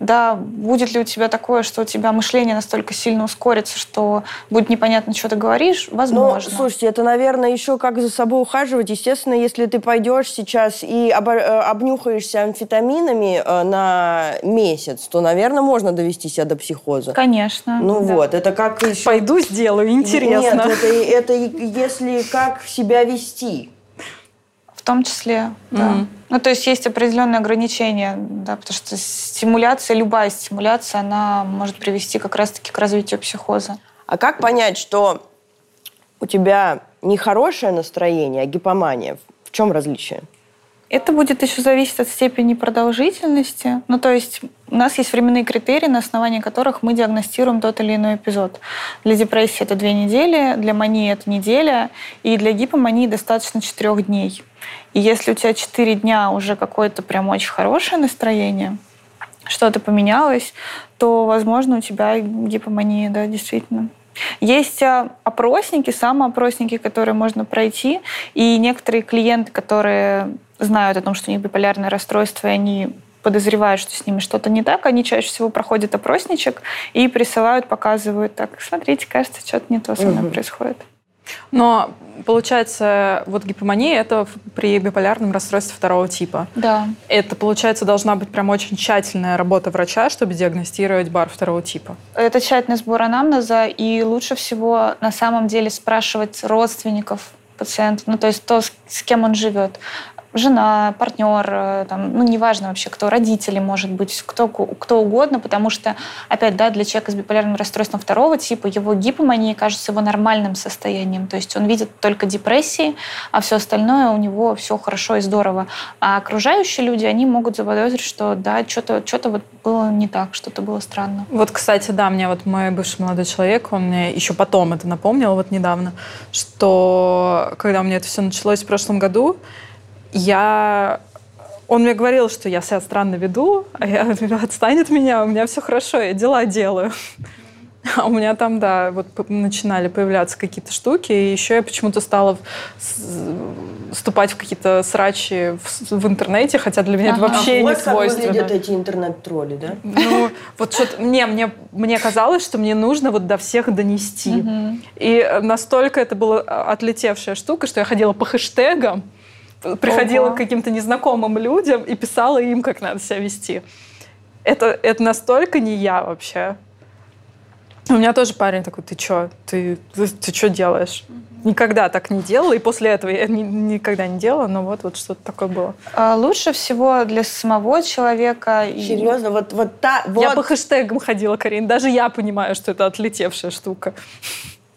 Да, будет ли у тебя такое, что у тебя мышление настолько сильно ускорится, что будет непонятно, что ты говоришь? Ну, Возможно. слушайте, это, наверное, еще как за собой ухаживать. Естественно, если ты пойдешь сейчас и э, обнюхаешься амфетаминами э, на месяц, то, наверное, можно довести себя до психоза. Конечно. Ну да. вот, это как еще... Пойду сделаю, интересно. Нет, это, это если как себя вести. В том числе, да. Мгм. Ну, то есть есть определенные ограничения, да, потому что стимуляция, любая стимуляция, она может привести как раз-таки к развитию психоза. А как понять, что у тебя не хорошее настроение, а гипомания? В чем различие? Это будет еще зависеть от степени продолжительности. Ну, то есть у нас есть временные критерии, на основании которых мы диагностируем тот или иной эпизод. Для депрессии это две недели, для мании это неделя, и для гипомании достаточно четырех дней. И если у тебя четыре дня уже какое-то прям очень хорошее настроение, что-то поменялось, то, возможно, у тебя гипомания, да, действительно. Есть а, опросники, самоопросники, которые можно пройти, и некоторые клиенты, которые знают о том, что у них биполярное расстройство, и они подозревают, что с ними что-то не так, они чаще всего проходят опросничек и присылают, показывают, так, смотрите, кажется, что-то не то со мной угу. происходит. Но получается, вот гипомания это при биполярном расстройстве второго типа. Да. Это, получается, должна быть прям очень тщательная работа врача, чтобы диагностировать бар второго типа. Это тщательный сбор анамнеза, и лучше всего на самом деле спрашивать родственников пациента, ну то есть то, с кем он живет жена, партнер, э, там, ну, неважно вообще, кто, родители, может быть, кто, кто угодно, потому что, опять, да, для человека с биполярным расстройством второго типа его гипомания кажется его нормальным состоянием, то есть он видит только депрессии, а все остальное у него все хорошо и здорово. А окружающие люди, они могут заподозрить, что, да, что-то что вот было не так, что-то было странно. Вот, кстати, да, мне вот мой бывший молодой человек, он мне еще потом это напомнил, вот недавно, что когда у меня это все началось в прошлом году, я он мне говорил, что я себя странно веду, а я отстань от меня, у меня все хорошо, я дела делаю. А у меня там, да, вот начинали появляться какие-то штуки, и еще я почему-то стала вступать в какие-то срачи в, в интернете, хотя для меня ага. это вообще а не свойственно. Вот выглядят эти интернет-тролли, да? Ну, вот что-то мне, мне, мне казалось, что мне нужно вот до всех донести. Угу. И настолько это была отлетевшая штука, что я ходила по хэштегам, приходила Ого. к каким-то незнакомым людям и писала им, как надо себя вести. Это, это настолько не я вообще. У меня тоже парень такой, ты что, ты, ты, ты что делаешь? Никогда так не делала, и после этого я ни, никогда не делала, но вот, вот что-то такое было. А лучше всего для самого человека... Серьезно? Вот, вот та... Вот. Я по хэштегам ходила, Карин, даже я понимаю, что это отлетевшая штука.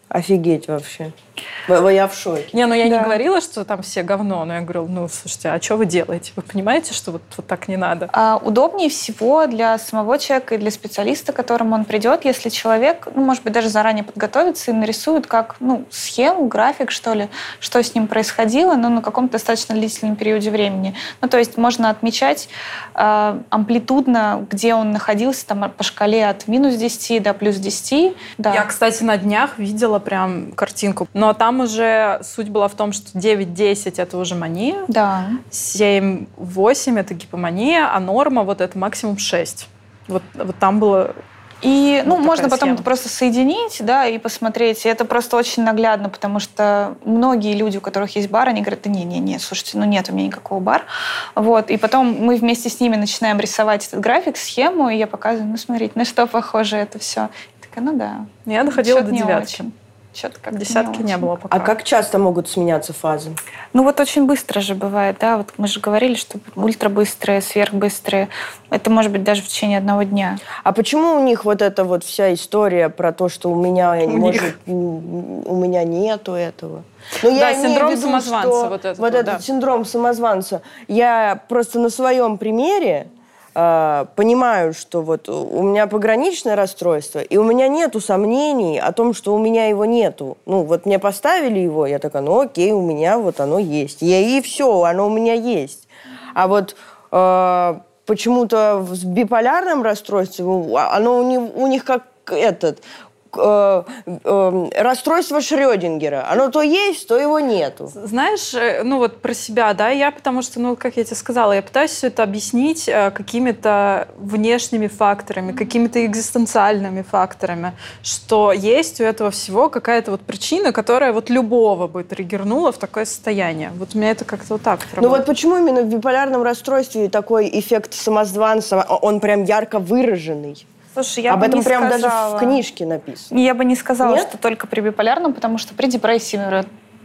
Офигеть вообще. Я в шоке. Не, ну я да. не говорила, что там все говно, но я говорю, ну, слушайте, а что вы делаете? Вы понимаете, что вот, вот так не надо? А, удобнее всего для самого человека и для специалиста, к которому он придет, если человек, ну, может быть, даже заранее подготовится и нарисует как, ну, схему, график, что ли, что с ним происходило, но на каком-то достаточно длительном периоде времени. Ну, то есть можно отмечать э, амплитудно, где он находился там по шкале от минус 10 до плюс 10. Да. Я, кстати, на днях видела прям картинку, но там уже суть была в том, что 9-10 это уже мания, да. 7-8 это гипомания, а норма вот это максимум 6. Вот, вот там было и, ну, вот можно потом схема. это просто соединить, да, и посмотреть. И это просто очень наглядно, потому что многие люди, у которых есть бар, они говорят, да не, не, не, слушайте, ну нет у меня никакого бар. Вот, и потом мы вместе с ними начинаем рисовать этот график, схему, и я показываю, ну, смотрите, на что похоже это все. И такая, ну да. Я доходила до девятки. Очень. Что-то как Десятки не, не было пока. А как часто могут сменяться фазы? Ну вот очень быстро же бывает, да. Вот мы же говорили, что ультрабыстрые, сверхбыстрые. Это может быть даже в течение одного дня. А почему у них вот эта вот вся история про то, что у меня, у может, них. у меня нету этого? Ну, я да, синдром виду, самозванца. вот этот, вот, вот этот да. синдром самозванца. Я просто на своем примере э, понимаю, что вот у меня пограничное расстройство, и у меня нету сомнений о том, что у меня его нету. Ну, вот мне поставили его, я такая, ну окей, у меня вот оно есть. Я, и все, оно у меня есть. А вот э, почему-то с биполярным расстройством, оно у них, у них как этот, э, э, расстройство Шрёдингера. Оно то есть, то его нету. Знаешь, э, ну вот про себя, да, я потому что, ну, как я тебе сказала, я пытаюсь все это объяснить э, какими-то внешними факторами, какими-то экзистенциальными факторами, что есть у этого всего какая-то вот причина, которая вот любого бы триггернула в такое состояние. Вот у меня это как-то вот так Ну вот почему именно в биполярном расстройстве такой эффект самозванца, он прям ярко выраженный? Слушай, я Об бы этом не прям сказала... даже в книжке написано. Я бы не сказала, Нет? что только при биполярном, потому что при депрессии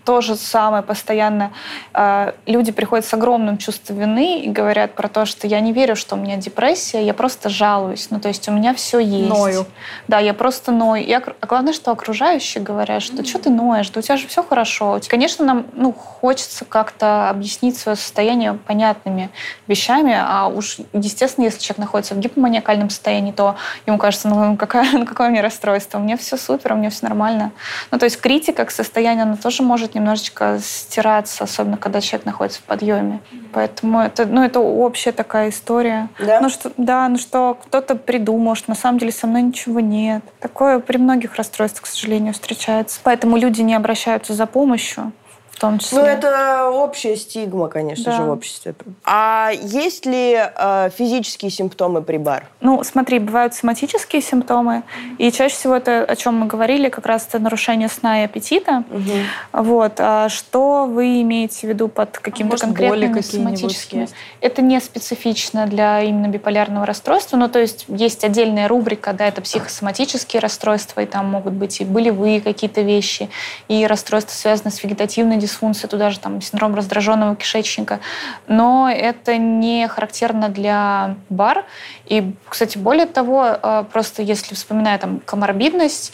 то же самое постоянно. Э, люди приходят с огромным чувством вины и говорят про то, что я не верю, что у меня депрессия, я просто жалуюсь. Ну, то есть у меня все есть. Ною. Да, я просто ною. И, а главное, что окружающие говорят, что mm-hmm. что ты ноешь, да у тебя же все хорошо. Конечно, нам ну, хочется как-то объяснить свое состояние понятными вещами, а уж, естественно, если человек находится в гипоманиакальном состоянии, то ему кажется, ну какая, ну, какое мне расстройство, у меня все супер, у меня все нормально. Ну, то есть критика к состоянию, она тоже может немножечко стираться, особенно когда человек находится в подъеме. Поэтому это, ну, это общая такая история. Да? Ну, что, да, ну что кто-то придумал, что на самом деле со мной ничего нет. Такое при многих расстройствах, к сожалению, встречается. Поэтому люди не обращаются за помощью в том числе. Ну, это общая стигма, конечно да. же, в обществе. А есть ли э, физические симптомы при бар? Ну, смотри, бывают соматические симптомы, и чаще всего это, о чем мы говорили, как раз это нарушение сна и аппетита. Угу. Вот. А что вы имеете в виду под каким-то а конкретными соматическими? Это не специфично для именно биполярного расстройства, но то есть есть отдельная рубрика, да, это психосоматические расстройства, и там могут быть и болевые какие-то вещи, и расстройства, связанные с вегетативной дисфункция, туда же там синдром раздраженного кишечника. Но это не характерно для бар. И, кстати, более того, э, просто если вспоминая там коморбидность,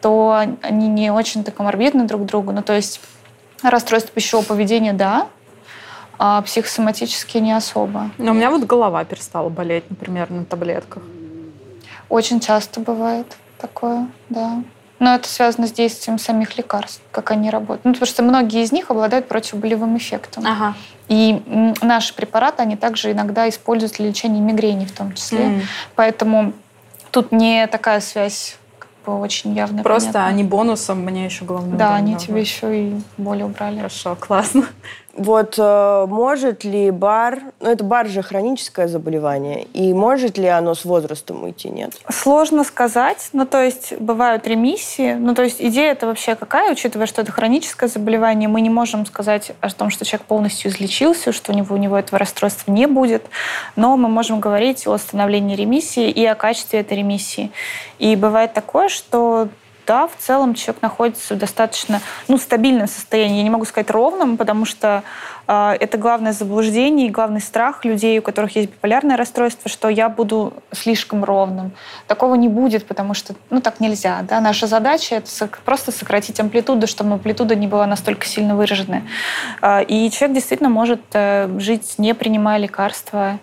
то они не очень-то коморбидны друг другу. Ну, то есть расстройство пищевого поведения, да, а психосоматические не особо. Но у меня вот голова перестала болеть, например, на таблетках. Очень часто бывает такое, да. Но это связано с действием самих лекарств, как они работают. Ну, потому что многие из них обладают противоболевым эффектом. Ага. И наши препараты, они также иногда используют для лечения мигрени в том числе. Mm. Поэтому тут не такая связь бы очень явная. Просто понятная. они бонусом мне еще главное. Да, они тебе еще и боли убрали. Хорошо, классно. Вот э, может ли бар, ну это бар же хроническое заболевание, и может ли оно с возрастом уйти, нет? Сложно сказать, ну то есть бывают ремиссии, ну то есть идея это вообще какая, учитывая, что это хроническое заболевание, мы не можем сказать о том, что человек полностью излечился, что у него, у него этого расстройства не будет, но мы можем говорить о становлении ремиссии и о качестве этой ремиссии. И бывает такое, что да, в целом человек находится в достаточно ну, стабильном состоянии. Я не могу сказать ровном, потому что э, это главное заблуждение и главный страх людей, у которых есть биполярное расстройство, что я буду слишком ровным. Такого не будет, потому что ну, так нельзя. Да? Наша задача — это просто сократить амплитуду, чтобы амплитуда не была настолько сильно выраженная. Э, и человек действительно может э, жить, не принимая лекарства,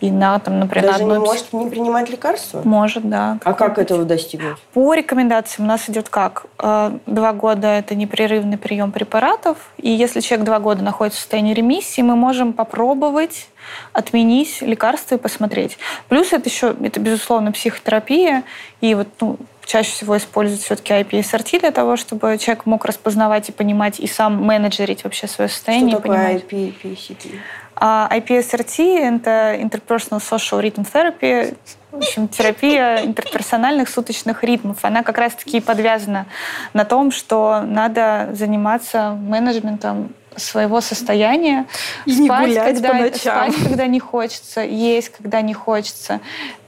и на, там, например, Даже на одной... не может не принимать лекарства? Может, да. А как этого достигнуть? По рекомендациям у нас идет как? Э, два года – это непрерывный прием препаратов. И если человек два года находится в состоянии ремиссии, мы можем попробовать отменить лекарства и посмотреть. Плюс это еще, это, безусловно, психотерапия. И вот ну, чаще всего используют все-таки IPSRT для того, чтобы человек мог распознавать и понимать и сам менеджерить вообще свое состояние. Что такое IPSRT? А IPSRT — это Interpersonal Social Rhythm Therapy, в общем, терапия интерперсональных суточных ритмов. Она как раз-таки подвязана на том, что надо заниматься менеджментом своего состояния, и спать, не гулять когда, по ночам. спать, когда не хочется, есть, когда не хочется,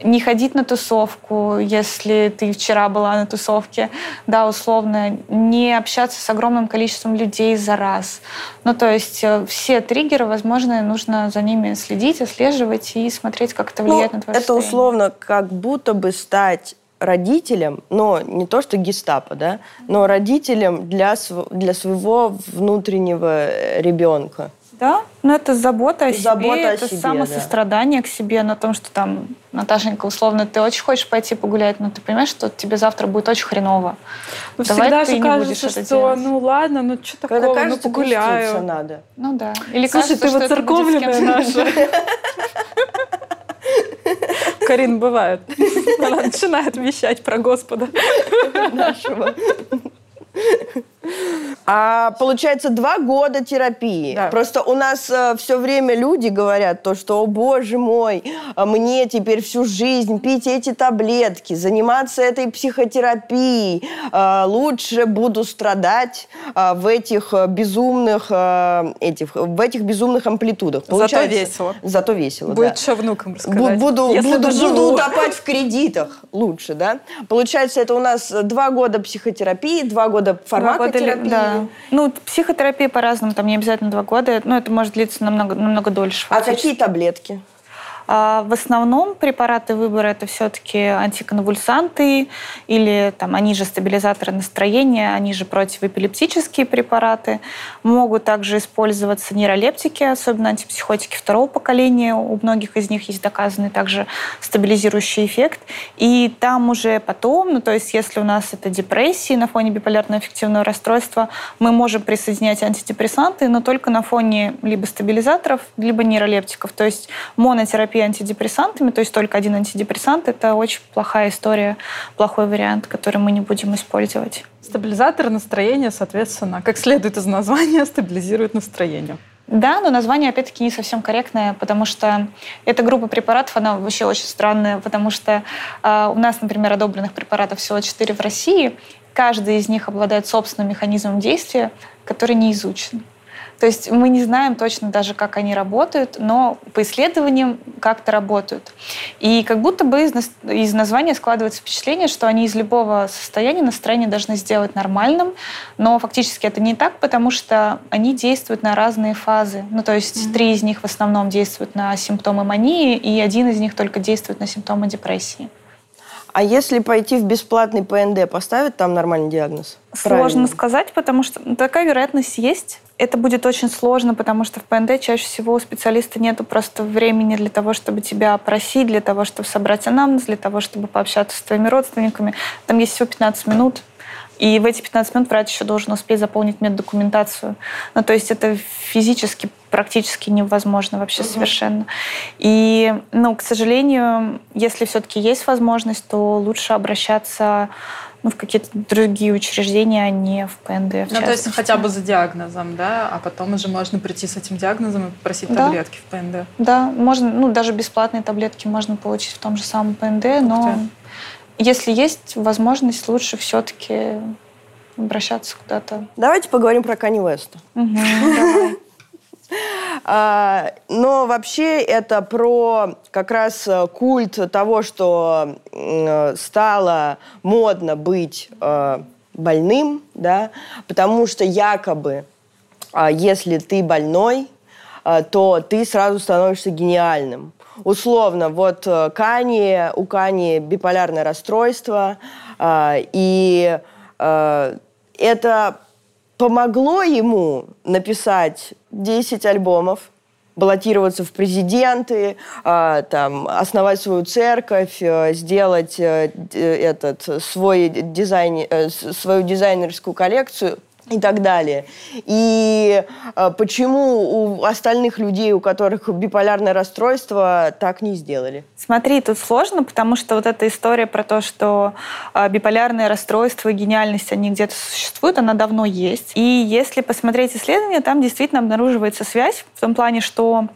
не ходить на тусовку, если ты вчера была на тусовке, да, условно, не общаться с огромным количеством людей за раз. Ну, то есть э, все триггеры, возможно, нужно за ними следить, отслеживать и смотреть, как это влияет ну, на твое Это состояние. условно как будто бы стать родителям, но не то что гестапо, да, но родителям для, для своего внутреннего ребенка. Да, но это забота о забота себе, о это себе, самосострадание да. к себе, на том, что там, Наташенька, условно, ты очень хочешь пойти погулять, но ты понимаешь, что тебе завтра будет очень хреново. Ну, Давай всегда ты же кажется, что делать. ну ладно, ну что такого, Когда кажется, ну погуляю. надо. Ну да. Или Слушай, кажется, ты вот церковленная наша. Карин бывает. Она начинает вещать про Господа. Нашего. А получается два года терапии. Да. Просто у нас э, все время люди говорят то, что, о боже мой, а мне теперь всю жизнь пить эти таблетки, заниматься этой психотерапией, э, лучше буду страдать э, в этих безумных э, этих в этих безумных амплитудах. Получается, зато весело. Зато весело. Будет да. что внукам рассказать. Буду, буду, буду утопать в кредитах лучше, да? Получается, это у нас два года психотерапии, два года фармакотерапии. Да, Да. Ну, психотерапия по-разному, там не обязательно два года, но это может длиться намного, намного дольше. А какие таблетки? А, в основном препараты выбора это все-таки антиконвульсанты или там, они же стабилизаторы настроения, они же противоэпилептические препараты. Могут также использоваться нейролептики, особенно антипсихотики второго поколения. У многих из них есть доказанный также стабилизирующий эффект. И там уже потом, ну то есть если у нас это депрессия на фоне биполярного аффективного расстройства, мы можем присоединять антидепрессанты, но только на фоне либо стабилизаторов, либо нейролептиков. То есть монотерапия антидепрессантами, то есть только один антидепрессант, это очень плохая история, плохой вариант, который мы не будем использовать. Стабилизатор настроения, соответственно, как следует из названия, стабилизирует настроение. Да, но название, опять-таки, не совсем корректное, потому что эта группа препаратов, она вообще очень странная, потому что э, у нас, например, одобренных препаратов всего 4 в России, каждый из них обладает собственным механизмом действия, который не изучен. То есть мы не знаем точно даже, как они работают, но по исследованиям как-то работают. И как будто бы из, из названия складывается впечатление, что они из любого состояния настроения должны сделать нормальным, но фактически это не так, потому что они действуют на разные фазы. Ну, то есть mm-hmm. три из них в основном действуют на симптомы мании, и один из них только действует на симптомы депрессии. А если пойти в бесплатный ПНД, поставят там нормальный диагноз? Сложно Правильно. сказать, потому что такая вероятность есть. Это будет очень сложно, потому что в ПНД чаще всего у специалиста нет просто времени для того, чтобы тебя опросить, для того, чтобы собрать анамнез, для того, чтобы пообщаться с твоими родственниками. Там есть всего 15 минут, и в эти 15 минут врач еще должен успеть заполнить меддокументацию. Ну, то есть это физически практически невозможно вообще угу. совершенно. И, ну, к сожалению, если все-таки есть возможность, то лучше обращаться ну, в какие-то другие учреждения, а не в ПНД. В ну, то есть хотя бы за диагнозом, да, а потом уже можно прийти с этим диагнозом и попросить да. таблетки в ПНД. Да, можно, ну, даже бесплатные таблетки можно получить в том же самом ПНД, но если есть возможность, лучше все-таки обращаться куда-то. Давайте поговорим про Кани Веста. Угу, А, но вообще это про как раз э, культ того, что стало модно быть э, больным, да, потому что якобы, а, если ты больной, э, то ты сразу становишься гениальным. Условно, вот Кани, у Кани биполярное расстройство, а, и это помогло ему написать 10 альбомов, баллотироваться в президенты, э, там, основать свою церковь, э, сделать э, этот, свой дизайн, э, свою дизайнерскую коллекцию – и так далее. И э, почему у остальных людей, у которых биполярное расстройство, так не сделали? Смотри, тут сложно, потому что вот эта история про то, что э, биполярное расстройство и гениальность, они где-то существуют, она давно есть. И если посмотреть исследования, там действительно обнаруживается связь в том плане, что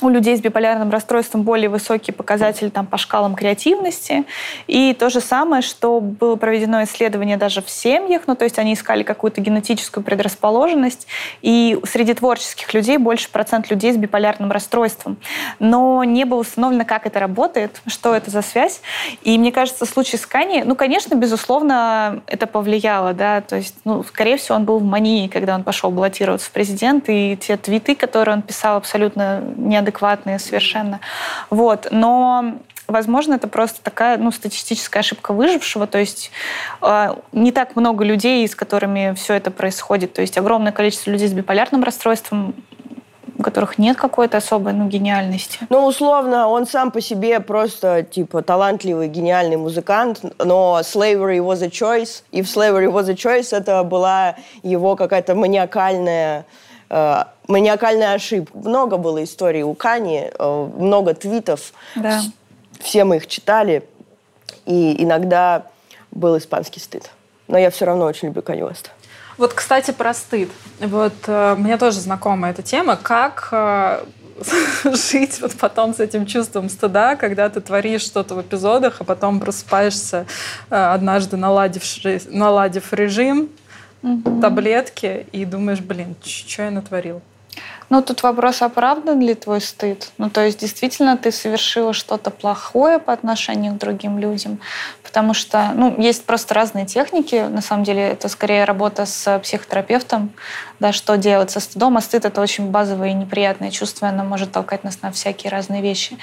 у людей с биполярным расстройством более высокие показатели там, по шкалам креативности. И то же самое, что было проведено исследование даже в семьях, ну, то есть они искали какую-то генетическую предрасположенность, и среди творческих людей больше процент людей с биполярным расстройством. Но не было установлено, как это работает, что это за связь. И мне кажется, случай с Кани, ну, конечно, безусловно, это повлияло, да, то есть, ну, скорее всего, он был в мании, когда он пошел баллотироваться в президент, и те твиты, которые он писал, абсолютно не неадекватные совершенно. Вот. Но Возможно, это просто такая ну, статистическая ошибка выжившего. То есть э, не так много людей, с которыми все это происходит. То есть огромное количество людей с биполярным расстройством, у которых нет какой-то особой ну, гениальности. Ну, условно, он сам по себе просто, типа, талантливый, гениальный музыкант, но slavery was a choice. И в slavery was a choice это была его какая-то маниакальная э, маниакальная ошибка. Много было историй у Кани, э, много твитов. Да. Все мы их читали. И иногда был испанский стыд. Но я все равно очень люблю Кани Уэста. Вот, кстати, про стыд. Вот э, мне тоже знакома эта тема. Как э, жить вот потом с этим чувством стыда, когда ты творишь что-то в эпизодах, а потом просыпаешься э, однажды, наладив, наладив режим, угу. таблетки, и думаешь, блин, что я натворил? Ну, тут вопрос, оправдан ли твой стыд? Ну, то есть, действительно, ты совершила что-то плохое по отношению к другим людям? Потому что, ну, есть просто разные техники. На самом деле, это скорее работа с психотерапевтом, да, что делать со стыдом. А стыд — это очень базовое и неприятное чувство, оно может толкать нас на всякие разные вещи.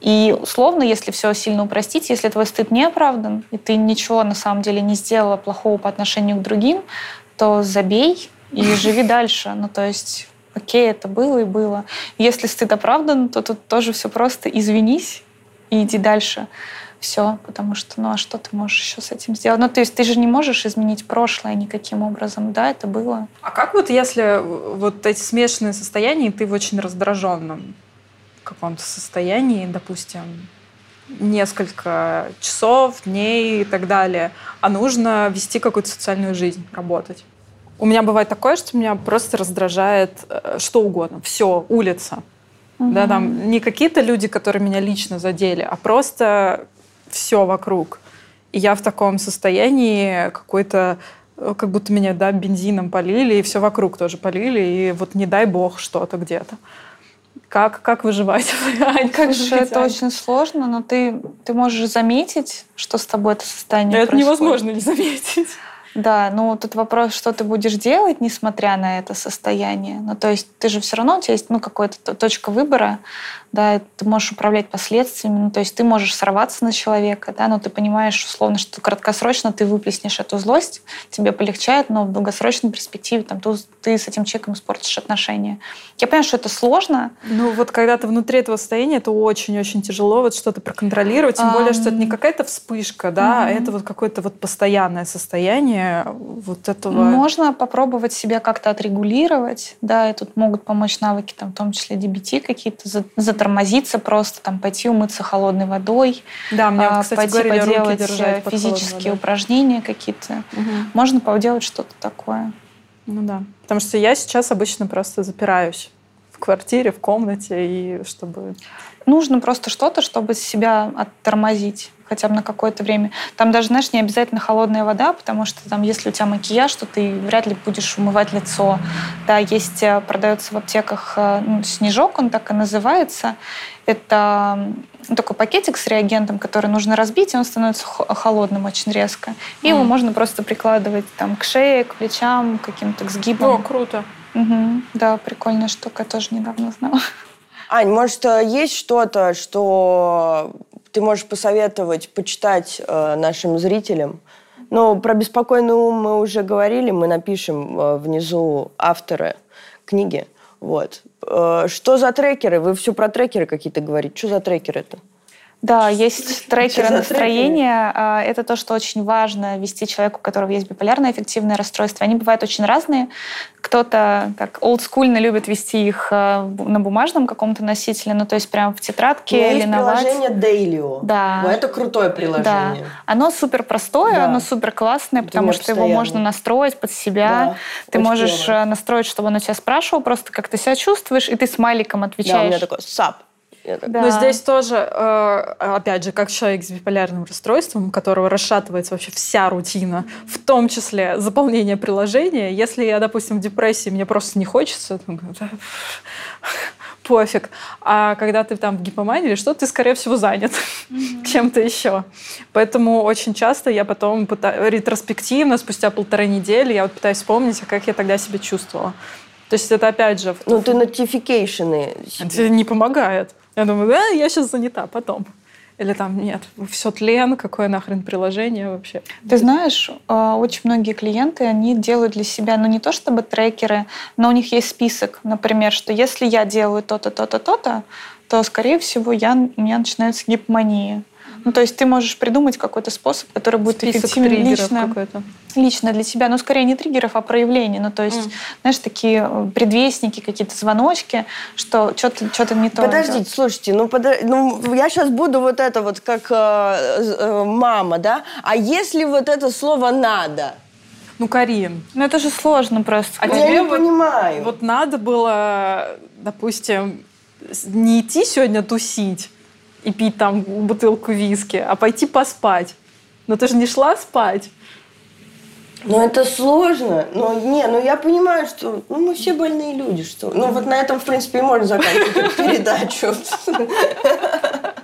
И, условно, если все сильно упростить, если твой стыд не оправдан, и ты ничего на самом деле не сделала плохого по отношению к другим, то забей и живи дальше. Ну, то есть окей, это было и было. Если стыд оправдан, то тут тоже все просто извинись и иди дальше. Все, потому что, ну а что ты можешь еще с этим сделать? Ну, то есть ты же не можешь изменить прошлое никаким образом, да, это было. А как вот если вот эти смешанные состояния, и ты в очень раздраженном каком-то состоянии, допустим, несколько часов, дней и так далее, а нужно вести какую-то социальную жизнь, работать? У меня бывает такое, что меня просто раздражает э, что угодно. Все, улица. Угу. Да, там не какие-то люди, которые меня лично задели, а просто все вокруг. И я в таком состоянии какой-то э, как будто меня, да, бензином полили, и все вокруг тоже полили, и вот не дай бог что-то где-то. Как, как выживать? Как же это очень сложно, но ты, ты можешь заметить, что с тобой это состояние Это происходит. невозможно не заметить. Да, ну тут вопрос, что ты будешь делать, несмотря на это состояние. Ну, то есть ты же все равно, у тебя есть ну, какая-то точка выбора, да, ты можешь управлять последствиями, ну, то есть ты можешь сорваться на человека, да, но ты понимаешь, условно, что краткосрочно ты выплеснешь эту злость, тебе полегчает, но в долгосрочной перспективе там, ты, ты с этим человеком испортишь отношения. Я понимаю, что это сложно. Ну вот когда ты внутри этого состояния, это очень-очень тяжело вот что-то проконтролировать, тем более, что это не какая-то вспышка, да, а это вот какое-то вот постоянное состояние вот этого. Можно попробовать себя как-то отрегулировать, да, и тут могут помочь навыки, там, в том числе DBT какие-то, затормозиться просто, там, пойти умыться холодной водой, да, мне, вот, кстати, пойти говорили, поделать э, физические упражнения какие-то. Угу. Можно поделать что-то такое. Ну да. Потому что я сейчас обычно просто запираюсь в квартире, в комнате, и чтобы... Нужно просто что-то, чтобы себя оттормозить хотя бы на какое-то время. Там даже, знаешь, не обязательно холодная вода, потому что там, если у тебя макияж, то ты вряд ли будешь умывать лицо. Да, есть, э, продается в аптеках э, ну, снежок, он так и называется. Это такой пакетик с реагентом, который нужно разбить, и он становится холодным очень резко. И mm. его можно просто прикладывать там к шее, к плечам, каким-то к сгибам. О, круто. Угу. Да, прикольная штука, я тоже недавно знала. Ань, может, э, есть что-то, что ты можешь посоветовать почитать э, нашим зрителям? Ну, про беспокойный ум мы уже говорили, мы напишем э, внизу авторы книги. Вот. Э, что за трекеры? Вы все про трекеры какие-то говорите. Что за трекеры-то? Да, есть трекеры настроения. А, это то, что очень важно вести человеку, у которого есть биполярное аффективное расстройство. Они бывают очень разные. Кто-то так олдскульно любит вести их а, на бумажном каком-то носителе, ну то есть прямо в тетрадке или на приложение Dailyo. Да. Ну, это крутое приложение. Да. Оно супер простое, да. оно супер классное, потому что его можно настроить под себя. Да, ты можешь клево. настроить, чтобы он у тебя спрашивал просто, как ты себя чувствуешь, и ты смайликом отвечаешь. Да, у меня такой «сап». Да. Но здесь тоже, э, опять же, как человек с биполярным расстройством, у которого расшатывается вообще вся рутина, в том числе заполнение приложения. Если я, допустим, в депрессии, мне просто не хочется, пофиг. А когда ты там в гипомании или что, ты, скорее всего, занят mm-hmm. чем-то еще. Поэтому очень часто я потом пытаюсь, ретроспективно, спустя полторы недели, я вот пытаюсь вспомнить, а как я тогда себя чувствовала. То есть это опять же... Ну, ты нотификейшены. Это не помогает. Я думаю, да, я сейчас занята, потом. Или там, нет, все тлен, какое нахрен приложение вообще. Ты знаешь, а, очень многие клиенты, они делают для себя, ну не то чтобы трекеры, но у них есть список, например, что если я делаю то-то, то-то, то-то, то, скорее всего, я, у меня начинается гипомания. Ну, то есть ты можешь придумать какой-то способ, который будет Список эффективен лично, лично для тебя. Ну, скорее не триггеров, а проявлений. Ну, то есть, mm. знаешь, такие э, предвестники, какие-то звоночки, что что-то что не то. Подождите, идет. слушайте, ну, под... ну, я сейчас буду вот это вот как э, э, мама, да? А если вот это слово «надо»? Ну, Карин. Ну, это же сложно просто. А ну, тебе я не вот, понимаю. Вот надо было, допустим, не идти сегодня тусить, и пить там бутылку виски, а пойти поспать. Но ты же не шла спать. Ну, это сложно. Но не, ну я понимаю, что ну, мы все больные люди. Что... Ну, вот на этом, в принципе, и можно заканчивать передачу.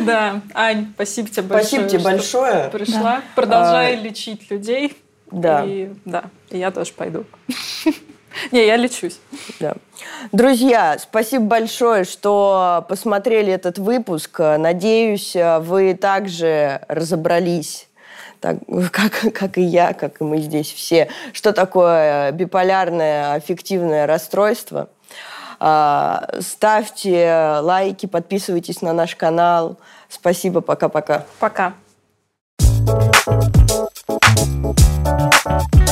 Да. Ань, спасибо тебе большое. Спасибо тебе большое. Пришла. Продолжай лечить людей. Да. И, да, и я тоже пойду. Не, я лечусь. Да. Друзья, спасибо большое, что посмотрели этот выпуск. Надеюсь, вы также разобрались так, как, как и я, как и мы здесь все, что такое биполярное аффективное расстройство. А, ставьте лайки, подписывайтесь на наш канал. Спасибо, пока-пока. Пока. -пока. пока.